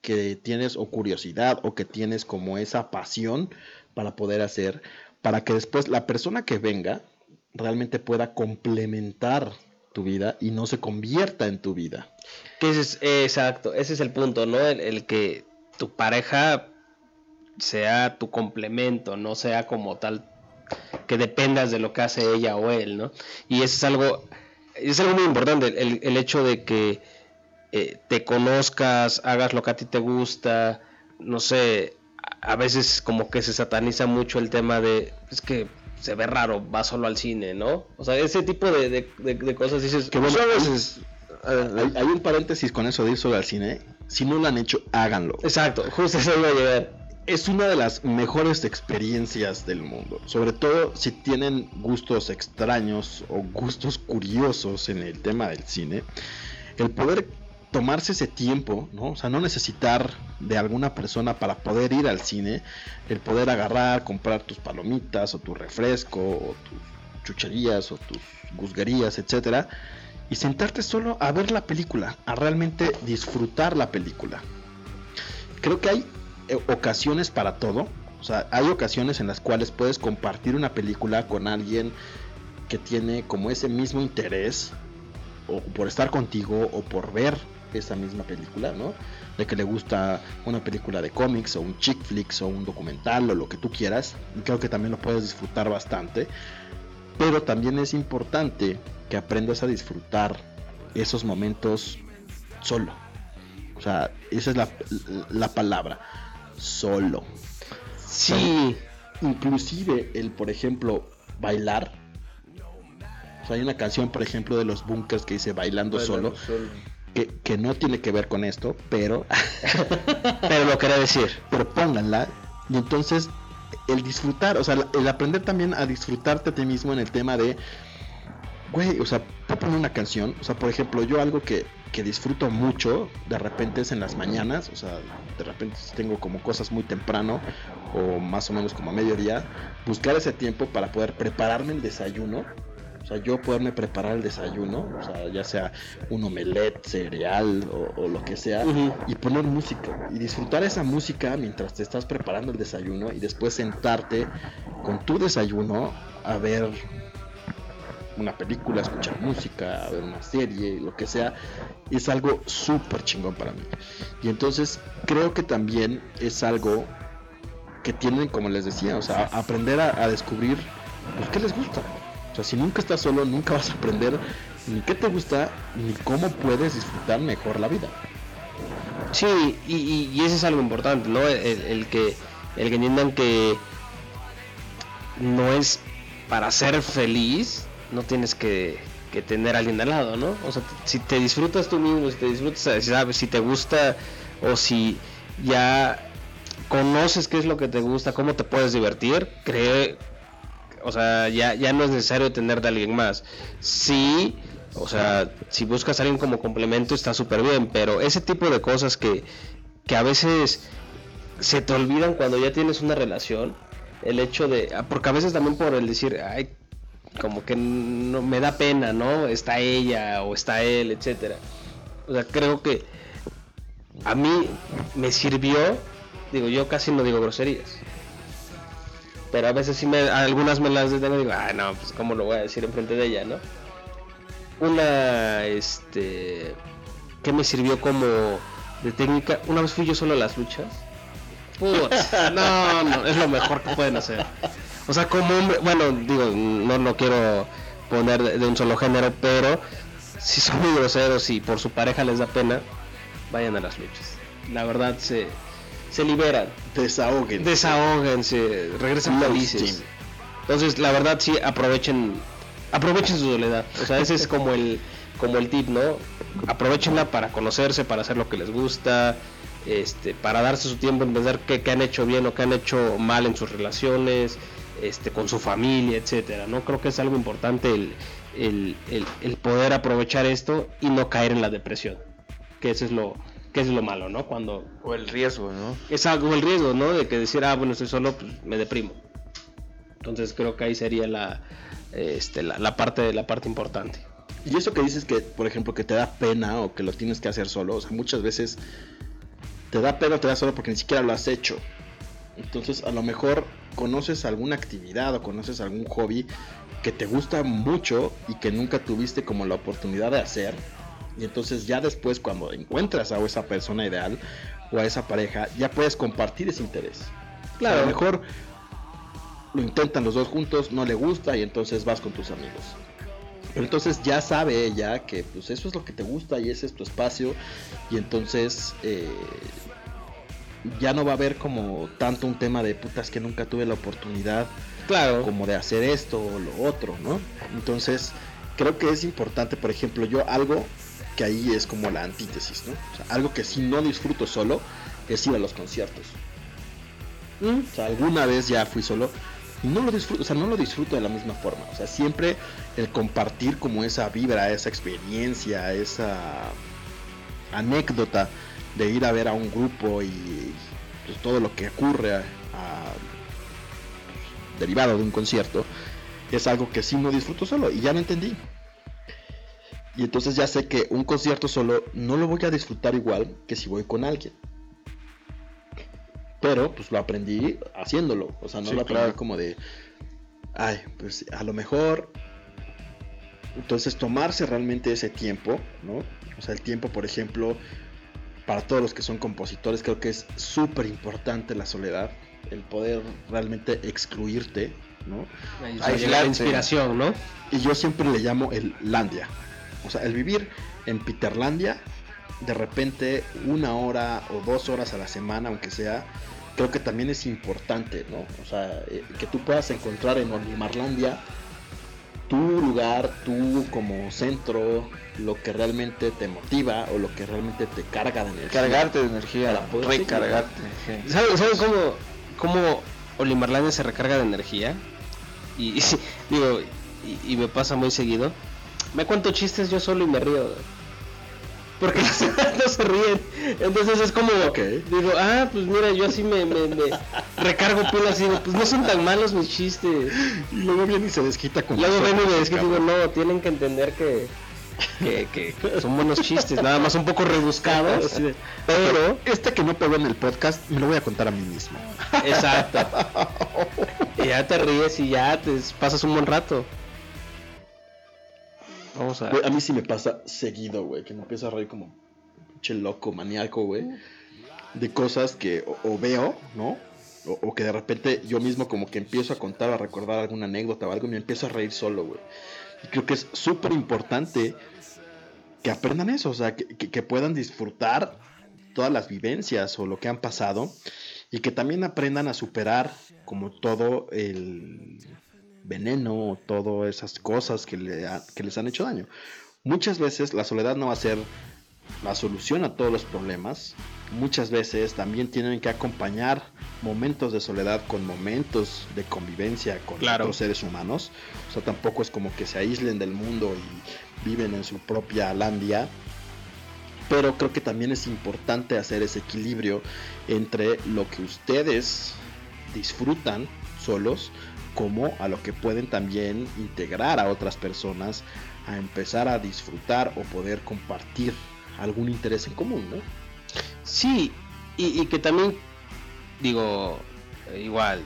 [SPEAKER 4] que tienes o curiosidad o que tienes como esa pasión para poder hacer, para que después la persona que venga realmente pueda complementar tu vida y no se convierta en tu vida.
[SPEAKER 3] Que ese es, eh, exacto, ese es el punto, ¿no? El, el que tu pareja sea tu complemento, no sea como tal que dependas de lo que hace ella o él, ¿no? Y eso es algo, es algo muy importante, el, el hecho de que eh, te conozcas, hagas lo que a ti te gusta, no sé, a veces como que se sataniza mucho el tema de, es que se ve raro, va solo al cine, ¿no? O sea, ese tipo de, de- de- de cosas dices,
[SPEAKER 4] Que bueno,
[SPEAKER 3] a veces-
[SPEAKER 4] Hay, hay un paréntesis con eso de ir solo al cine. Si no lo han hecho, háganlo.
[SPEAKER 3] Exacto, justo eso iba a llegar.
[SPEAKER 4] Es una de las mejores experiencias del mundo. Sobre todo si tienen gustos extraños o gustos curiosos en el tema del cine. El poder tomarse ese tiempo, ¿no? O sea, no necesitar de alguna persona para poder ir al cine. El poder agarrar, comprar tus palomitas o tu refresco o tus chucherías o tus gusguerías, etcétera. Y sentarte solo a ver la película, a realmente disfrutar la película. Creo que hay eh, ocasiones para todo. O sea, hay ocasiones en las cuales puedes compartir una película con alguien que tiene como ese mismo interés, o por estar contigo, o por ver esa misma película, ¿no? De que le gusta una película de cómics, o un chick flicks, o un documental, o lo que tú quieras. Y creo que también lo puedes disfrutar bastante. Pero también es importante que aprendas a disfrutar esos momentos solo. O sea, esa es la, la palabra. Solo.
[SPEAKER 3] Sí,
[SPEAKER 4] Inclusive el, por ejemplo, bailar. O sea, hay una canción, por ejemplo, de los bunkers que dice Bailando, solo, que, no tiene que ver con esto, pero,
[SPEAKER 3] pero lo quería decir.
[SPEAKER 4] pero pónganla. Y entonces, el disfrutar, o sea, el aprender también a disfrutarte a ti mismo en el tema de, güey, o sea, puedo poner una canción, o sea, por ejemplo, yo algo que, que disfruto mucho, de repente es en las mañanas, o sea, de repente tengo como cosas muy temprano, o más o menos como a mediodía, buscar ese tiempo para poder prepararme el desayuno. O sea, yo poderme preparar el desayuno, o sea, ya sea un omelette, cereal o, o lo que sea, y poner música y disfrutar esa música mientras te estás preparando el desayuno y después sentarte con tu desayuno a ver una película, escuchar música, a ver una serie, lo que sea, es algo súper chingón para mí. Y entonces creo que también es algo que tienen, como les decía, o sea, aprender a, a descubrir pues, qué les gusta. Sea, si nunca estás solo, nunca vas a aprender ni qué te gusta, ni cómo puedes disfrutar mejor la vida.
[SPEAKER 3] Sí, y, eso es algo importante, ¿no? El, el que el que entiendan que no es para ser feliz, no tienes que, que tener a alguien al lado, ¿no? O sea, si te disfrutas tú mismo, si te disfrutas, si te gusta o si ya conoces qué es lo que te gusta, cómo te puedes divertir, cree, o sea, ya, ya no es necesario tener de alguien más. Sí, o sea, si buscas a alguien como complemento está súper bien, pero ese tipo de cosas que, que a veces se te olvidan cuando ya tienes una relación, el hecho de, ah, porque a veces también por el decir, ay, como que no me da pena, ¿no? Está ella o está él, etcétera. O sea, creo que a mí me sirvió, digo, yo casi no digo groserías. Pero a veces sí me, algunas me las detengo y digo, ah, no, pues cómo lo voy a decir enfrente de ella, ¿no? Una, este, que me sirvió como de técnica, una vez fui yo solo a las luchas. Putz, no, no, es lo mejor que pueden hacer. O sea, como hombre, bueno, digo, no lo quiero poner de, de un solo género, pero si son muy groseros y por su pareja les da pena, vayan a las luchas. La verdad se, se liberan,
[SPEAKER 4] Desahoguen.
[SPEAKER 3] desahóguense, regresan
[SPEAKER 4] Love
[SPEAKER 3] felices. Entonces, la verdad sí aprovechen aprovechen su soledad. O sea, ese es como el como el tip, ¿no? Aprovechenla para conocerse, para hacer lo que les gusta, este, para darse su tiempo en pensar qué, qué han hecho bien o qué han hecho mal en sus relaciones, este, con su familia, etcétera, ¿no? Creo que es algo importante el, el, el- el poder aprovechar esto y no caer en la depresión. Que eso es lo, que es lo malo, ¿no? Cuando
[SPEAKER 2] O el riesgo, ¿no?
[SPEAKER 3] es algo el riesgo, ¿no? De que decir, ah, bueno, estoy solo, pues me deprimo. Entonces creo que ahí sería la, este, la, la parte, la parte importante.
[SPEAKER 4] Y eso que dices que, por ejemplo, que te da pena o que lo tienes que hacer solo, o sea, muchas veces te da pena o te da solo porque ni siquiera lo has hecho. Entonces, a lo mejor conoces alguna actividad o conoces algún hobby que te gusta mucho y que nunca tuviste como la oportunidad de hacer. Y entonces ya después cuando encuentras a esa persona ideal o a esa pareja, ya puedes compartir ese interés.
[SPEAKER 3] Claro.
[SPEAKER 4] A lo mejor lo intentan los dos juntos, no le gusta y entonces vas con tus amigos. Pero entonces ya sabe ella que pues eso es lo que te gusta y ese es tu espacio y entonces eh, ya no va a haber como tanto un tema de putas que nunca tuve la oportunidad
[SPEAKER 3] Claro.
[SPEAKER 4] como de hacer esto o lo otro, ¿no? Entonces, creo que es importante, por ejemplo, yo algo que ahí es como la antítesis, ¿no? O sea, algo que si no disfruto solo es ir a los conciertos.
[SPEAKER 3] Mm,
[SPEAKER 4] O sea, alguna vez ya fui solo y no lo disfruto, o sea, no lo disfruto de la misma forma. O sea, siempre el compartir como esa vibra, esa experiencia, esa anécdota de ir a ver a un grupo y pues, todo lo que ocurre a- a- derivado de un concierto es algo que sí no disfruto solo y ya lo entendí. Y entonces ya sé que un concierto solo no lo voy a disfrutar igual que si voy con alguien. Pero pues lo aprendí haciéndolo. O sea, no
[SPEAKER 2] Sí,
[SPEAKER 4] lo aprendí
[SPEAKER 2] claro.
[SPEAKER 4] como de. Ay, pues a lo mejor. Entonces tomarse realmente ese tiempo, ¿no? O sea, el tiempo, por ejemplo, para todos los que son compositores, creo que es súper importante la soledad. El poder realmente excluirte, ¿no?
[SPEAKER 3] la inspiración, ¿no?
[SPEAKER 4] Y yo siempre le llamo el Landia. O sea, el vivir en Peterlandia, de repente una hora o dos horas a la semana, aunque sea, creo que también es importante, ¿no? O sea, eh, que tú puedas encontrar en Olimarlandia tu lugar, tú como centro, lo que realmente te motiva o lo que realmente te carga de energía.
[SPEAKER 2] Cargarte de energía,
[SPEAKER 4] Para poder
[SPEAKER 2] recargarte. energía.
[SPEAKER 3] ¿Saben, saben cómo, cómo Olimarlandia se recarga de energía? Y, digo, y, y me pasa muy seguido. Me cuento chistes yo solo y me río. Porque los demás no se ríen. Entonces es como,
[SPEAKER 4] Ok.
[SPEAKER 3] digo, ah, pues mira, yo así me, me, me recargo pilas y digo, pues no son tan malos mis chistes.
[SPEAKER 4] Y luego viene y se desquita con
[SPEAKER 3] Luego ven y me desquito y digo, no, tienen que entender que, que, que son buenos chistes, nada más un poco rebuscados.
[SPEAKER 4] De,
[SPEAKER 3] Pero,
[SPEAKER 4] Este que no pegó en el podcast, me lo voy a contar a mí mismo.
[SPEAKER 3] exacto. Y ya te ríes y ya te pasas un buen rato. A
[SPEAKER 4] mí sí me pasa seguido, güey, que me empiezo a reír como pinche loco, maníaco, güey. De cosas que o, veo, ¿no? O, que de repente yo mismo como que empiezo a contar, a recordar alguna anécdota o algo y me empiezo a reír solo, güey. Y creo que es súper importante que aprendan eso, o sea, que puedan disfrutar todas las vivencias o lo que han pasado y que también aprendan a superar como todo el veneno o todas esas cosas que, le ha- que les han hecho daño. Muchas veces la soledad no va a ser la solución a todos los problemas. Muchas veces también tienen que acompañar momentos de soledad con momentos de convivencia con
[SPEAKER 3] Claro.
[SPEAKER 4] otros seres humanos. O sea, tampoco es como que se aíslen del mundo y viven en su propia landia. Pero creo que también es importante hacer ese equilibrio entre lo que ustedes disfrutan solos como a lo que pueden también integrar a otras personas a empezar a disfrutar o poder compartir algún interés en común, ¿no?
[SPEAKER 3] Sí, y, que también, digo, igual,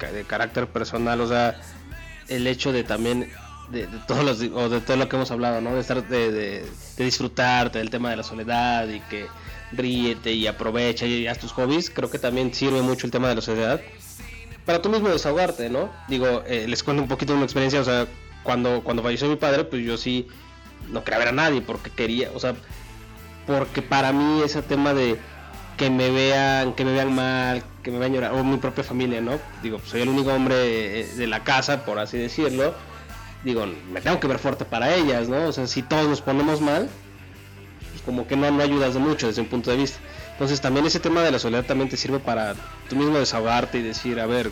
[SPEAKER 3] de carácter personal, o sea, el hecho de también, de, todos los, o de todo lo que hemos hablado, ¿no? De estar, de disfrutarte del tema de la soledad y que ríete y aprovecha y haz tus hobbies, creo que también sirve mucho el tema de la soledad para tú mismo desahogarte, ¿no? Digo, eh, les cuento un poquito de una experiencia, o sea, cuando, cuando falleció mi padre, pues yo sí no quería ver a nadie porque quería, o sea, porque para mí ese tema de que me vean, que me vean mal, que me vean llorar, o mi propia familia, ¿no? Digo, soy el único hombre eh, de la casa, por así decirlo. Digo, me tengo que ver fuerte para ellas, ¿no? O sea, si todos nos ponemos mal, pues como que no, no ayudas de mucho desde un punto de vista. Entonces también ese tema de la soledad también te sirve para tú mismo desahogarte y decir, a ver,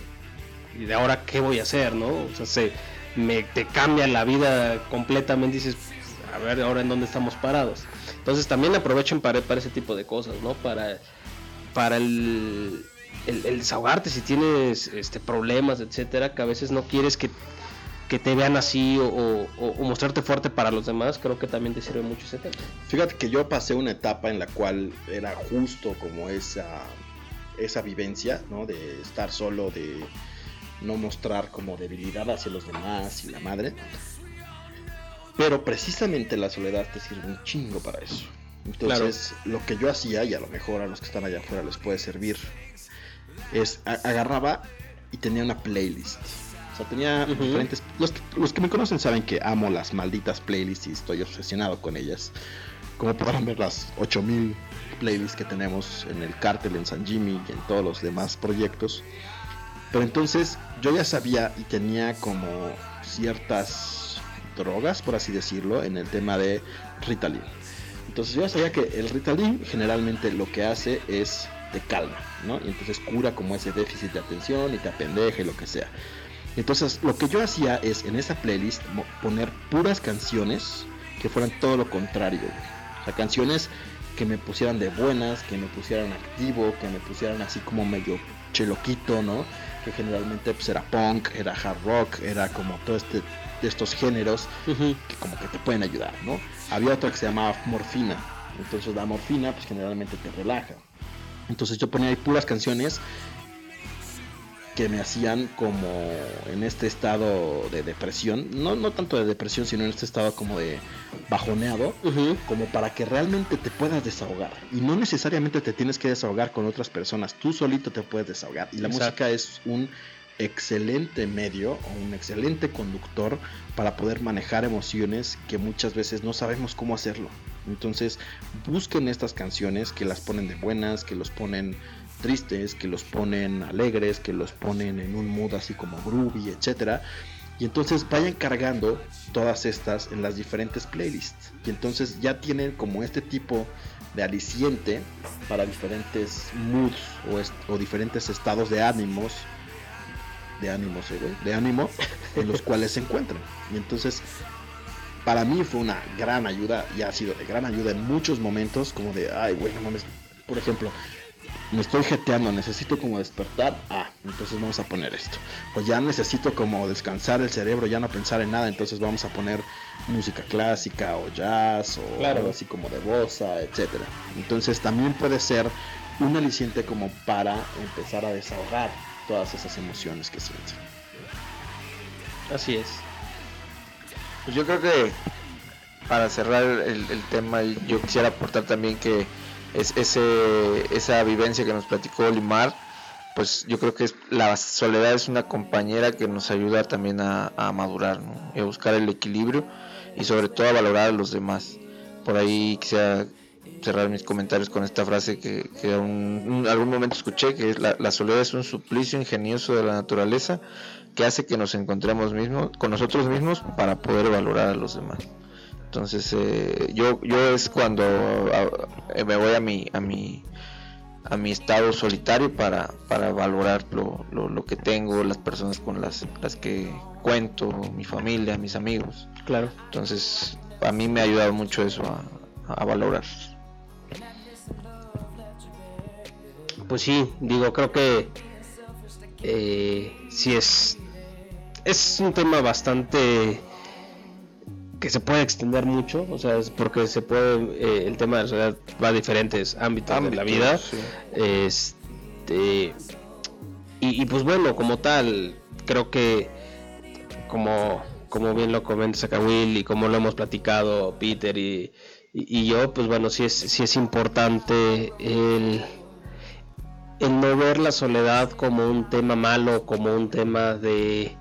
[SPEAKER 3] ¿y de ahora qué voy a hacer, no? O sea, se, me, te cambia la vida completamente dices, a ver, ahora en dónde estamos parados. Entonces también aprovechen para, para ese tipo de cosas, ¿no? Para, para el, el, el desahogarte si tienes este, problemas, etcétera, que a veces no quieres que, que te vean así o, o- o mostrarte fuerte para los demás, creo que también te sirve mucho ese tema.
[SPEAKER 4] Fíjate que yo pasé una etapa en la cual era justo como esa, esa vivencia, ¿no? De estar solo, de no mostrar como debilidad hacia los demás y la madre. Pero precisamente la soledad te sirve un chingo para eso. Entonces, lo que yo hacía, y a lo mejor a los que están allá afuera les puede servir, es agarraba y tenía una playlist. O sea, tenía diferentes... Los que, los que me conocen saben que amo las malditas playlists y estoy obsesionado con ellas. Como podrán ver las 8000 playlists que tenemos en el Cartel, en San Jimmy y en todos los demás proyectos. Pero entonces yo ya sabía y tenía como ciertas drogas, por así decirlo, en el tema de Ritalin. Entonces yo ya sabía que el Ritalin generalmente lo que hace es te calma, ¿no? Y entonces cura como ese déficit de atención y te apendeja y lo que sea. Entonces lo que yo hacía es en esa playlist poner puras canciones que fueran todo lo contrario. O sea, canciones que me pusieran de buenas, que me pusieran activo, que me pusieran así como medio cheloquito, ¿no? Que generalmente pues era punk, era hard rock, era como todo este de estos géneros que como que te pueden ayudar, ¿no? Había otra que se llamaba morfina. Entonces la morfina pues generalmente te relaja. Entonces yo ponía ahí puras canciones que me hacían como en este estado de depresión, no, no tanto de depresión, sino en este estado como de bajoneado, como para que realmente te puedas desahogar. Y no necesariamente te tienes que desahogar con otras personas, tú solito te puedes desahogar. Y la
[SPEAKER 3] Exacto.
[SPEAKER 4] música es un excelente medio o un excelente conductor para poder manejar emociones que muchas veces no sabemos cómo hacerlo. Entonces busquen estas canciones que las ponen de buenas, que los ponen tristes, que los ponen alegres, que los ponen en un mood así como groovy, etcétera. Y entonces vayan cargando todas estas en las diferentes playlists. Y entonces ya tienen como este tipo de aliciente para diferentes moods o, diferentes estados de ánimos de ánimos, eh, güey, de ánimo en los cuales se encuentran. Y entonces, para mí fue una gran ayuda y ha sido de gran ayuda en muchos momentos, como de, ay, güey, no mames. Por ejemplo, me estoy jeteando, necesito como despertar. Ah, entonces vamos a poner esto. Pues ya necesito como descansar el cerebro, ya no pensar en nada, entonces vamos a poner música clásica o jazz o
[SPEAKER 3] Claro.
[SPEAKER 4] algo así como de bossa, etcétera. Entonces también puede ser un aliciente como para empezar a desahogar todas esas emociones que sienten.
[SPEAKER 3] Así es.
[SPEAKER 2] Pues yo creo que para cerrar el, el tema, yo quisiera aportar también que es ese, esa vivencia que nos platicó Limar, pues yo creo que es, la soledad es una compañera que nos ayuda también a, madurar y a buscar el equilibrio y sobre todo a valorar a los demás. Por ahí quisiera cerrar mis comentarios con esta frase que, que algún momento escuché, que la, la soledad es un suplicio ingenioso de la naturaleza que hace que nos encontremos mismos, con nosotros mismos para poder valorar a los demás. Entonces eh, yo, yo es cuando ah, eh, me voy a mi, a mi, a mi estado solitario para, para valorar lo, lo, lo que tengo, las personas con las, las que cuento, mi familia, mis amigos.
[SPEAKER 3] Claro.
[SPEAKER 2] Entonces a mí me ha ayudado mucho eso a, a valorar.
[SPEAKER 3] Pues sí, digo, creo que eh, sí es es un tema bastante que se puede extender mucho, o sea, es porque se puede eh, el tema de la sociedad va a diferentes ámbitos, de la vida.
[SPEAKER 2] sí.
[SPEAKER 3] Este y, y, pues bueno, como tal, creo que como como bien lo comentas acá Will y como lo hemos platicado Peter y, y, y yo, pues bueno, sí es, sí es importante el el no ver la soledad como un tema malo, como un tema de,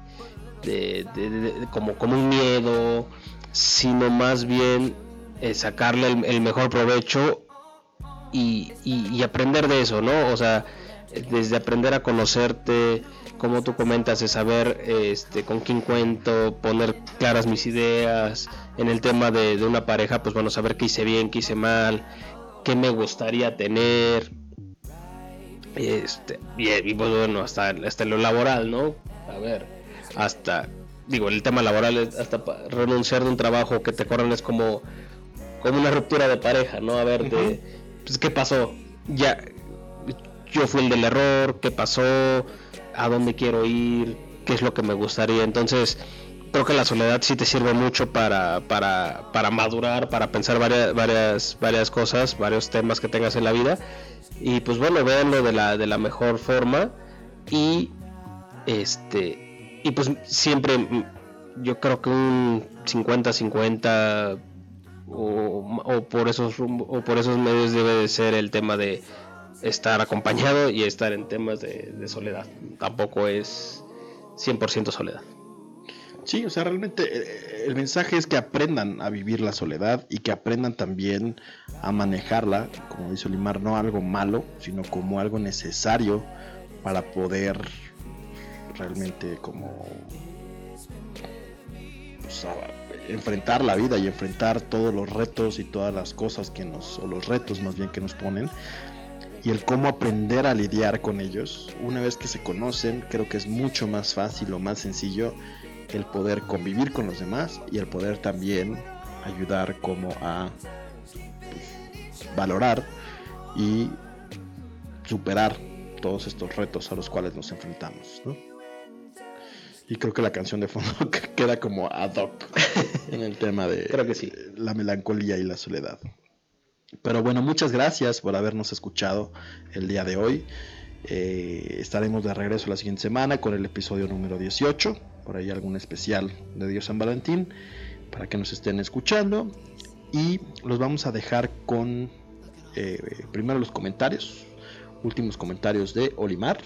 [SPEAKER 3] de- de- de- de- como, como un miedo, sino más bien eh, sacarle el, mejor provecho y, y- aprender de eso, ¿no? O sea, desde aprender a conocerte, como tú comentas, de saber este, con quién cuento, poner claras mis ideas, en el tema de, de una pareja, pues bueno, saber qué hice bien, qué hice mal, qué me gustaría tener, este, y, y, pues bueno, hasta, hasta lo laboral, ¿no? A ver, hasta, digo, el tema laboral es hasta renunciar de un trabajo que te corran es como, como una ruptura de pareja, ¿no? A ver, de, pues, ¿qué pasó? Ya, yo fui el del error, ¿qué pasó? ¿A dónde quiero ir? ¿Qué es lo que me gustaría? Entonces, creo que la soledad sí te sirve mucho para, para, para madurar, para pensar varias, varias, varias cosas, varios temas que tengas en la vida. Y pues bueno, véanlo de la, de la mejor forma. Y este. Y pues siempre mm, yo creo que un 50-50 o, por esos rumbo- o por esos medios debe de ser el tema de estar acompañado y estar en temas de, de soledad. Tampoco es 100% soledad.
[SPEAKER 4] Sí, o sea, realmente eh, el mensaje es que aprendan a vivir la soledad y que aprendan también a manejarla, como dice Olimar, no algo malo, sino como algo necesario para poder realmente como enfrentar la vida y enfrentar todos los retos y todas las cosas que nos, o los retos más bien que nos ponen y el cómo aprender a lidiar con ellos. Una vez que se conocen, creo que es mucho más fácil o más sencillo el poder convivir con los demás y el poder también ayudar como a pues, valorar y superar todos estos retos a los cuales nos enfrentamos. Y creo que la canción de fondo queda como ad hoc en el tema de
[SPEAKER 3] Creo que sí.
[SPEAKER 4] la melancolía y la soledad. Pero bueno, muchas gracias por habernos escuchado el día de hoy. Eh, estaremos de regreso la siguiente semana con el episodio número 18. Por ahí algún especial de Dios San Valentín para que nos estén escuchando. Y los vamos a dejar con eh, primero los comentarios. Últimos comentarios de Olimar.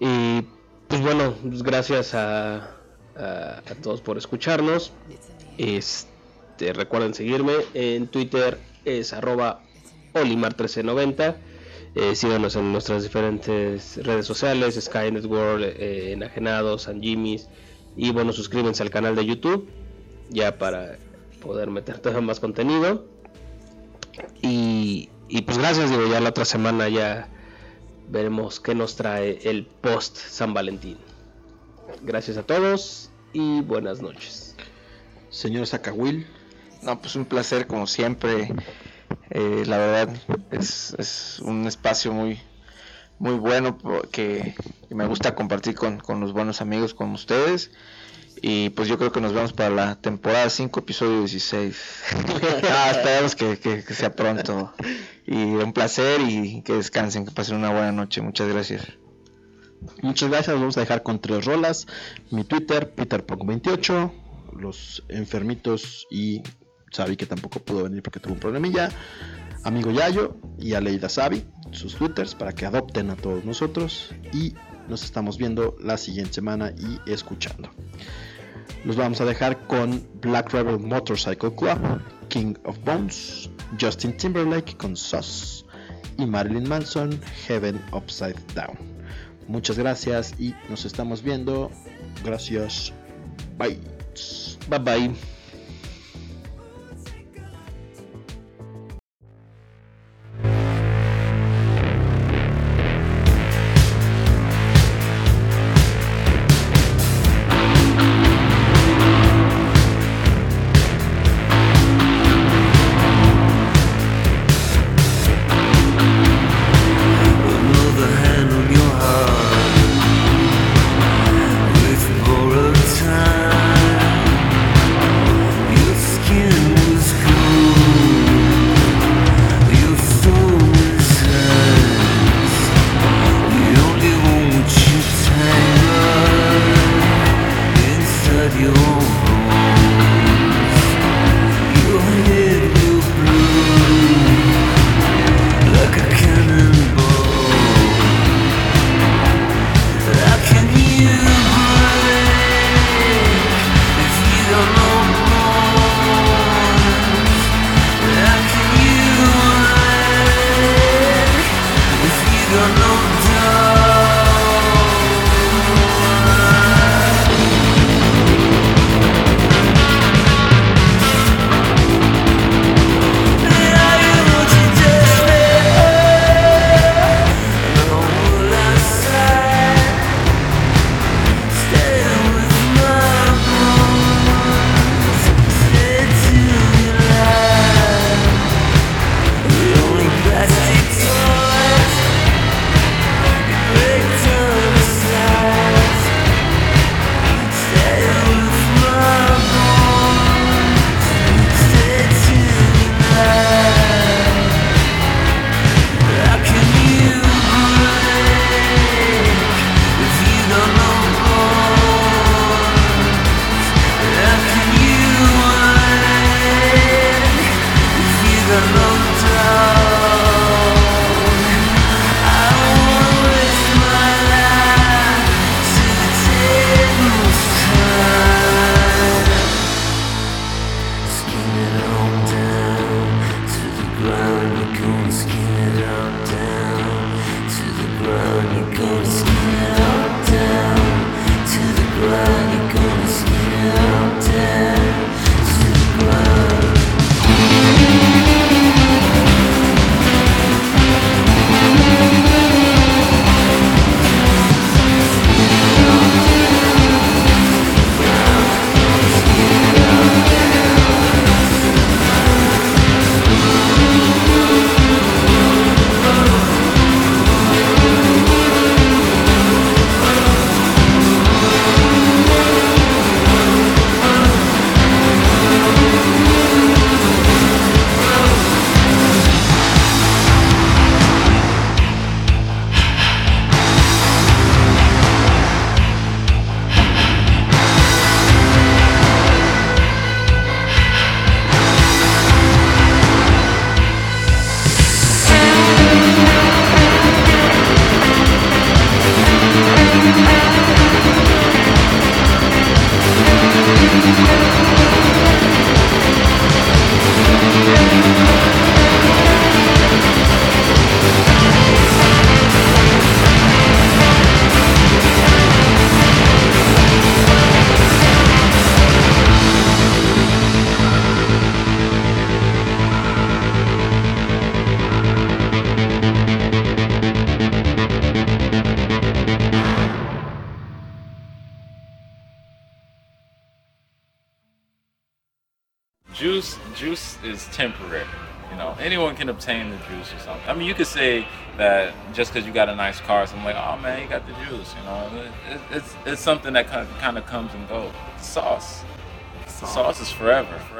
[SPEAKER 3] Y pues bueno, pues gracias a, todos por escucharnos. Este, recuerden seguirme en Twitter, es arroba Olimar1390. Eh, síganos en nuestras diferentes redes sociales, Sky Network, eh, Enajenados, San Jimmy's. Y bueno, suscríbanse al canal de YouTube, ya para poder meter todo más contenido. Y, y pues gracias, digo, ya la otra semana ya veremos qué nos trae el post San Valentín. Gracias a todos y buenas noches.
[SPEAKER 4] Señor Zacahuil.
[SPEAKER 2] No, pues un placer como siempre. Eh, la verdad es, es un espacio muy muy bueno que, que me gusta compartir con, con los buenos amigos como ustedes. Y pues yo creo que nos vemos para la temporada 5, episodio 16. ah, esperamos que, que- que sea pronto. Y un placer y que descansen, que pasen una buena noche. Muchas gracias.
[SPEAKER 4] Muchas gracias, vamos a dejar con tres rolas. Mi Twitter, PeterPunk28. Los enfermitos y Sabi que tampoco pudo venir porque tuvo un problemilla. Amigo Yayo y Aleida Sabi, sus twitters para que adopten a todos nosotros. Y nos estamos viendo la siguiente semana y escuchando. Los vamos a dejar con Black Rebel Motorcycle Club, King of Bones, Justin Timberlake con Sus y Marilyn Manson, Heaven Upside Down. Muchas gracias y nos estamos viendo. Gracias. Bye.
[SPEAKER 3] Bye bye.
[SPEAKER 10] just because you got a nice car, so I'm like, oh man, you got the juice. You know, it, it, it's it's something that kind of, kind of comes and goes. Sauce. sauce, sauce is forever. forever.